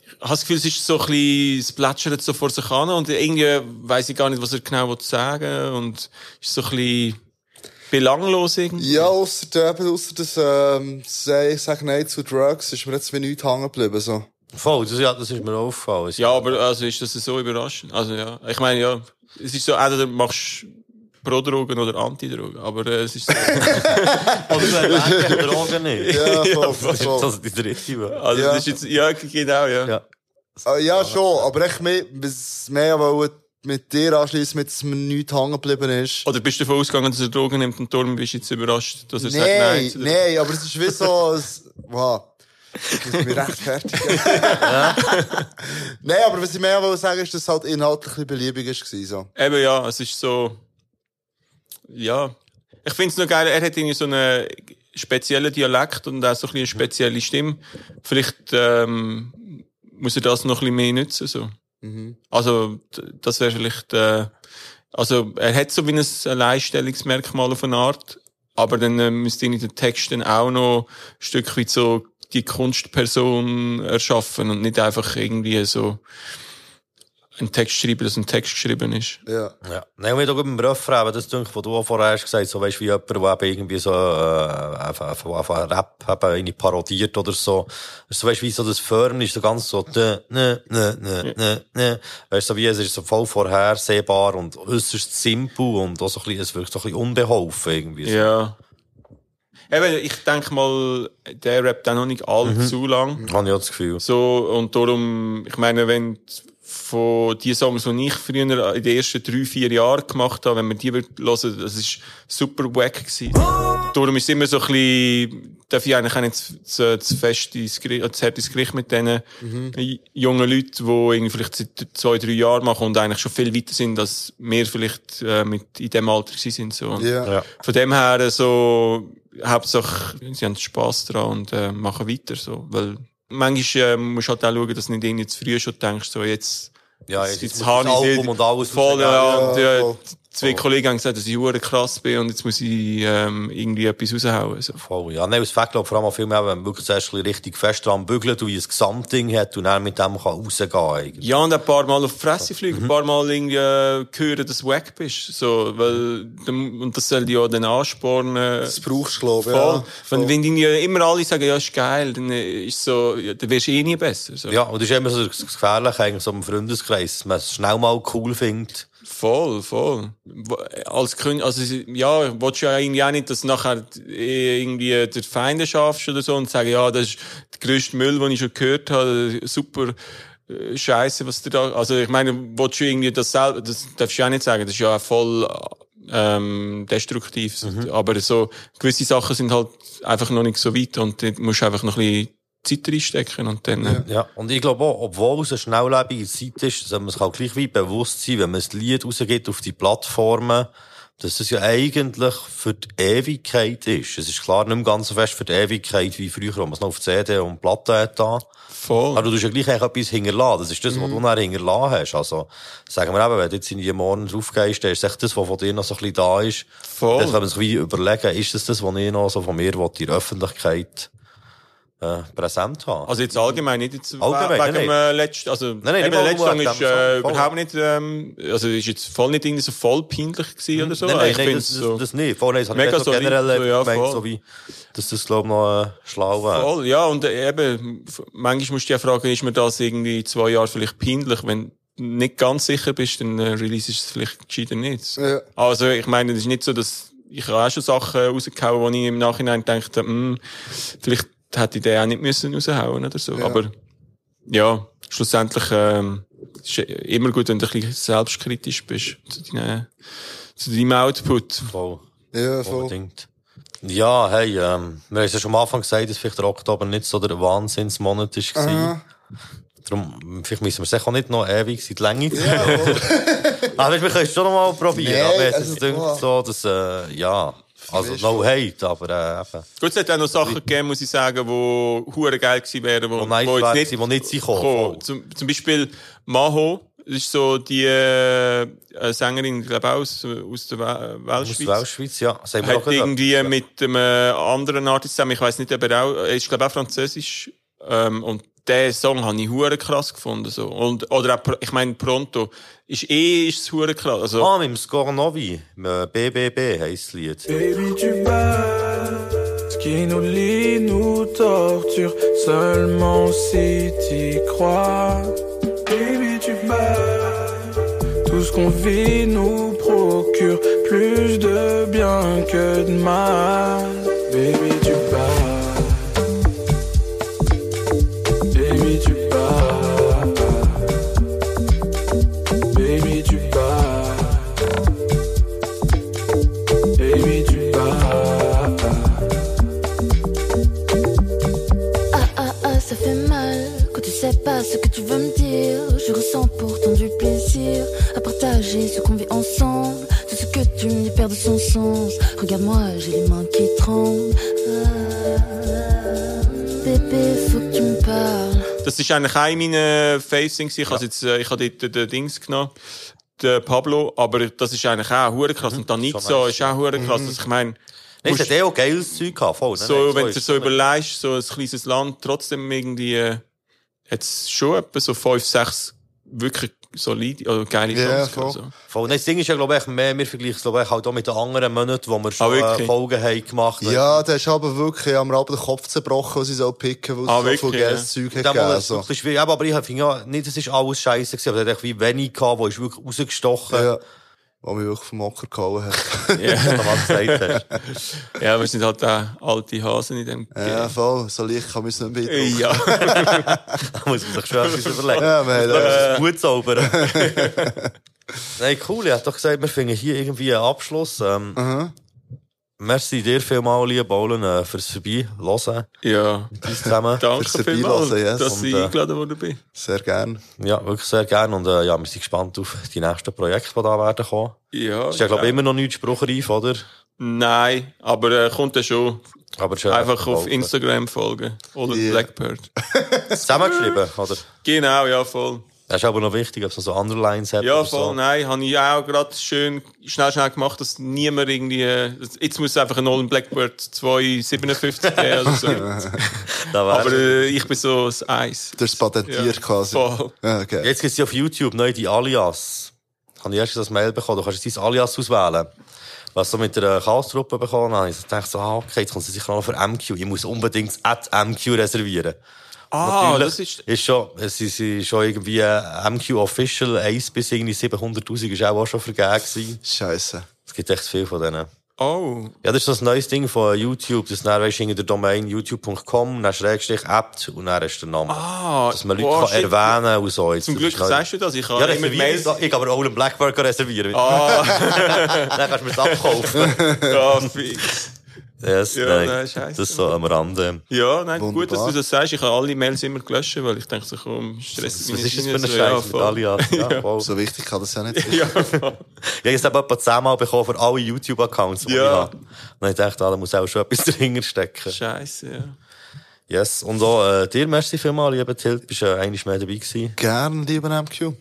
ich habe das Gefühl, es ist so ein bisschen, es plätschert so vor sich an und irgendwie weiss ich gar nicht, was er genau will sagen und ist so ein bisschen belanglos irgendwie.
Ja, der- eben, ausser das, ähm, Say, Sag Nein zu Drugs, ist mir jetzt wie nichts hängen geblieben, so.
Voll, das, ja, das ist mir aufgefallen.
Ja, aber also ist das so überraschend? Also ja, ich meine ja, es ist so, entweder machst Pro-Drogen oder Anti-Drogen, aber äh, es ist so. *laughs*
Oder du erwähnst Drogen nicht.
Ja, voll,
das ist
voll.
das die dritte. Wahl.
Also
Ja.
das ist jetzt, ja, genau, ja.
Ja.
Ah, ja, schon, aber ich mehr, was mehr wollte mit dir anschließen, mit dass mir nichts hängen geblieben ist.
Oder bist du davon ausgegangen, dass er Drogen nimmt und darum bist du jetzt überrascht, dass er sagt
Nein,
Nein? zu der-
nein, aber es ist wie so, es, *laughs* wow. Ich muss mich rechtfertigen. *laughs* Nein, aber was ich mehr wollte sagen, ist, dass es halt inhaltlich ein bisschen beliebig war, so.
Eben ja, es ist so, ja. Ich finde es noch geil, er hat irgendwie so einen speziellen Dialekt und auch so ein bisschen eine spezielle Stimme. Vielleicht ähm, muss er das noch ein bisschen mehr nutzen, so.
Mhm.
Also, das wäre vielleicht, äh, also, er hat so wie ein Alleinstellungsmerkmal auf eine Art, aber dann äh, müsste ihn in den Texten auch noch ein Stück weit so die Kunstperson erschaffen und nicht einfach irgendwie so einen Text schreiben, dass ein Text geschrieben ist.
Ja.
Ja. Nein, wir beim Refrain, eben das Ding, was du auch vorher hast gesagt, so weißt wie jemand, der eben irgendwie so, äh, einfach, einfach, einfach Rap eben irgendwie parodiert oder so. So, weißt wie so das Föhren ist so ganz so, ne, ne, ne, ne, ne, ne. Weißt du, so wie es ist so voll vorhersehbar und äußerst simpel und auch so ein bisschen, es wirkt so ein bisschen unbeholfen irgendwie. So.
Ja. Eben, ich denke mal, der rappt auch noch nicht allzu lang.
Habe ich auch das Gefühl.
So, und darum, ich meine, wenn von die Songs, die ich früher in den ersten drei, vier Jahren gemacht habe, wenn man die hören, das ist super wack gewesen. Darum ist es immer so ein bisschen, darf ich eigentlich auch nicht zu, zu, zu fest ins Gericht, zu hart ins Gericht mit diesen
Mhm.
jungen Leuten, die irgendwie vielleicht seit zwei, drei Jahren machen und eigentlich schon viel weiter sind, als wir vielleicht äh, mit in dem Alter gewesen sind. So. Und
Ja.
Von dem her so, Hauptsache, sie haben Spass dran und äh, machen weiter. So. Weil manchmal äh, musst du halt auch schauen, dass du nicht irgendwie zu früh schon denkst, so jetzt,
Ja, jetzt,
ich
Album und alles
voll, ja,
Ja, voll.
Zwei Kollegen haben gesagt, dass ich hure krass bin und jetzt muss ich ähm, irgendwie etwas raushauen. So.
Voll, ja. Nein, es fängt, vor allem auch viel mehr, wenn man wirklich zuerst richtig fest dran bügelt und wie ein Gesamtding hat und dann mit dem kann rausgehen eigentlich.
Ja, und ein paar Mal auf die Fresse fliegen,
Mhm.
ein paar Mal irgendwie äh, hören, dass du wack bist. So, weil, und das soll ja dann anspornen. Das
brauchst du, glaube ich,
Voll.
ja.
Wenn, wenn die immer alle sagen, ja, ist geil, dann äh, ist so, ja, dann wirst du eh nie besser. So.
Ja, und das ist immer so das Gefährliche eigentlich so im Freundeskreis, dass man es schnell mal cool findet.
Voll, voll. Als Künstler, also, ja, willst du ja irgendwie auch nicht, dass du nachher eh irgendwie der Feinde schaffst oder so und sagen, ja, das ist der grösste Müll, den ich schon gehört habe, super, äh, Scheiße, was du da, also, ich meine, willst du irgendwie das selber, das darfst du ja auch nicht sagen, das ist ja voll, ähm, destruktiv. Aber so, gewisse Sachen sind halt einfach noch nicht so weit und dort musst du einfach noch ein bisschen Zeit reinstecken und dann, äh,
Ja, und ich glaube auch, obwohl es eine schnelllebige Zeit ist, soll man sich auch gleich wie bewusst sein, wenn man ein Lied rausgibt auf die Plattformen, dass es ja eigentlich für die Ewigkeit ist. Es ist klar nicht mehr ganz so fest für die Ewigkeit wie früher, wo man es noch auf CD und Platte hat. da.
Voll.
Aber du tust ja gleich eigentlich etwas hinterlassen. Das ist das, was du
Mhm.
dann hinterlassen hast. Also, sagen wir eben, wenn du jetzt in die Morgen draufgehst, dann ist echt das, was von dir noch so ein bisschen da ist.
Voll.
Dann kann man sich wie überlegen, ist das das, was ich noch so von mir will, in der Öffentlichkeit äh, präsent haben.
Also jetzt allgemein, nicht jetzt
Allgemein,
wegen
nein,
dem äh, letzten, also
Nein, nein,
eben der letzte Song ist äh, überhaupt nicht, ähm, also ist jetzt voll nicht irgendwie so voll peinlich gewesen oder so.
Nein, nein,
ich
nein, das,
so
das, das nicht. Vorhin habe ich
mega
nicht so generell
so, ja,
gemeint,
voll.
so wie, dass das, glaube ich, noch äh, schlau wäre.
Voll, ja, und äh, eben, manchmal musst du ja fragen, ist mir das irgendwie zwei Jahre vielleicht peinlich, wenn du nicht ganz sicher bist, dann äh, release ich es vielleicht gescheiter nicht.
Ja.
Also, ich meine, es ist nicht so, dass ich habe auch schon Sachen rausgehauen, wo ich im Nachhinein habe, hm, vielleicht hätte ich den auch nicht müssen raushauen oder so.
Ja.
Aber, ja, schlussendlich, ähm, ist immer gut, wenn du ein bisschen selbstkritisch bist zu, deinen, zu deinem Output.
Voll.
Ja, voll.
Unbedingt. Ja, hey, ähm, wir haben es ja schon am Anfang gesagt, dass vielleicht der Oktober nicht so der Wahnsinnsmonat war.
Aha.
Darum, vielleicht müssen wir es auch nicht noch ewig in die Länge ziehen.
Ja, *laughs*
Aber wir können es schon noch mal probieren.
Nein,
aber es
also,
ist irgendwie so, dass, äh, ja, also no hate, aber äh.
Gut, es hat auch noch Sachen gegeben, muss ich sagen, die hure geil gewesen wären, wo,
nice
wo jetzt
nicht sind gekommen,
gekommen. Zum, zum Beispiel Maho, das ist so die äh, äh, Sängerin, ich glaube auch aus, aus der
Aus
Weltschweiz.
der Weltschweiz, ja. Auch
Hat
gehört.
irgendwie mit einem äh, anderen Artist zusammen, ich weiß nicht, ob er auch, er ist glaube auch französisch, ähm, und den Song habe ich hure krass gefunden, so. Und, oder auch, ich meine, Pronto, ist eh, ist es hure krass, also.
Ah, mit dem Scornovi, äh, BBB heisst das Lied.
Baby, tu. Ce qui nous lie nous torture seulement si t'y crois. Baby, tu. Tout ce qu'on vit nous procure plus de bien que de mal. Baby, tu
veux me dire. Je ressens pourtant du plaisir à partager ce qu'on vit ensemble. Tout ce que tu me dis perd de son sens. Regarde-moi, j'ai les mains qui tremblent. Ah, bébé, faut que tu me parles.
Das ist eigentlich ein meiner Facing. Ich habe jetzt, äh, ich habe dort den, Dings genommen, den Pablo, aber das ist eigentlich auch hure krass. Und dann nicht
schon
so,
nice.
ist auch hure krass.
Mhm.
Also ich meine,
Nein, es hat eh auch geiles Zeug gehabt, voll. ne?
so, wenn du dir so überlegst, so ein kleines Land, trotzdem irgendwie, äh, hat es schon etwa so fünf, sechs wirklich solide, oder geile
Ja,
Songs.
voll.
Also.
Voll. Nein, das Ding ist ja, glaube ich, mehr, wir vergleichen es, glaube ich, halt auch mit den anderen Monaten, wo wir schon
Ah,
äh,
wirklich?
Folgen haben gemacht
Ja, der ist aber wirklich am Abend den Kopf zerbrochen, was sie so picken, weil es
Ah,
so viel
wirklich, ja.
geiles Zeug hat
Dem Mal
gegeben.
ist es wirklich schwierig. Aber ich finde ja nicht, es ist alles scheiße gewesen, aber es hat echt wie wenig gehabt, wo ist wirklich rausgestochen.
Ja. Wo mich wirklich vom Mocker gehauen hat. *laughs* *laughs*
Ja.
was du gesagt
ja, wir sind halt auch alte Hasen in dem
Ja, voll. So leicht kann man es nicht beeindrucken.
Ja. *laughs*
da muss man sich schon etwas überlegen.
Ja,
das. ist gut zaubern. Nein, cool. Ich hab doch gesagt, wir finden hier irgendwie einen Abschluss. Ähm, Merci dir vielmals, lieber Baulen, äh, fürs Vorbeihören.
Ja.
Mit uns zusammen.
Danke
Fürs
vielmals,
yes.
dass
Und,
ich
äh,
eingeladen worden bin.
Sehr gern.
Ja, wirklich sehr gerne. Und äh, ja, wir sind gespannt auf die nächsten Projekte, die da werden kommen.
Ja.
Ist ja, glaube ich, immer noch nicht spruchreif, oder?
Nein, aber äh, kommt ja schon.
Aber schon
Einfach auf. Instagram folgen. Oder
Ja.
Blackbird. *laughs*
Zusammengeschrieben, oder?
Genau, ja, voll.
Das ist aber noch wichtig, ob es noch so Underlines hat.
Ja, voll,
so.
nein, habe ich auch gerade schön, schnell, schnell gemacht, dass niemand irgendwie, jetzt muss es einfach ein Nolan Blackbird 257 geben oder so. *laughs* Aber äh, ich bin so das Eis.
Du hast es patentiert
Ja,
quasi.
voll.
Ja, okay.
Jetzt gibt es ja auf YouTube neu die Alias. Habe ich erst das Mail bekommen, du kannst jetzt dein Alias auswählen. Was so mit der Chaos-Truppe bekommen habe, ich dachte so, ah, okay, jetzt kommt sie sicher noch für MQ. Ich muss unbedingt at MQ reservieren.
Ah,
Natürlich
das ist-
ist schon, es ist ist schon irgendwie äh, MQ Official 1 bis irgendwie 700.000 ist auch, auch schon vergeben gewesen.
Scheiße.
Es gibt echt viel von denen.
Oh.
Ja, das ist ein neues Ding von YouTube. Das dann weisst du hinter der Domain youtube.com, dann Schrägstrich Apt und dann ist der Name.
Ah,
Dass man Leute
wow,
kann
shit.
erwähnen und so. Jetzt,
Zum
das
Glück sagst du das, ich habe
ja,
immer. Mails-
Ich kann aber auch einen Blackburger reservieren.
Ah. *laughs*
dann kannst du mir es abkaufen. *laughs*
Ja, fix.
Yes,
Ja,
nein,
nein, scheisse.
Das ist so am Rande.
Ja, nein, gut, dass
Wunderbar.
du das sagst. Ich habe alle Mails immer gelöscht, weil ich denke so, komm, Stress
Was ist das für ein Scheiß mit Alias? *laughs* Ja, voll.
So wichtig kann das ja nicht sein.
Ja,
Ja, ich habe etwa zehnmal bekommen für alle YouTube-Accounts, die
Ja.
ich habe. Und ich dachte, ah, da muss auch schon etwas *laughs* dahinter stecken.
Scheiße, ja.
Yes. Und auch äh, dir, merci vielmals, lieber Tilt, bist äh, eigentlich mehr dabei gewesen.
Gern, lieber MQ.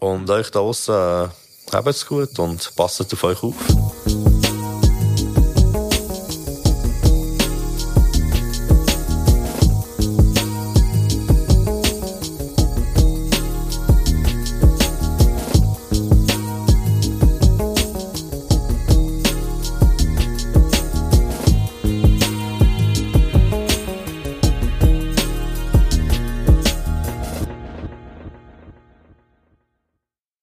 Und euch da draussen, äh, habt's gut und passt auf euch auf.